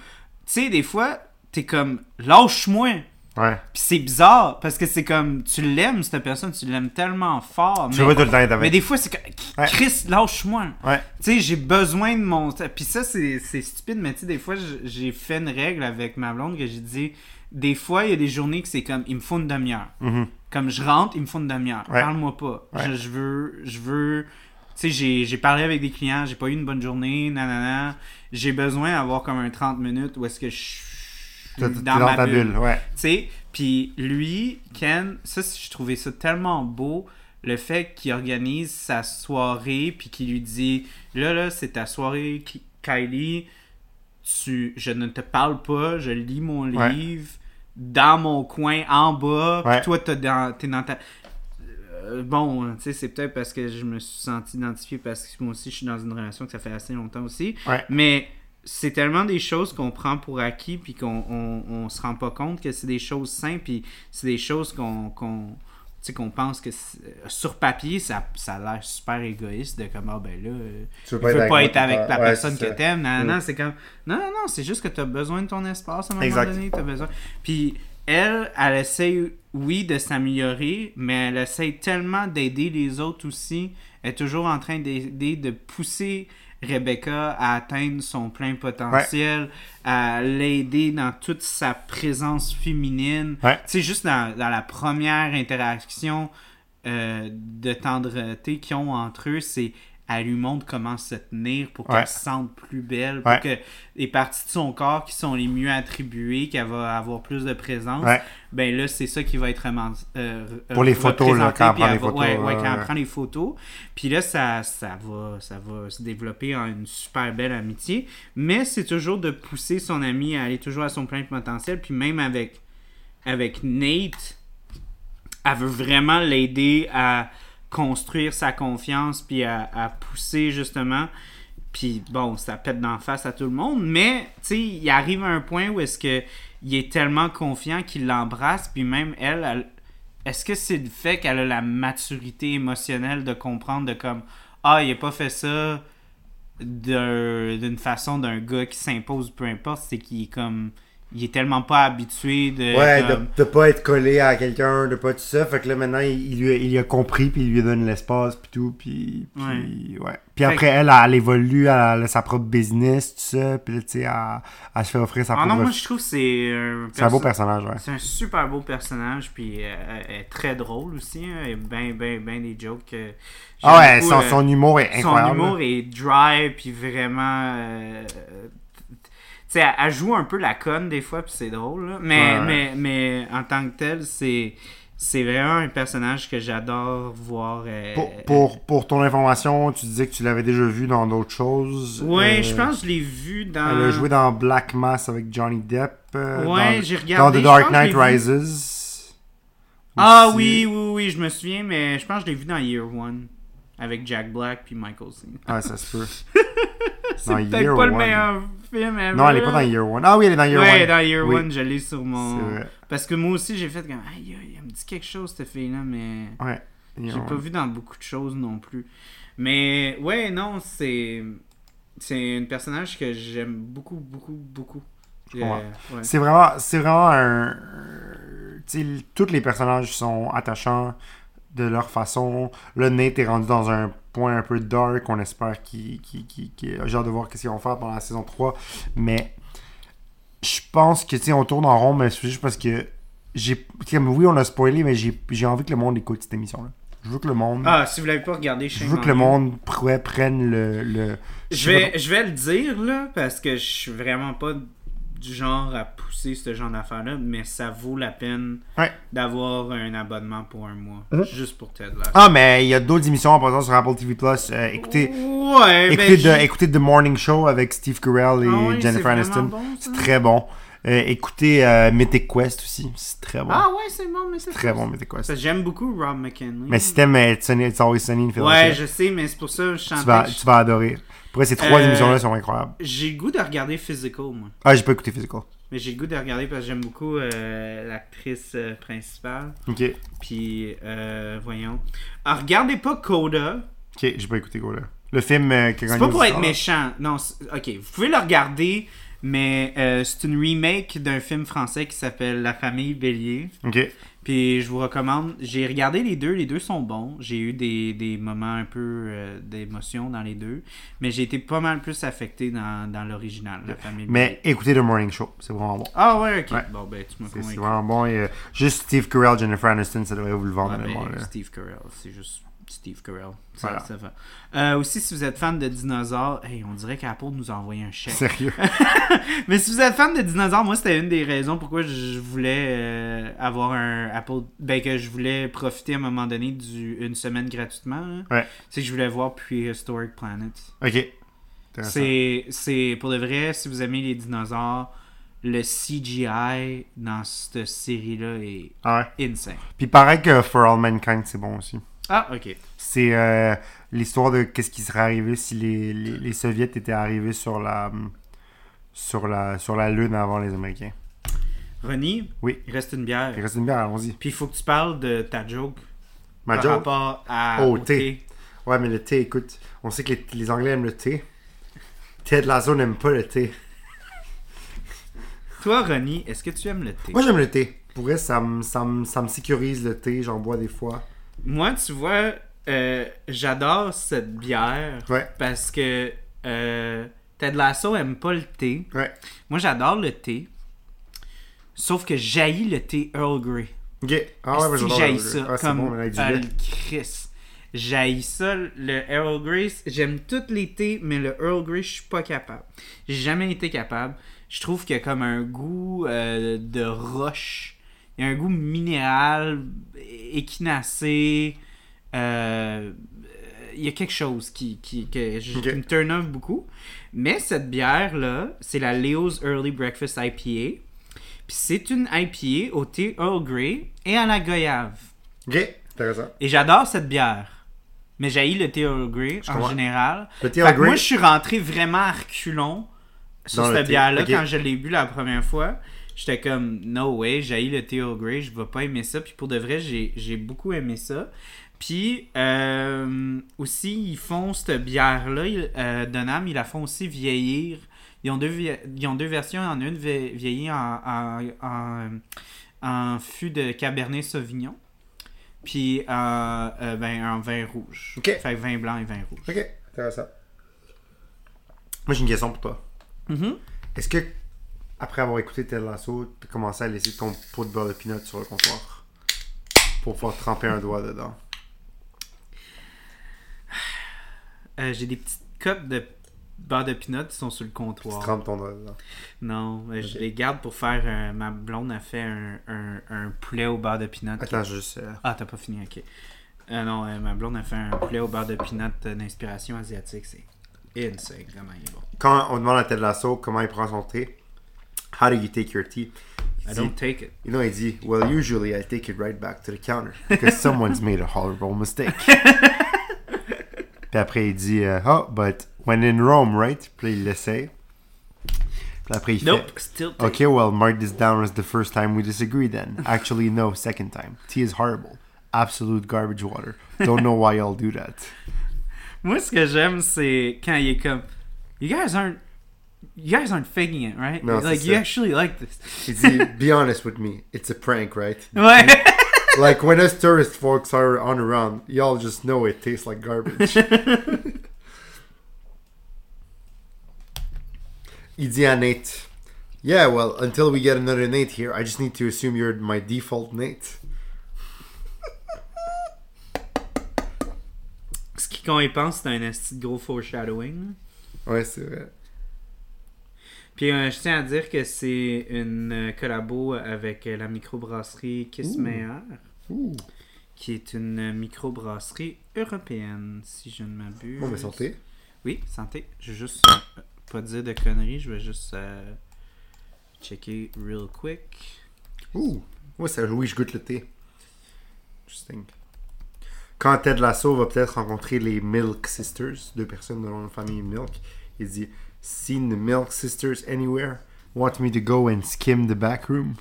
Tu sais, des fois, t'es comme, lâche-moi. Ouais. Puis c'est bizarre parce que c'est comme tu l'aimes cette personne, tu l'aimes tellement fort. Tu mais- veux tout le temps être mais avec. des fois, c'est que. Ouais. Chris, lâche-moi. Ouais. Tu sais, j'ai besoin de mon. Puis ça, c'est c'est stupide, mais tu sais, des fois, j'ai fait une règle avec ma blonde que j'ai dit. Des fois, il y a des journées que c'est comme, il me faut une demi-heure. Mhm. Comme je rentre, il me faut une demi-heure. Ouais. Parle-moi pas. Je, je veux. Je veux. Tu sais, j'ai- j'ai parlé avec des clients, j'ai pas eu une bonne journée, nanana. J'ai besoin d'avoir comme un 30 minutes où est-ce que je T'es t'es dans, dans, ma ta bulle. bulle. Ouais. Tu sais, puis lui, Ken, ça, je trouvais ça tellement beau, le fait qu'il organise sa soirée, puis qu'il lui dit, là, là, c'est ta soirée, Kylie, tu, je ne te parle pas, je lis mon Ouais. livre dans mon coin, en bas, puis toi, t'as dans, t'es dans ta... Euh, Bon, tu sais, c'est peut-être parce que je me suis senti identifié parce que moi aussi, je suis dans une relation que ça fait assez longtemps aussi. Ouais. Mais c'est tellement des choses qu'on prend pour acquis puis qu'on on, on se rend pas compte que c'est des choses simples puis c'est des choses qu'on qu'on pense que c'est- sur papier ça, ça a l'air super égoïste de comme ah ben là euh, Tu veux pas être moi, avec tout le la. Ouais, personne que t'aimes non Mm. non c'est comme non non non c'est juste que t'as besoin de ton espace à un moment Exact. donné t'as besoin puis elle elle essaie oui de s'améliorer mais elle essaie tellement d'aider les autres aussi elle est toujours en train d'aider de pousser Rebecca à atteindre son plein potentiel, à l'aider dans toute sa présence féminine. Ouais. Tu sais, juste dans, dans la première interaction euh, de tendreté qu'ils ont entre eux, c'est elle lui montre comment se tenir pour qu'elle Ouais. se sente plus belle, pour Ouais. que les parties de son corps qui sont les mieux attribuées, qu'elle va avoir plus de présence, Ouais. ben là, c'est ça qui va être vraiment. euh, Pour les photos, là, quand elle prend les va- photos, ouais, ouais, quand elle prend les photos. Puis là, ça, ça, va, ça va se développer en une super belle amitié. Mais c'est toujours de pousser son ami à aller toujours à son plein potentiel. Puis même avec, avec Nate, elle veut vraiment l'aider à construire sa confiance puis à, pousser justement. Puis bon, ça pète d'en face à tout le monde, mais tu sais, il arrive à un point où est-ce que il est tellement confiant qu'il l'embrasse, puis même elle, est-ce que c'est le fait qu'elle a la maturité émotionnelle de comprendre de comme ah, il a pas fait ça d'un- d'une façon d'un gars qui s'impose, peu importe, c'est qu'il est comme il est tellement pas habitué de Ouais, de, comme- de pas être collé à quelqu'un, de pas tout ça. Fait que là, maintenant, il, il lui, il a compris, puis il lui donne l'espace, puis tout. Puis, puis, ouais. Puis Fait après, elle, elle évolue, elle a sa propre business, tout ça. Puis là, tu sais, elle, elle se fait offrir sa Ah non, propre... moi je trouve que c'est un C'est un beau perso- personnage, ouais. C'est un super beau personnage, puis euh, elle est très drôle aussi. Hein. A ben, ben, ben des jokes. Ah ouais, beaucoup, son, euh, son humour est son incroyable. humour est dry, puis vraiment. Euh, sais, elle, elle joue un peu la conne des fois, puis c'est drôle. là. Mais, Ouais, ouais. mais, mais en tant que tel, c'est. C'est vraiment un personnage que j'adore voir. euh, Pour, pour, pour ton information, tu disais que tu l'avais déjà vu dans d'autres choses. Ouais, Euh, je pense que je l'ai vu dans. Elle a joué dans Black Mass avec Johnny Depp. euh, dans- j'ai Dans regardé. The je Dark Knight. Rises. Ah oui, oui, oui, je me souviens, mais je pense que je l'ai vu dans Year One avec Jack Black puis Michael Cera. Ah, ça se peut. [laughs] C'est Dans peut-être pas le meilleur film ever. Non, elle est pas dans Year One. Ah oui, elle est dans Year ouais, One. dans Year Oui. One, je l'ai sur mon. Vrai. Parce que moi aussi, j'ai fait comme. Aïe, aïe, elle me dit quelque chose, cette fille-là, mais. Ouais. J'ai pas vu dans beaucoup de choses non plus. Mais, ouais, non, c'est. C'est un personnage que j'aime beaucoup, beaucoup, beaucoup. Euh, ouais. C'est vraiment, c'est vraiment un. Tu sais, tous les personnages sont attachants de leur façon. Le Nate est rendu dans un point un peu dark. On espère qu'il. qu'il- J'ai hâte de voir ce qu'ils vont faire pendant la saison 3. Mais je pense que, tu sais, on tourne en rond, mais c'est juste parce que. j'ai Oui, on a spoilé, mais j'ai j'ai envie que le monde écoute cette émission-là. Je veux que le monde. Ah, si vous l'avez pas regardé, je veux que le monde pr- prenne le. le Je vais, je vais le dire, là, parce que je suis vraiment pas du genre à pousser ce genre d'affaires-là, mais ça vaut la peine Ouais. d'avoir un abonnement pour un mois, Mhm. juste pour Ted Lasso. Ah, mais il y a d'autres émissions en passant sur Apple TV Plus. Euh, écoutez. ouais, Écoutez, ben, The, j'ai- écoutez The Morning Show avec Steve Carell et Ah ouais, Jennifer Aniston. bon, c'est très bon. Euh, écoutez euh, Mythic Quest aussi. C'est très bon. Ah ouais, c'est bon, mais c'est très bon, Mythic Quest. J'aime beaucoup Rob McKinley. Mais si t'aimes It's, Sunny- It's Always Sunny in Ouais, je sais, mais c'est pour ça que je sentais tu, vas, tu vas adorer. Après, ces trois Euh, émissions-là sont incroyables. J'ai le goût de regarder Physical, moi. Ah, j'ai pas écouté Physical. Mais j'ai le goût de regarder parce que j'aime beaucoup euh, l'actrice euh, principale. Ok, Puis, voyons. Ah, regardez pas Coda. ok, j'ai pas écouté là. Le film qui C'est pas pour être méchant. Non, ok, vous pouvez le regarder, Mais c'est une remake d'un film français qui s'appelle La famille Bélier. Ok. Puis je vous recommande. J'ai regardé les deux, les deux sont bons. J'ai eu des, des moments un peu euh, d'émotion dans les deux. Mais j'ai été pas mal plus affecté dans, dans l'original, La famille. Mais écoutez The Morning Show, c'est vraiment bon. Ah ouais, ok. Ouais. Bon, ben tu m'as C'est c'est convaincu. vraiment bon. Et, euh, juste Steve Carell, Jennifer Aniston, ça devrait vous le vendre. Ouais, ben. Steve Carell, c'est juste Steve Carell. Ça, Voilà. ça va. Euh, aussi, si vous êtes fan de dinosaures, hey, on dirait qu'Apple nous a envoyé un chèque. Sérieux? [laughs] Mais si vous êtes fan de dinosaures, moi c'était une des raisons pourquoi je voulais euh, avoir un Apple. Ben que je voulais profiter à un moment donné d'une semaine gratuitement. Ouais. C'est que je voulais voir Prehistoric Planet. Ok. C'est pour de vrai, si vous aimez les dinosaures, le CGI dans cette série-là est Ah ouais. insane. Puis pareil que For All Mankind, c'est bon aussi. Ah, ok. C'est euh, l'histoire de qu'est-ce qui serait arrivé si les, les, les Soviets étaient arrivés sur la, sur la, sur la Lune avant les Américains. Ronnie, Oui. il reste une bière. Il reste une bière, allons-y. Puis il faut que tu parles de ta joke Ma par joke? rapport à Oh, au thé. Ouais, mais le thé, écoute, on sait que les, les Anglais aiment le thé. Ted Lasso n'aime pas le thé. Toi, Ronnie, est-ce que tu aimes le thé? Moi, j'aime le thé. Pour vrai, ça me, ça me, ça me sécurise le thé. J'en bois des fois. Moi, tu vois, euh, j'adore cette bière Ouais. parce que euh, Ted Lasso aime pas le thé. Ouais. Moi, j'adore le thé. Sauf que j'haïs le thé Earl Grey. Ok. Ah ouais, j'haïs ça Ah, comme bon, avec euh, le Chris. J'haïs ça, le Earl Grey. J'aime tous les thés, mais le Earl Grey, je suis pas capable. J'ai jamais été capable. Je trouve qu'il y a comme un goût euh, de roche. Il y a un goût minéral, équinacé. Euh, il y a quelque chose qui, qui, que je- me turn off beaucoup. Mais cette bière-là, c'est la Leo's Early Breakfast IPA. Puis c'est une IPA au thé Earl Grey et à la goyave. Ok. Intéressant. Et j'adore cette bière. Mais j'ai le thé Earl Grey Je en comprends. général. Le thé Earl que moi, Grey. je suis rentré vraiment à reculons sur Dans cette bière-là quand je l'ai bu la première fois. J'étais comme, no way, j'ai le Earl Grey, je vais pas aimer ça. Puis pour de vrai, j'ai beaucoup aimé ça. Puis euh, aussi, ils font cette bière-là, euh, Dunham, ils la font aussi vieillir. Ils ont deux, ils ont deux versions. Il y en a une vie- vieillie en, en, en, en fût de Cabernet Sauvignon. Puis en, euh, ben, en vin rouge. Ok. Fait que vin blanc et vin rouge. Ok. Intéressant. Moi, j'ai une question pour toi. Mhm. Est-ce que, après avoir écouté Ted Lasso, tu commencé à laisser ton pot de beurre de peanut sur le comptoir pour pouvoir tremper un doigt dedans? [sighs] Euh, J'ai des petites copes de beurre de pinot qui sont sur le Tu comptoir. trempes ton doigt dedans. Non, euh, je les garde pour faire. euh, ma blonde a fait un, un, un poulet au beurre de pinot. Attends, juste. euh, Ah, t'as pas fini, ok. Non, ma blonde a fait un poulet au beurre de pinot euh, d'inspiration asiatique. C'est insane, vraiment il est bon. Quand on demande à Ted Lasso comment il prend son thé, how do you take your tea? I don't take it. you know, dit, well, usually I take it right back to the counter because [laughs] someone's made a horrible mistake. [laughs] Puis après, il dit, euh, oh, but when in Rome, right? Puis il l'essaie. Puis après, il Nope, fait, still take okay, well, mark this down as the first time we disagree then. Actually, no, second time. Tea is horrible. Absolute garbage water. Don't know why y'all do that. [laughs] Moi, ce que j'aime, c'est quand il est comme. You guys aren't. You guys aren't faking it, right? Non, like, you actually like this. [laughs] Be honest with me, it's a prank, right? Ouais. [laughs] Like when us tourist folks are on around, y'all just know it tastes like garbage. [laughs] Dit à Nate, Yeah, well, until we get another Nate here, I just need to assume you're my default Nate. Ce qui, quand il pense, c'est un gros foreshadowing. Ouais, c'est vrai. Puis euh, je tiens à dire que c'est une euh, collabo avec euh, la microbrasserie Kiss Ouh. Meyer, Ouh. qui est une microbrasserie européenne, si je ne m'abuse. Bon, mais santé. Oui, santé. Je vais juste euh, pas dire de conneries, je vais juste euh, checker real quick. Ouh. Ça, oui, je goûte le thé. Interesting. Quand Ted Lasso va peut-être rencontrer les Milk Sisters, deux personnes de la famille Milk, il dit Seen the Milk Sisters anywhere? Want me to go and skim the back room?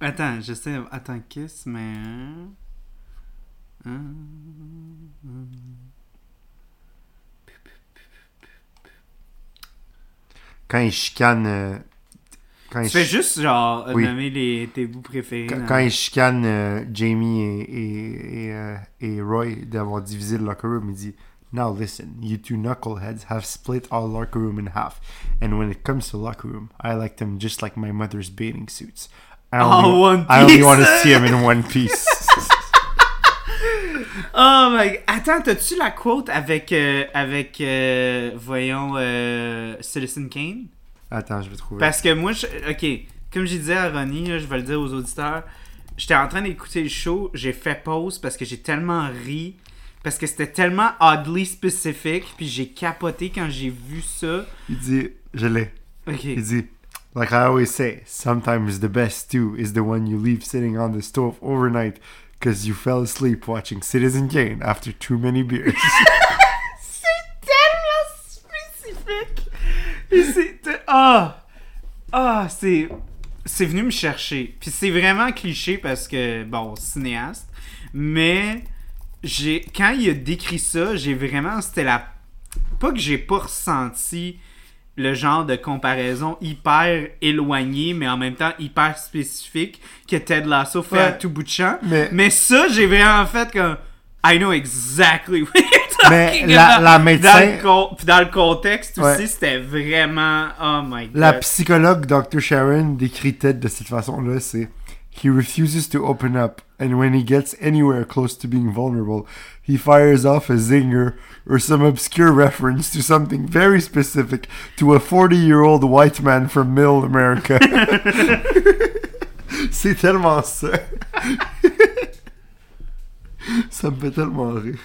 Attends, je sais. Attends, Kiss, mais. Hein? quand il chicane. euh, quand Tu il fais chi- juste, genre, Oui. nommer les, tes bouts préférés. Quand, dans- quand il chicane euh, Jamie et, et, et, euh, et Roy d'avoir divisé le locker room, il dit Now listen, you two knuckleheads have split our locker room in half. And when it comes to locker room, I like them just like my mother's bathing suits. I only, Oh, One I only want to see them in one piece. [laughs] Oh my... Attends, t'as-tu la quote avec, euh, avec euh, voyons, euh, Citizen Kane? Attends, je vais trouver. Parce que moi, je- ok, comme je disais à Ronnie, là, je vais le dire aux auditeurs, j'étais en train d'écouter le show, j'ai fait pause parce que j'ai tellement ri, parce que c'était tellement oddly spécifique, puis j'ai capoté quand j'ai vu ça. Il dit Je l'ai. Ok. Il dit Like I always say, sometimes the best stew is the one you leave sitting on the stove overnight because you fell asleep watching Citizen Kane after too many beers. [laughs] C'est tellement spécifique. Et c'est ah ah c'est c'est venu me chercher. Puis c'est vraiment cliché parce que bon cinéaste, mais j'ai quand il a décrit ça, j'ai vraiment c'était la pas que j'ai pas ressenti le genre de comparaison hyper éloigné mais en même temps hyper spécifique que Ted Lasso fait à tout bout de champ. Mais- mais ça j'ai vraiment fait comme I know exactly what you're [laughs] Mais la- about. la Dans médecin- le, dans le contexte Ouais. aussi, c'était vraiment. Oh my god. La psychologue Dr. Sharon décrit Ted de cette façon-là, c'est He refuses to open up, and when he gets anywhere close to being vulnerable, he fires off a zinger or some obscure reference to something very specific to a 40-year-old white man from middle America. [laughs] c'est tellement ça. [laughs] ça me fait tellement rire.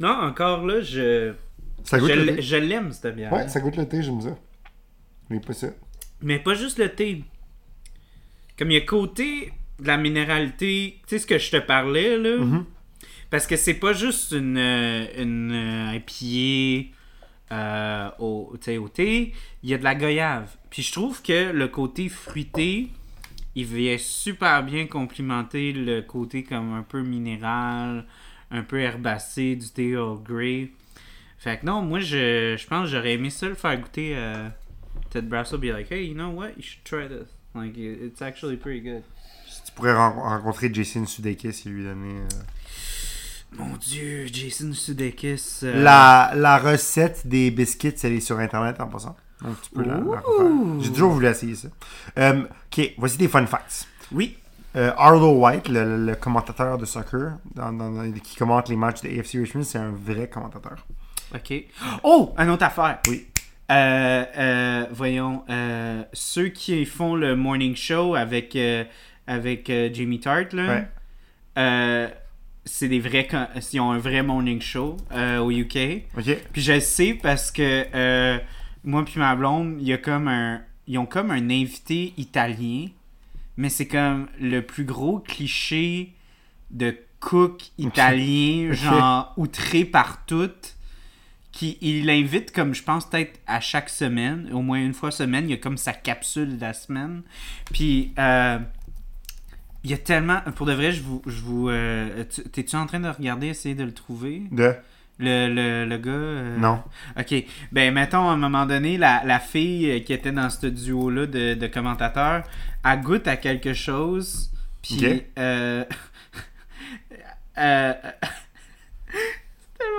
Non, encore là, je. Ça goûte Je le l- thé? je l'aime, cette bière. Ouais, ça goûte le thé, j'aime ça. Mais pas ça. Mais pas juste le thé. Comme il y a côté de la minéralité, tu sais ce que je te parlais, là? Mhm. Parce que c'est pas juste une, euh, une euh, IPA euh, au, au thé, il y a de la goyave. Puis je trouve que le côté fruité, il vient super bien complimenter le côté comme un peu minéral, un peu herbacé du thé Earl Grey. Fait que non, moi je, je pense que j'aurais aimé ça le faire goûter à Ted Brasso, be like, hey, you know what, you should try this. Like, it- it's actually pretty good. Tu pourrais ren- rencontrer Jason Sudeikis et lui donner... euh, Mon dieu, Jason Sudeikis. euh, La, la recette des biscuits, elle est sur Internet en passant. Donc tu peux la, la. J'ai toujours voulu essayer ça. Euh, ok, voici des fun facts. Oui. Euh, Arlo White, le, le- commentateur de soccer dans- dans- dans- qui commente les matchs de AFC Richmond, c'est un vrai commentateur. OK. Oh, une autre affaire. Oui. Euh, euh, voyons, euh, ceux qui font le morning show avec, euh, avec Jamie Tart, là, Ouais. c'est des vrais. Ils ont un vrai morning show au UK. Puis je sais parce que moi puis ma blonde, y a comme un, ils ont comme un invité italien, mais c'est comme le plus gros cliché de cook [laughs] italien, genre outré par toutes. Qui, il l'invite comme je pense peut-être à chaque semaine, au moins une fois semaine, il y a comme sa capsule de la semaine. Puis euh, il y a tellement, pour de vrai, je vous, je vous, euh, tu- t'es-tu en train de regarder, essayer de le trouver? De? Le, le, le gars. euh, Non. Ok. Ben, mettons, à un moment donné, la, la fille euh, qui était dans ce duo-là de, de commentateurs, elle goûte à quelque chose. Puis. Ok. [laughs]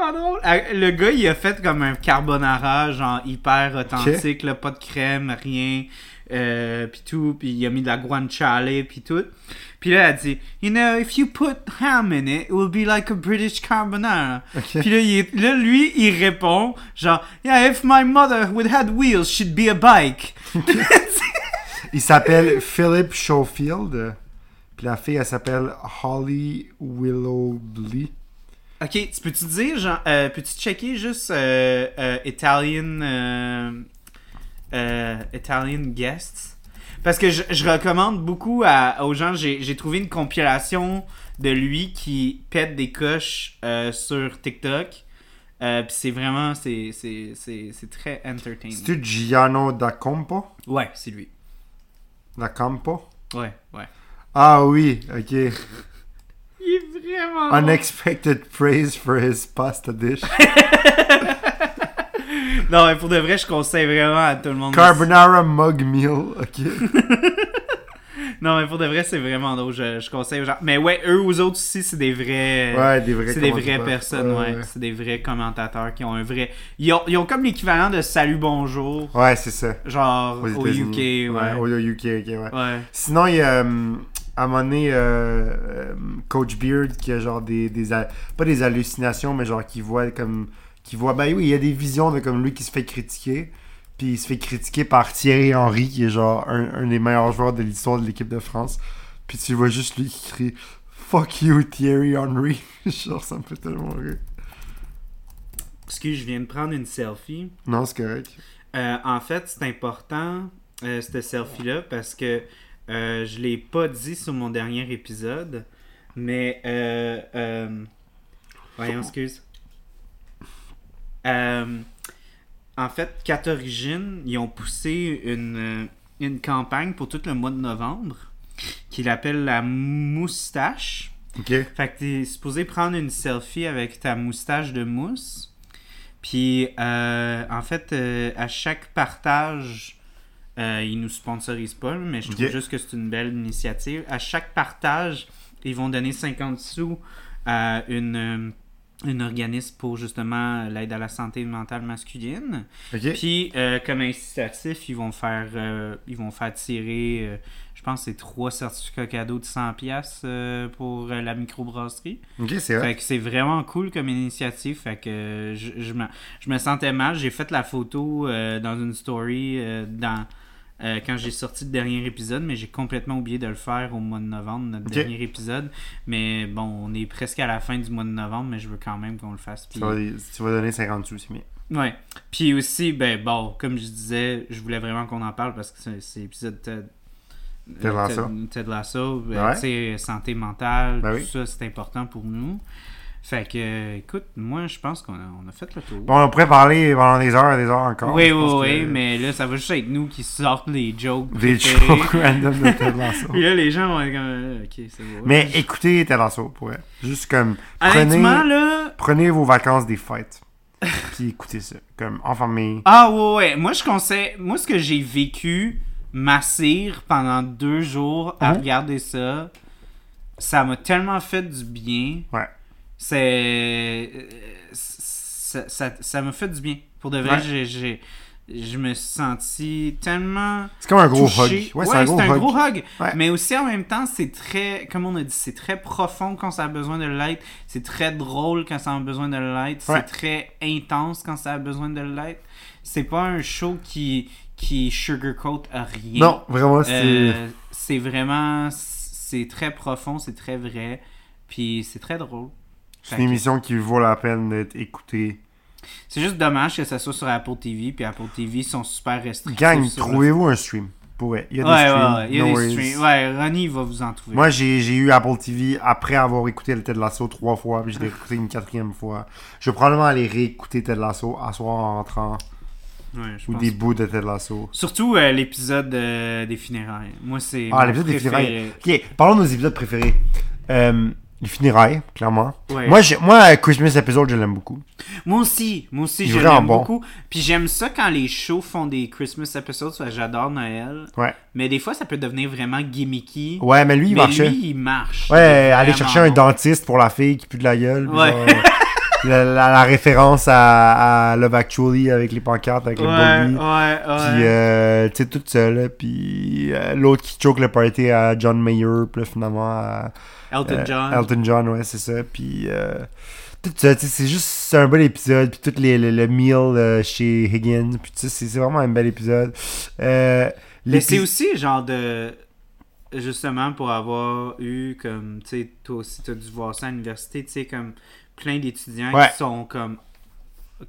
euh, c'est tellement drôle. Le gars, il a fait comme un carbonara, genre hyper authentique, là, pas de crème, rien. Euh, puis tout, puis il a mis de la guanciale, puis tout. Puis là, elle dit, You know, if you put ham in it, it will be like a British carbonara. Ok. Puis là, il est- là, lui, il répond, genre, Yeah, if my mother would had wheels, she'd be a bike. [laughs] Il s'appelle Philip Schofield. Puis la fille, elle s'appelle Holly Willowbly. Ok, tu peux-tu dire, genre, euh, peux-tu checker juste euh, euh, Italian, Italian guests? Parce que je, je recommande beaucoup à- aux gens, j'ai trouvé une compilation de lui qui pète des coches sur TikTok. Puis c'est vraiment, c'est très entertaining. C'est-tu Giano da Campo? Ouais, c'est lui. Da Campo? Ouais, ouais. Ah oui, ok. Vraiment. Unexpected praise for his pasta dish. [laughs] non, mais pour de vrai, je conseille vraiment à tout le monde. Carbonara Mug Meal, ok. [laughs] Non, mais pour de vrai, c'est vraiment drôle. Je, je conseille aux gens. Mais ouais, eux, aux autres aussi, c'est des vrais. Ouais, des vrais C'est des vraies personnes, ouais. ouais. C'est des vrais commentateurs qui ont un vrai. Ils ont, ils ont comme l'équivalent de salut bonjour, Ouais, c'est ça. genre au. UK, ouais. Au UK, ok, ouais. Ouais. Sinon, il y a, euh, à un moment donné, euh, euh, Coach Beard qui a genre des, des Pas des hallucinations, mais genre qui voit comme. Qui voit. Ben oui, il y a des visions de comme lui qui se fait critiquer. Puis il se fait critiquer par Thierry Henry, qui est genre un, un des meilleurs joueurs de l'histoire de l'équipe de France. Puis tu vois juste lui qui crie Fuck you, Thierry Henry. [laughs] genre, ça me fait tellement rire. Excuse, je viens de prendre une selfie. Non, c'est correct. Euh, en fait, c'est important, euh, cette selfie-là, parce que euh, je l'ai pas dit sur mon dernier épisode, mais... Euh, euh, voyons, excuse. Euh, en fait, 4 Origines, ils ont poussé une, euh, une campagne pour tout le mois de novembre, qu'ils appellent la moustache. Ok. Fait que t'es supposé prendre une selfie avec ta moustache de mousse. Puis, euh, en fait, euh, à chaque partage, euh, ils nous sponsorisent pas, mais je trouve juste que c'est une belle initiative. À chaque partage, ils vont donner 50 sous à une, euh, un organisme pour justement l'aide à la santé mentale masculine. Puis, euh, comme incitatif, ils vont faire, euh, ils vont faire tirer, je pense, c'est trois certificats cadeaux de 100$ piastres, euh, pour la microbrasserie. Ok, c'est vrai. Fait que c'est vraiment cool comme initiative. Fait que je, je, me, je me sentais mal. J'ai fait la photo dans une story dans, euh, quand j'ai sorti le dernier épisode, mais j'ai complètement oublié de le faire au mois de novembre, notre dernier épisode. Mais bon, on est presque à la fin du mois de novembre, mais je veux quand même qu'on le fasse. Tu vas, tu vas donner 50 sous, c'est bien. Ouais. Puis aussi, ben bon, comme je disais, je voulais vraiment qu'on en parle parce que c'est- l'épisode Ted, Ted Lasso. Ted, Lasso, ben, Ouais. santé mentale, Ben tout oui. ça, c'est important pour nous. Fait que, écoute, moi, je pense qu'on a, on a fait le tour. Bon, on pourrait parler pendant des heures et des heures encore. oui, oui, oui, que- mais là, ça va juste être nous qui sortent les jokes. Des jokes [laughs] random de Ted [laughs] Lasso. Puis là, les gens vont être comme, euh, ok, c'est beau. Mais écoutez Ted Lasso, pour. Juste comme, prenez, là, prenez vos vacances des fêtes. Puis écoutez ça. Comme, en famille. Ah ouais, ouais. Moi, je conseille. Moi, ce que j'ai vécu, m'assire pendant deux jours à Mhm. regarder ça, ça m'a tellement fait du bien. Ouais. C'est. euh, Ça ça- ça m'a fait du bien. Pour de vrai, Ouais. j'ai- j'ai. Je me suis senti tellement. C'est comme un gros touché. hug. Ouais, c'est un gros hug. hug. Ouais. Mais aussi en même temps, c'est très, comme on a dit, c'est très profond quand ça a besoin de l'être. C'est très drôle quand ça a besoin de l'être. C'est très intense quand ça a besoin de l'être. C'est pas un show qui, qui sugarcoat à rien. Non, vraiment, c'est. Euh, c'est vraiment. C'est très profond, c'est très vrai. Puis c'est très drôle. C'est une émission qui vaut la peine d'être écoutée. C'est juste dommage que ça soit sur Apple TV. Puis Apple TV sont super restrictifs. Gang, le- trouvez-vous un stream? Vrai. Il y a des Ouais, streams. ouais, ouais. Il y a no des streams. Ouais, Ronnie va vous en trouver. Moi, j'ai j'ai eu Apple TV après avoir écouté le Ted Lasso trois fois, puis je l'ai écouté une quatrième fois. Je vais probablement aller réécouter Ted Lasso à soir en rentrant, Ouais, je ou pense des bouts de Ted Lasso. Surtout euh, l'épisode euh, des funérailles. Moi, c'est. Ah, l'épisode des funérailles. Ok, parlons de nos épisodes préférés. Euh, les funérailles, clairement. Ouais. Moi, j'ai- moi, Christmas Episode, je l'aime beaucoup. Moi aussi. Moi aussi, je l'aime bon. beaucoup. Puis j'aime ça quand les shows font des Christmas episodes. J'adore Noël. Ouais. Mais des fois, ça peut devenir vraiment gimmicky. Ouais, mais lui, il mais marchait. lui, il marche. Ouais, aller chercher un dentiste pour la fille qui pue de la gueule. Ouais. genre, [laughs] la, la- la référence à, à Love Actually avec les pancartes, avec Ouais, le ouais, Bobby. ouais. Puis, euh, tu sais, tout ça, là. Puis, euh, l'autre qui choke le party à John Mayer. Puis finalement, à Elton euh, John. Elton John, ouais, c'est ça. Puis, euh, tout ça, tu sais, c'est juste un bel épisode. Puis, tout les, le, le meal chez Higgins. Puis, tu sais, c'est vraiment un bel épisode. Mais c'est aussi genre de. Justement, pour avoir eu comme. Tu sais, toi aussi, tu as dû voir ça à l'université. Tu sais, comme plein d'étudiants Ouais. qui sont comme.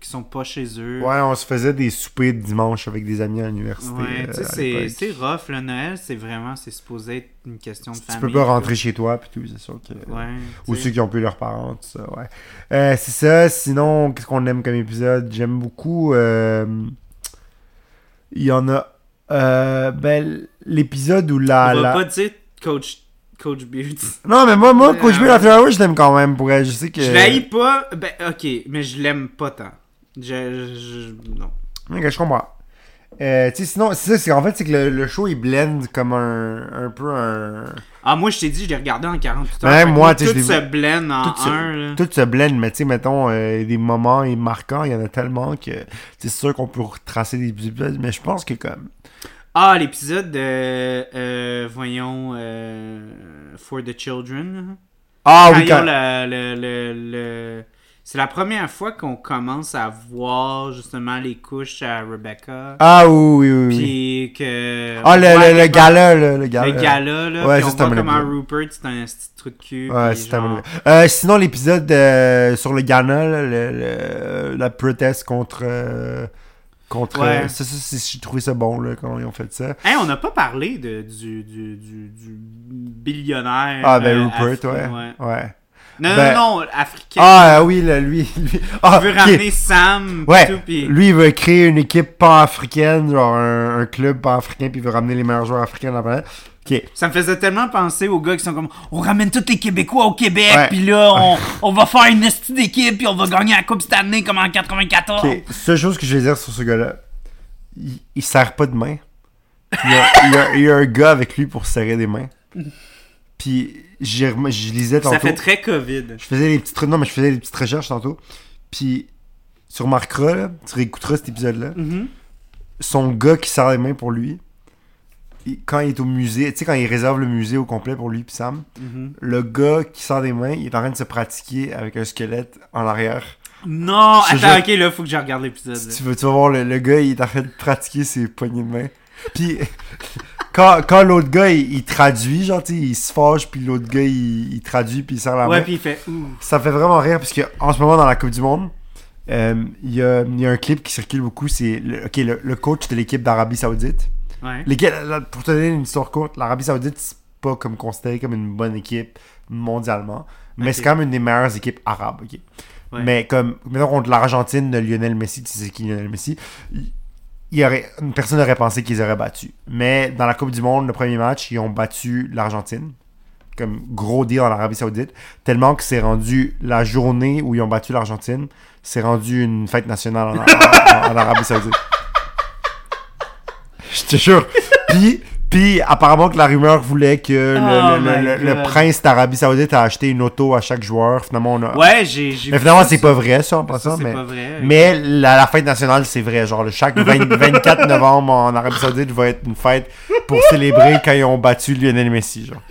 qui sont pas chez eux. Ouais, on se faisait des soupers de dimanche avec des amis à l'université. Ouais, tu sais, euh, c'est- rough. Le Noël, c'est vraiment. C'est supposé être une question de Tu famille. peux pas rentrer chez toi, puis tout, c'est sûr que... Ouais. Ou tu ceux qui ont plus leurs parents, tout ça, ouais. Euh, c'est ça, sinon, qu'est-ce qu'on aime comme épisode? J'aime beaucoup... euh, Il y en a... euh, ben, l'épisode où la... On va la- pas dire Coach, Coach Beard. [laughs] Non, mais moi, moi, Coach ouais. After Hours, je l'aime quand même, pour elle. Je sais que... Je l'haïs pas. Ben, ok, mais je l'aime pas tant. Je, non. Ok, je comprends. Euh, tu sais, sinon, c'est ça, en fait, c'est que le, le show, il blend comme un, un peu un... Ah, moi, je t'ai dit, je l'ai regardé en 48 heures. Même moi, tu sais, tout se blend en tout se- un. là. Tout se blend, mais tu sais, mettons, euh, des moments marquants, il y en a tellement que c'est sûr qu'on peut retracer des épisodes, mais je pense que comme... Ah, l'épisode de. euh, voyons. euh, For the Children. Ah oui, quand... le- le- le- C'est la première fois qu'on commence à voir justement les couches à Rebecca. Ah oui, oui, oui. Puis que. Ah, le, Ouais, le, gala, là, le gala. Le gala, là. Ouais, puis on c'est un voit comment. Rupert, c'est un petit truc de cul. Ouais, c'est genre- euh, Sinon, l'épisode sur le Ghana, là, la proteste contre. Contre Ouais. euh, ça, ça, j'ai trouvé ça bon, là, quand ils ont fait ça. Hey, on n'a pas parlé de, du, du, du, du billionnaire. Ah, ben euh, Rupert, ouais. ouais. Non, Ben- non, non, africain. Ah, oui, là, lui. lui... Ah, Il veut ok. ramener Sam. Ouais, tout, pis- lui, il veut créer une équipe pan-africaine, genre un, un club pan-africain, puis il veut ramener les meilleurs joueurs africains de la planète. Ça me faisait tellement penser aux gars qui sont comme on ramène tous les Québécois au Québec, puis là on, [laughs] on va faire une esti d'équipe, puis on va gagner la Coupe cette année comme en 94. Ok, seule chose que je vais dire sur ce gars-là, il, il serre pas de main. Il y, a, il y a- il y a un gars avec lui pour serrer des mains. Puis je lisais tantôt. Ça fait très Covid. Je faisais des petites non mais je faisais des petites recherches tantôt. Puis tu remarqueras là, tu réécouteras cet épisode-là. Mhm. Son gars qui serre les mains pour lui, il- quand il est au musée, tu sais quand il réserve le musée au complet pour lui puis Sam, le gars qui serre des mains, il est en train de se pratiquer avec un squelette en arrière. Non, attends, ok, là, faut que je regarde l'épisode. Si tu veux, tu vas voir, le, le gars, il est en train de pratiquer ses poignées de main. Puis, [laughs] quand, quand l'autre gars, il, il traduit, genre, tu sais, il se fâche, puis l'autre gars, il, il traduit, puis il serre la Ouais, main. puis il fait ouh. Ça fait vraiment rire, parce qu'en ce moment, dans la Coupe du Monde, euh, il y, a, il y a un clip qui circule beaucoup, c'est le, ok, le, le coach de l'équipe d'Arabie Saoudite. Ouais. Pour te donner une histoire courte, l'Arabie Saoudite, c'est pas comme considéré comme une bonne équipe mondialement, mais c'est quand même une des meilleures équipes arabes? Ouais. Mais comme, mettons contre l'Argentine de Lionel Messi, tu sais qui Lionel Messi, il aurait, une personne aurait pensé qu'ils auraient battu. Mais dans la Coupe du Monde, le premier match, ils ont battu l'Argentine. Comme gros deal en Arabie Saoudite. Tellement que c'est rendu la journée où ils ont battu l'Argentine, c'est rendu une fête nationale en, en- en- en Arabie Saoudite. [laughs] Je te jure. Puis, puis apparemment que la rumeur voulait que le, Oh le- God. prince d'Arabie Saoudite a acheté une auto à chaque joueur. Finalement, on a, Ouais, j'ai. mais finalement, c'est pas vrai, ça, en Ça, passant. Mais, pas vrai. mais la, la fête nationale, c'est vrai. Genre, le chaque 20 24 [laughs] novembre en Arabie Saoudite va être une fête pour célébrer quand ils ont battu Lionel Messi. Genre.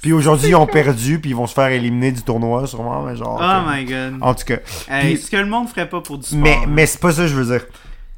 Puis aujourd'hui, ils ont perdu, puis ils vont se faire éliminer du tournoi, sûrement. Mais genre, Oh comme- my god. En tout cas. Hey, puis- ce que le monde ferait pas pour du sport. Mais, hein. mais c'est pas ça que je veux dire.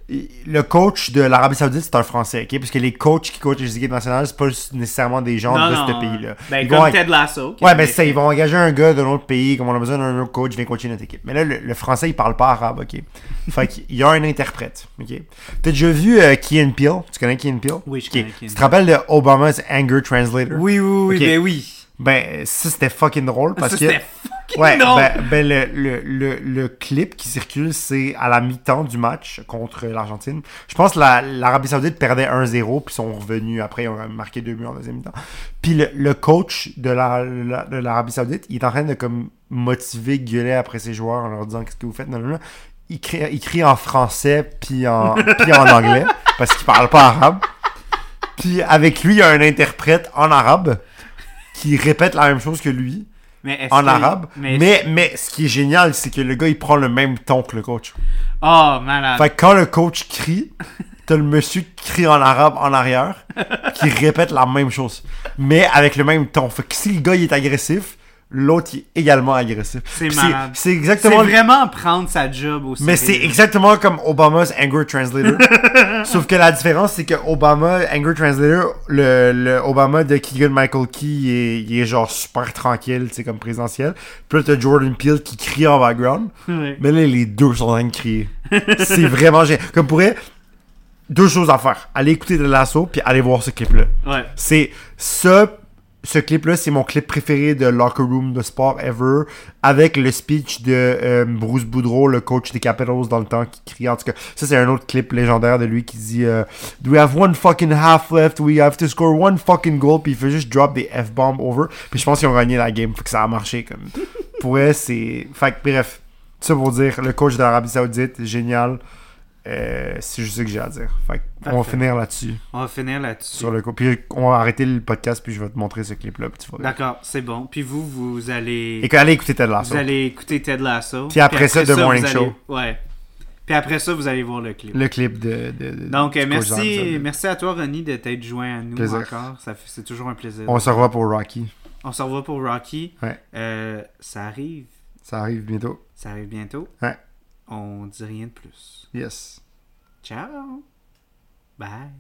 Le coach de l'Arabie Saoudite, c'est un Français, ok? Parce que les coachs qui coachent les équipes nationales, c'est pas nécessairement des gens non, de non, ce pays-là. Ben, comme Ted Lasso. Ouais, bien ça, ils vont engager un gars d'un autre pays, comme on a besoin d'un autre coach, viens coacher notre équipe. Mais là, le, le français, il parle pas arabe, ok? [laughs] Fait qu'il y a un interprète, ok? T'as déjà vu euh, Key Peele? Tu connais Key Peele? Oui, je Ok. connais Key Tu te rappelles de Obama's Anger Translator? Oui, oui, oui, ben oui. Ben, ça, c'était fucking drôle parce ça, que. c'était fucking Ouais, drôle. ben, ben, le, le, le, le clip qui circule, c'est à la mi-temps du match contre l'Argentine. Je pense que la- l'Arabie Saoudite perdait 1-0, puis ils sont revenus après, ils ont marqué deux buts en deuxième mi-temps. Puis le, le coach de la- la- de l'Arabie Saoudite, il est en train de comme motiver, gueuler après ses joueurs en leur disant qu'est-ce que vous faites, non, non, non. Il crie, il crie en français, puis en, [laughs] puis en anglais, parce qu'il parle pas arabe. Puis avec lui, il y a un interprète en arabe qui répète la même chose que lui mais en arabe. Mais... Mais, mais ce qui est génial, c'est que le gars, il prend le même ton que le coach. Oh, malade. Fait que quand le coach crie, t'as le monsieur qui crie en arabe en arrière, qui répète la même chose. Mais avec le même ton. Fait que si le gars, il est agressif, l'autre, il est également agressif. C'est malade. C'est C'est exactement... vraiment prendre sa job au Mais c'est exactement comme Obama's Anger Translator. [laughs] Sauf que la différence, c'est que Obama, Anger Translator, le, le Obama de Keegan Michael Key, il est, il est genre super tranquille, tu sais, comme présidentiel. Puis là, t'as Jordan Peele qui crie en background. Mais là, les deux sont en train de crier. c'est vraiment génial. Comme pourrait, deux choses à faire. Aller écouter de l'assaut, puis aller voir ce clip-là. Ouais. C'est ce, ce clip-là, c'est mon clip préféré de Locker Room de sport ever, avec le speech de euh, Bruce Boudreau, le coach des Capitals dans le temps, qui crie. En tout cas, ça c'est un autre clip légendaire de lui qui dit euh, Do we have one fucking half left? We have to score one fucking goal. Puis il fait juste drop des F-bombs over. Puis je pense qu'ils ont gagné la game. Fait que ça a marché comme. Pour c'est. Fait que bref. ça pour dire, le coach d'Arabie Saoudite, génial. Euh, c'est juste ça que j'ai à dire. Fait on va finir là-dessus. On va finir là-dessus. Sur le Puis on va arrêter le podcast, puis je vais te montrer ce clip-là. D'accord, c'est bon. Puis vous, vous allez. Et allez écouter Ted Lasso. Vous allez écouter Ted Lasso. Puis après ça, The Morning allez- Show. Ouais. Puis après ça, vous allez voir le clip. Le clip de. de- de- Donc, euh, merci, merci à toi, Ronnie, de t'être joint à nous Plaisir. encore. C'est toujours un plaisir. On se revoit pour Rocky. On se revoit pour Rocky. Ouais. Euh, ça arrive. Ça arrive bientôt. Ça arrive bientôt. Ouais. On dit rien de plus. Yes. Ciao. Bye.